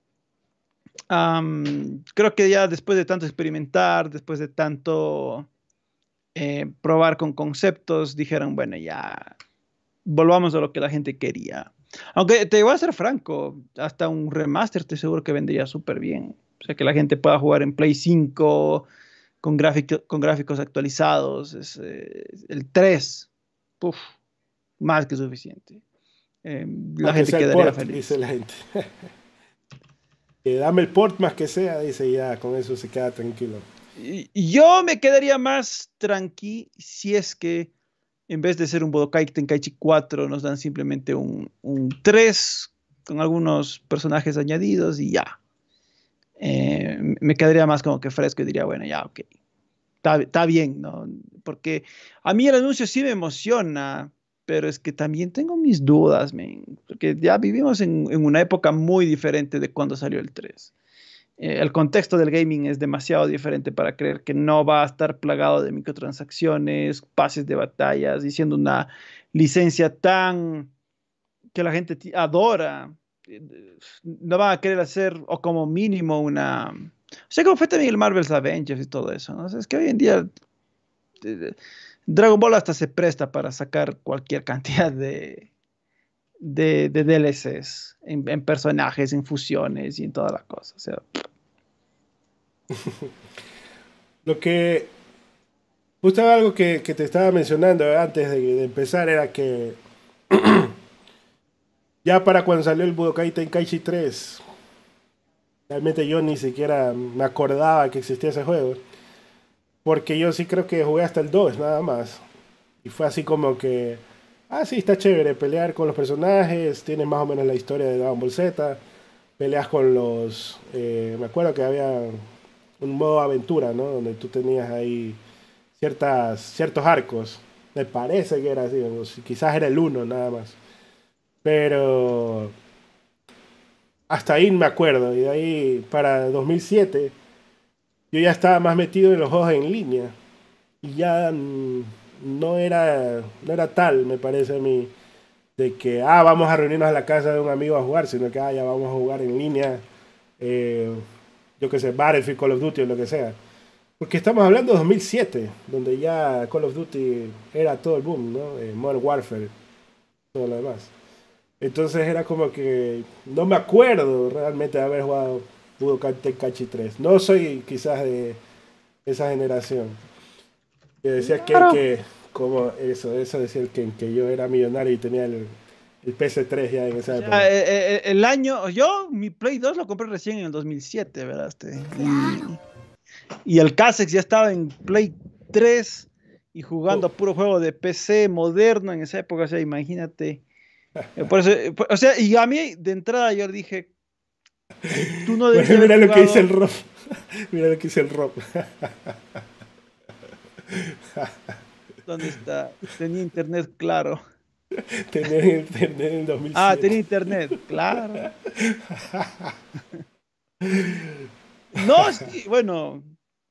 creo que ya después de tanto experimentar, después de tanto eh, probar con conceptos, dijeron, bueno, ya volvamos a lo que la gente quería. Aunque te voy a ser franco, hasta un remaster te seguro que vendría súper bien. O sea, que la gente pueda jugar en Play 5 con, con gráficos actualizados. Es, eh, el 3, más que suficiente. Eh, la gente quedaría feliz. Dice la gente. dame el port más que sea, dice ya, con eso se queda tranquilo. Yo me quedaría más tranqui si es que en vez de ser un Budokai Tenkaichi 4 nos dan simplemente un, 3 con algunos personajes añadidos y ya. Eh, me quedaría más como que fresco y diría, bueno, ya, ok, está, bien, ¿no? Porque a mí el anuncio sí me emociona, pero es que también tengo mis dudas, porque ya vivimos en, una época muy diferente de cuando salió el 3. Eh, el contexto del gaming es demasiado diferente para creer que no va a estar plagado de microtransacciones, pases de batallas, y siendo una licencia tan que la gente adora no van a querer hacer, o como mínimo, una. O sea, como fue también el Marvel's Avengers y todo eso, ¿no? es que hoy en día Dragon Ball hasta se presta para sacar cualquier cantidad de, de, DLCs en, personajes, en fusiones y en toda la cosa. O sea. Lo que. Justo algo que, te estaba mencionando antes de empezar era que Ya para cuando salió el Budokai Tenkaichi 3, realmente yo ni siquiera me acordaba que existía ese juego. Porque yo sí creo que jugué hasta el 2, nada más. Y fue así como que, ah, sí, está chévere pelear con los personajes, tienes más o menos la historia de Dragon Ball Z, peleas con los... Eh, me acuerdo que había un modo aventura, ¿no? Donde tú tenías ahí ciertas, ciertos arcos. Me parece que era así, quizás era el 1 nada más. Pero hasta ahí me acuerdo. Y de ahí para 2007 yo ya estaba más metido en los juegos en línea. Y ya no era, no era tal, me parece a mí, de que, ah, vamos a reunirnos a la casa de un amigo a jugar, sino que, ah, ya vamos a jugar en línea, eh, yo qué sé, Battlefield, Call of Duty o lo que sea. Porque estamos hablando de 2007, donde ya Call of Duty era todo el boom, ¿no? Eh, Modern Warfare, todo lo demás. Entonces era como que no me acuerdo realmente de haber jugado Budokai Tenkaichi 3. No soy quizás de esa generación. Que decía que, que como eso, eso decía el que, que yo era millonario y tenía el, el PS3 ya en esa época. Eh, eh, eh, el año, yo mi Play 2 lo compré recién en el 2007, ¿verdad? Este, y, y, el Casex ya estaba en Play 3 y jugando a puro juego de PC moderno en esa época, o sea, imagínate. Por eso, o sea, y a mí de entrada yo dije, tú no debes Mira lo que dice el Rob. Mira lo que dice el Rob. ¿Dónde está? Tenía internet, claro. Tenía internet en 2007. Ah, tenía internet, claro. No, sí, bueno,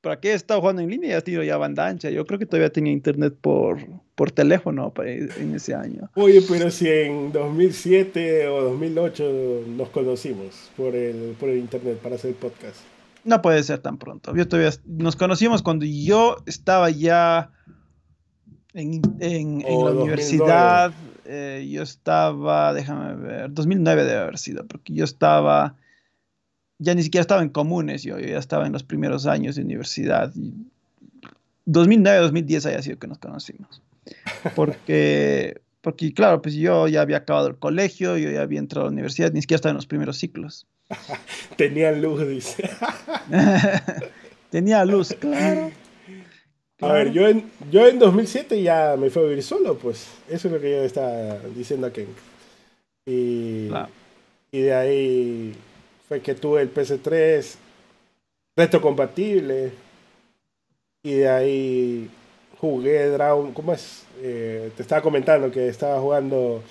¿para qué he estado jugando en línea? Ya tenido ya banda ancha. Yo creo que todavía tenía internet por, por teléfono en ese año. Oye, pero si en 2007 o 2008 nos conocimos por el, por el internet para hacer el podcast. No puede ser tan pronto. Yo todavía nos conocimos cuando yo estaba ya en, en, la universidad. Eh, yo estaba, déjame ver, 2009 debe haber sido, porque yo estaba ya ni siquiera estaba en comunes, yo, ya estaba en los primeros años de universidad. 2009, 2010 haya sido que nos conocimos. Porque, porque, claro, pues yo ya había acabado el colegio, yo ya había entrado a la universidad, ni siquiera estaba en los primeros ciclos. Tenía luz, dice. Tenía luz, claro. A ver, yo en, yo en 2007 ya me fui a vivir solo, pues eso es lo que yo estaba diciendo a Ken. Y, y de ahí fue que tuve el PS3 retrocompatible y de ahí jugué Dragon, ¿cómo es? Eh, te estaba comentando que estaba jugando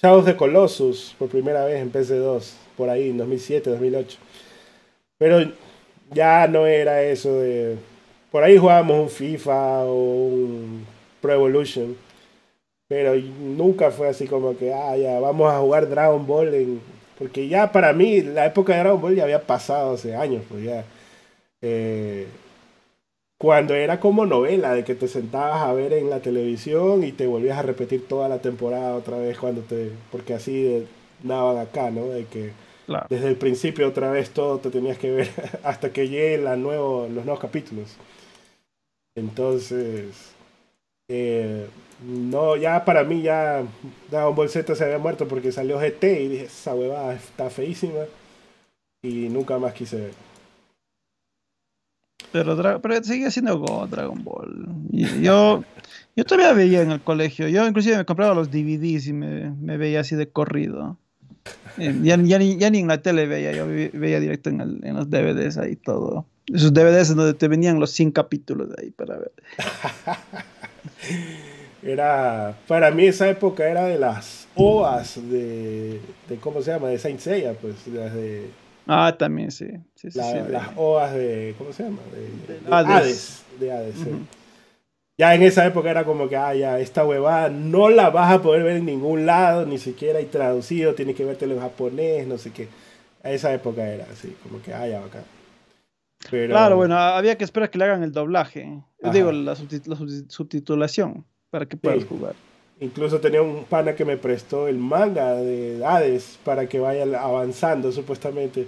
Shadows de Colossus por primera vez en PS2, por ahí en 2007, 2008. Pero ya no era eso de... Por ahí jugábamos un FIFA o un Pro Evolution. Pero nunca fue así como que, ah, ya, vamos a jugar Dragon Ball en, porque ya para mí la época de Dragon Ball ya había pasado hace años, pues ya. Eh, cuando era como novela, de que te sentabas a ver en la televisión y te volvías a repetir toda la temporada otra vez cuando te... Porque así daban acá, ¿no? De que desde el principio otra vez todo te tenías que ver hasta que lleguen la nuevo, los nuevos capítulos. Entonces... Eh, no, ya para mí ya Dragon Ball Z se había muerto porque salió GT y dije, esa huevada está feísima. Y nunca más quise ver. Pero, pero sigue siendo Dragon Ball. Y yo, yo todavía veía en el colegio. Yo inclusive me compraba los DVDs y me, me veía así de corrido. Eh, Ya, ya ni, ya ni en la tele veía, yo veía directo en, el- en los DVDs ahí todo. Esos DVDs donde te venían los 100 capítulos de ahí para ver. Era, para mí esa época era de las OAS de, de ¿cómo se llama? De Saint Seiya, pues, las de Ah, también, sí. sí, sí, la- sí, las. OAS de, ¿cómo se llama? De, de Hades. Hades. de Hades, sí. Ujú. Ya en esa época era como que, ah, ya, esta huevada no la vas a poder ver en ningún lado, ni siquiera hay traducido, tienes que vértelo en japonés, no sé qué. A esa época era así, como que, ah, ya, bacán. Pero, Claro, bueno, había que esperar que le hagan el doblaje. Yo Digo, Ajá. la, subtit- la subtit- subtitulación para que puedas Sí. jugar. Incluso tenía un pana que me prestó el manga de Hades para que vaya avanzando, supuestamente.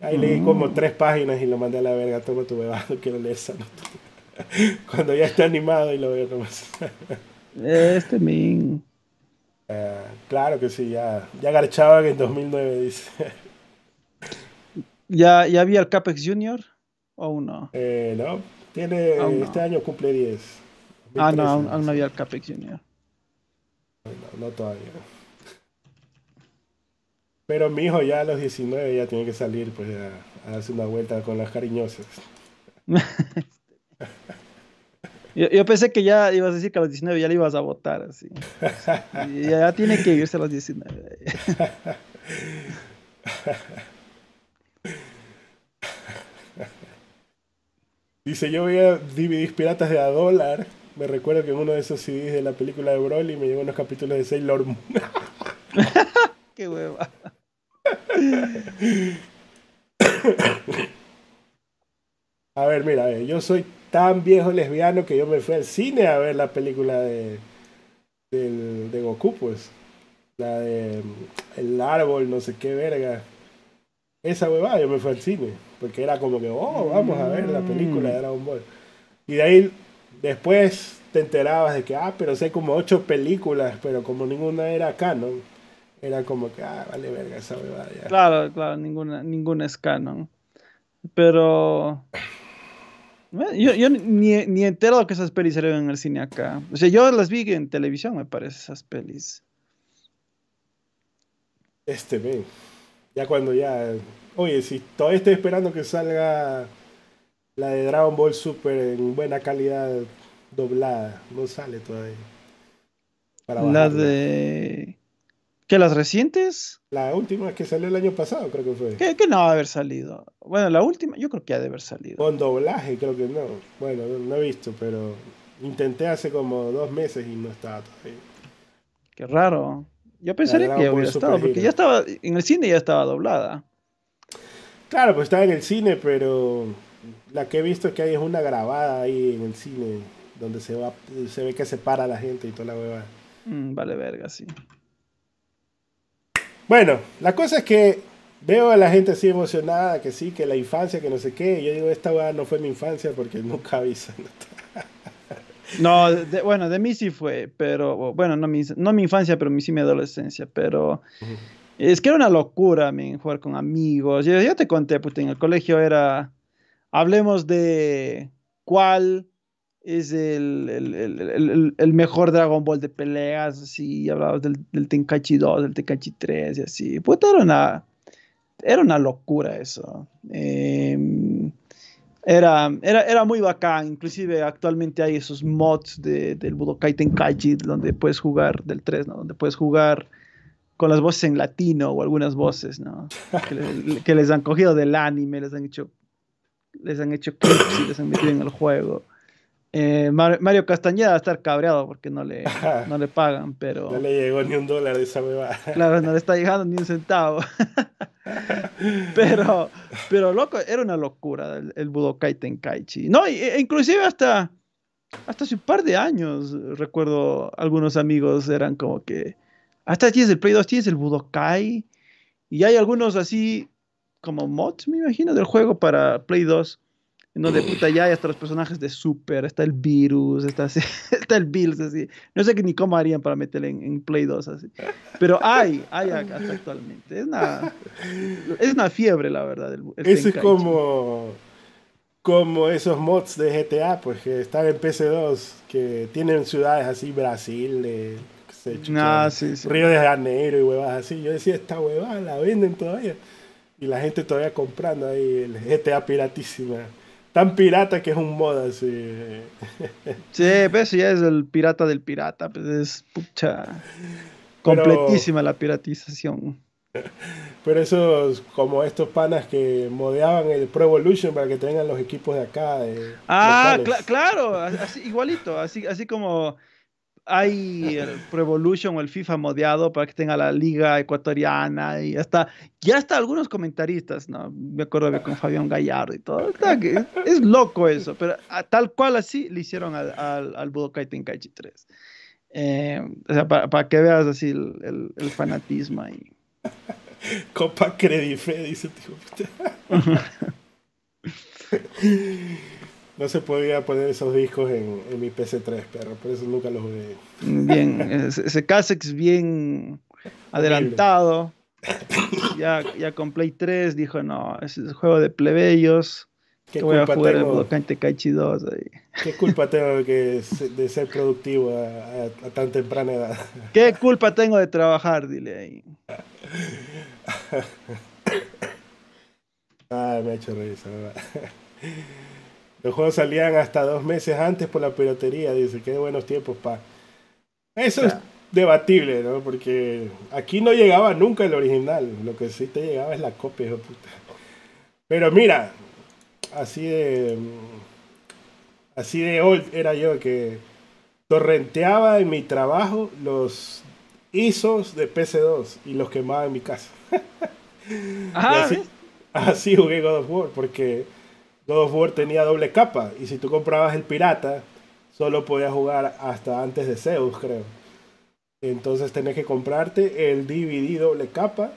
Ahí leí Mm. como tres páginas y lo mandé a la verga. Toma tu bebado, no quiero leer esa nota. Cuando ya esté animado y lo veo nomás. Este min. Ah, claro que sí, ya, ya garchaban en 2009, dice. ¿Ya, ¿Ya había el Capex Junior? ¿O no? Eh, no, tiene, no. este año cumple 10. Ah, no, 2013, aún, aún no había el Capex Junior. No, no todavía. Pero mi hijo ya a los 19 ya tiene que salir pues a, a darse una vuelta con las cariñosas. Yo, yo pensé que ya ibas a decir que a los 19 ya le ibas a votar, así. Y ya tiene que irse a los 19. Dice, yo veía DVDs piratas de a dólar. Me recuerdo que en uno de esos CDs de la película de Broly me llegó unos capítulos de Sailor Moon. Qué hueva. A ver, mira, eh, yo soy tan viejo lesbiano que yo me fui al cine a ver la película de, del- de Goku, pues. La de mm, El árbol, no sé qué verga. Esa huevada yo me fui al cine. Porque era como que, oh, vamos a ver la película de Dragon Ball. Y de ahí, después te enterabas de que, ah, pero sé como ocho películas, pero como ninguna era canon, era como que, ah, vale verga esa ya. Claro, claro, ninguna, ninguna es canon. Pero. bueno, Yo, yo ni, ni entero que esas pelis salieron en el cine acá. O sea, yo las vi en televisión, me parece, esas pelis. Este, ven. Ya cuando ya. Oye, si todavía estoy esperando que salga la de Dragon Ball Super en buena calidad doblada. No sale todavía. Para La de. ¿Qué, las recientes? La última que salió el año pasado, creo que fue. Que, que no va a haber salido. Bueno, la última, yo creo que ha de haber salido. Con doblaje, creo que no. Bueno, no, no he visto, pero intenté hace como dos meses y no estaba todavía. Qué raro. Yo pensaría que hubiera estado, porque ya estaba, en el cine ya estaba doblada. Claro, pues estaba en el cine, pero la que he visto es que hay es una grabada ahí en el cine donde se va, se ve que se para la gente y toda la hueva. Mm, vale, verga, sí. Bueno, la cosa es que veo a la gente así emocionada, que sí, que la infancia, que no sé qué. y yo digo, esta hueá no fue mi infancia porque nunca avisan. No, de- bueno, de mí sí fue, pero bueno, no mi, no mi infancia, pero sí mi adolescencia, pero es que era una locura, men, jugar con amigos. Yo, yo te conté, puta, en el colegio era, hablemos de cuál es el, el- el- el- mejor Dragon Ball de peleas, así, hablabas del, del Tenkaichi 2, del Tenkaichi 3 y así. Puta, era una, era una locura eso. Em, era, era, era muy bacán, inclusive actualmente hay esos mods de, del Budokai Tenkaichi donde puedes jugar, del 3, ¿no? Donde puedes jugar con las voces en latino o algunas voces, ¿no? Que, que les han cogido del anime, les han hecho, les han hecho clips y les han metido en el juego. Eh, Mar- Mario Castañeda va a estar cabreado porque no le, no le pagan, pero... No le llegó ni un dólar de esa huevada. Claro, no le está llegando ni un centavo. pero, pero loco, era una locura el, el Budokai Tenkaichi. No, e inclusive hasta, hasta hace un par de años, recuerdo algunos amigos eran como que, hasta tienes el Play 2, tienes el Budokai, y hay algunos así como mods, me imagino, del juego para Play 2. En donde puta ya hay hasta los personajes de Super, está el virus, está, así- está el Bills, así. No sé ni cómo harían para meterle en, en Play 2, así. Pero hay, hay hasta actualmente. Es una, es una fiebre, la verdad. El, el Eso es como, como esos mods de GTA, pues que están en PC2, que tienen ciudades así, Brasil, eh, qué sé, Ah, sí, sí. Río de Janeiro y huevas así. Yo decía, esta huevada la venden todavía. Y la gente todavía comprando ahí el GTA piratísima. Tan pirata que es un mod así. Sí, eso ya es el pirata del pirata. Pues es pucha. Completísima la piratización. Pero esos, como estos panas que modeaban el Pro Evolution para que tengan los equipos de acá. de Ah, claro, así, igualito, así, así como hay el Pro Evolution o el FIFA modeado para que tenga la liga ecuatoriana y hasta, ya hasta algunos comentaristas, ¿no? Me acuerdo de con Fabián Gallardo y todo. Es, es loco eso, pero a- tal cual así le hicieron al, al, al Budokai Tenkaichi 3. Eh, o sea, para, para que veas así el, el- el fanatismo ahí. Copa Credife, dice tío. No se podía poner esos discos en, en mi PC3, perro, por eso nunca los jugué. Bien, ese, Casex bien adelantado. Ya, ya con Play 3 dijo, no, ese es juego de plebeyos. ¿Qué a culpa, jugar el tengo, Budokai Tenkaichi 2 ahí. ¿Qué culpa tengo de, que, se- de ser productivo a, a- a tan temprana edad? ¿Qué culpa tengo de trabajar? Dile ahí. Ah, me ha hecho reír. Los juegos salían hasta dos meses antes por la piratería, dice, qué buenos tiempos, pa. Eso es debatible, ¿no? Porque aquí no llegaba nunca el original, lo que sí te llegaba es la copia, hijo puta. Pero mira, así de... Así de old era yo que torrenteaba en mi trabajo los ISOs de PC2 y los quemaba en mi casa. Así, ¿ves? así jugué God of War, porque God of War tenía doble capa. Y si tú comprabas el pirata, solo podías jugar hasta antes de Zeus, creo. Entonces tenés que comprarte el DVD doble capa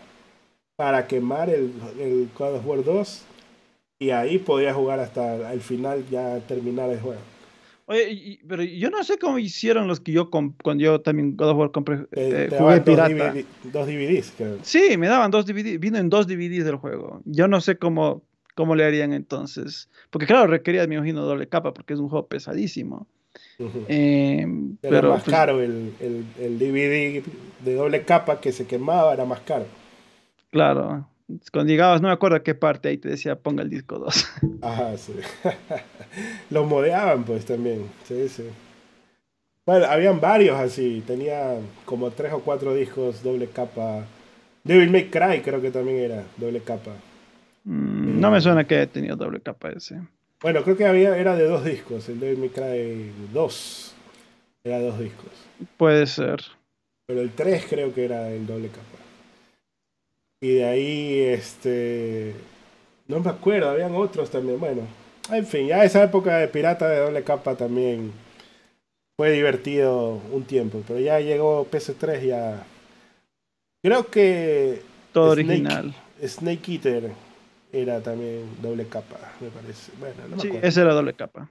para quemar el, el God of War 2. Y ahí podías jugar hasta el final, ya terminar el juego. Oye, pero yo no sé cómo hicieron los que yo cuando yo también God of War compré, eh, te jugué daban dos, pirata. DVD dos DVDs, creo. Sí, me daban dos DVDs, vino en dos DVDs del juego. Yo no sé cómo, cómo le harían entonces. Porque claro, requería, me imagino, doble capa porque es un juego pesadísimo. Eh, Era pero más pues, caro el, el, el DVD de doble capa que se quemaba, era más caro. claro, cuando llegabas, no me acuerdo a qué parte ahí te decía ponga el disco 2. Ajá, sí. Los modeaban pues también, sí, sí. Bueno, habían varios así, tenía como tres o cuatro discos doble capa. Devil May Cry creo que también era doble capa. Mm, no me suena que haya tenido doble capa ese. Bueno, creo que había, era de dos discos, el Devil May Cry 2 era dos discos. Puede ser. Pero el 3 creo que era el doble capa. Y de ahí, este. No me acuerdo, habían otros también. Bueno, en fin, ya esa época de pirata de doble capa también fue divertido un tiempo. Pero ya llegó PS3, ya. Creo que Todo Snake- original. Snake Eater era también doble capa, me parece. Bueno, no me Sí, acuerdo. ese era doble capa.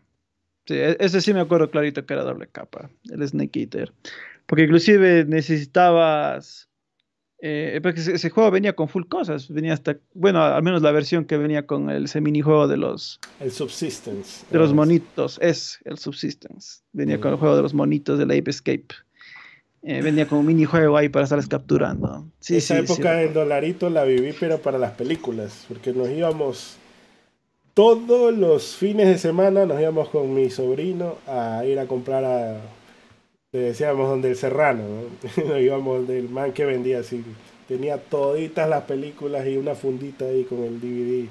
Sí, e- ese sí me acuerdo clarito que era doble capa, el Snake Eater. Porque inclusive necesitabas... eh, porque ese, ese juego venía con full cosas, venía hasta, bueno, al menos la versión que venía con el, ese minijuego de los, El Subsistence. de los era monitos, es el Subsistence. Venía con el Mm. juego de los monitos del Ape Escape. Eh, venía con un minijuego ahí para estarles capturando. Sí, Esa sí, sí, época del dolarito la viví, pero para las películas, porque nos íbamos todos los fines de semana, nos íbamos con mi sobrino a ir a comprar a, le decíamos donde el Serrano, ¿no? nos íbamos del man que vendía así, tenía toditas las películas y una fundita ahí con el DVD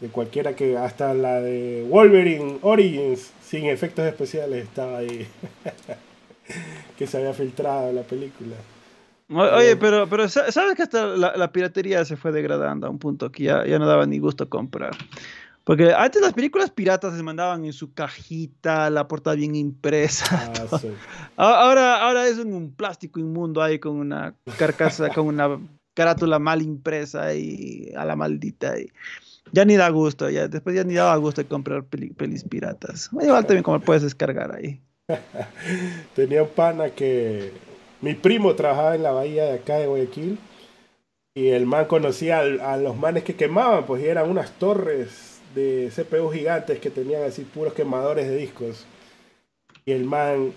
de cualquiera que, hasta la de Wolverine Origins, sin efectos especiales, estaba ahí, que se había filtrado la película. Oye, pero, pero sa- ¿sabes que hasta la, la piratería se fue degradando a un punto que ya, ya no daba ni gusto comprar? Porque antes las películas piratas se mandaban en su cajita, la portada bien impresa. Ah, sí. Ahora, ahora es un plástico inmundo ahí con una carcasa, con una carátula mal impresa y a la maldita. Y ya ni da gusto, ya después ya ni daba gusto comprar peli- pelis piratas. Igual también como puedes descargar ahí. Tenía un pana que mi primo trabajaba en la bahía de acá de Guayaquil y el man conocía a, los manes que quemaban, pues eran unas torres de CPU gigantes que tenían así puros quemadores de discos. Y el man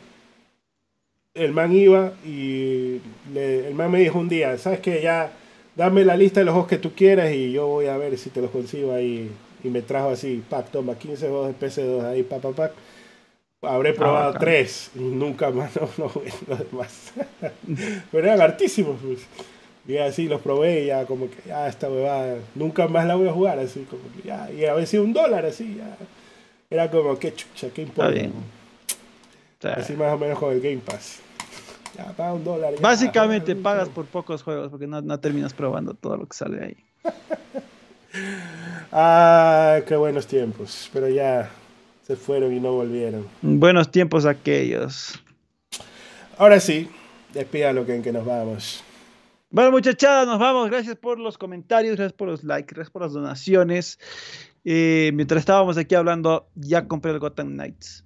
el man iba y el man me dijo un día, ¿sabes qué? Ya dame la lista de los juegos que tú quieras y yo voy a ver si te los consigo ahí. Y me trajo así, pack, toma, 15 juegos de PC2 ahí, pa, pa, pa. Habré probado bacán. tres y nunca más, no, no los demás. Pero eran hartísimos, pues. Y así los probé y ya como que, ya esta huevada, nunca más la voy a jugar, así como que ya, y a veces un dólar, así, ya. Era como, qué chucha, qué importa. bien. O sea, Así más o menos con el Game Pass. Ya, paga un dólar. ya, básicamente pagas por pocos juegos porque no, no terminas probando todo lo que sale ahí. Ah, qué buenos tiempos. Pero ya se fueron y no volvieron. Buenos tiempos aquellos. Ahora sí, despídalo que en que nos vamos. Bueno, muchachada, nos vamos. Gracias por los comentarios, gracias por los likes, gracias por las donaciones. Eh, mientras estábamos aquí hablando, ya compré el Gotham Knights.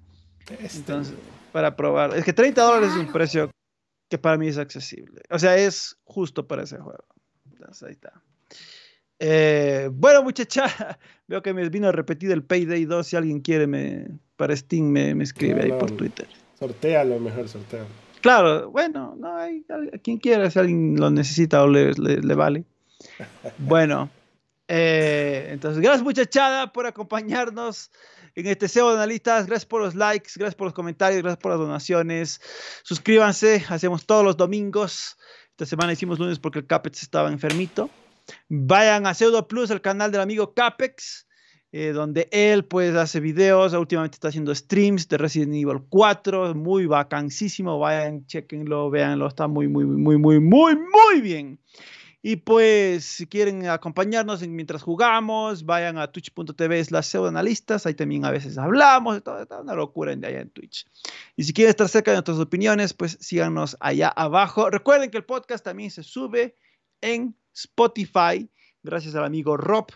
Este, Entonces, para probar. Es que 30 dólares es un precio que para mí es accesible. O sea, es justo para ese juego. Entonces, ahí está. Eh, bueno, muchacha, veo que me vino repetido el Payday 2. Si alguien quiere, me, para Steam me, me escribe ahí por No. Twitter. sortealo, mejor sortealo. Claro, bueno, no hay, a quien quiera, si alguien lo necesita o le, le- le vale. Bueno, eh, entonces, gracias muchachada por acompañarnos en este SEO de analistas. Gracias por los likes, gracias por los comentarios, gracias por las donaciones. Suscríbanse, hacemos todos los domingos. Esta semana hicimos lunes porque el Capex estaba enfermito. Vayan a Pseudo Plus, el canal del amigo Capex, eh, donde él pues hace videos. Últimamente está haciendo streams de Resident Evil 4, muy vacancísimo. Vayan, chequenlo, véanlo, está muy, muy, muy, muy, muy, muy bien. Y pues, si quieren acompañarnos en- mientras jugamos, vayan a twitch.tv slash pseudoanalistas. Ahí también a veces hablamos, está una locura en, allá en Twitch. Y si quieren estar cerca de nuestras opiniones, pues síganos allá abajo. Recuerden que el podcast también se sube en Spotify, gracias al amigo Rob,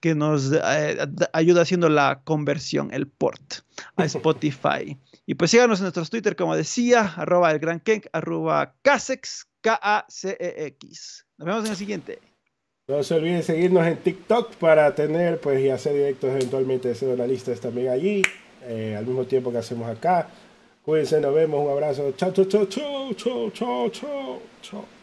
que nos eh, ayuda haciendo la conversión, el port a Spotify. y pues síganos en nuestros Twitter, como decía, arroba el gran Kenk, arroba Casex, K-A-C-E-X. Nos vemos en el siguiente. No se olviden seguirnos en TikTok para tener pues y hacer directos eventualmente de ser analistas también allí, eh, al mismo tiempo que hacemos acá. Cuídense, nos vemos, un abrazo. Chao, chao, chao, chao, chao, chao, chao.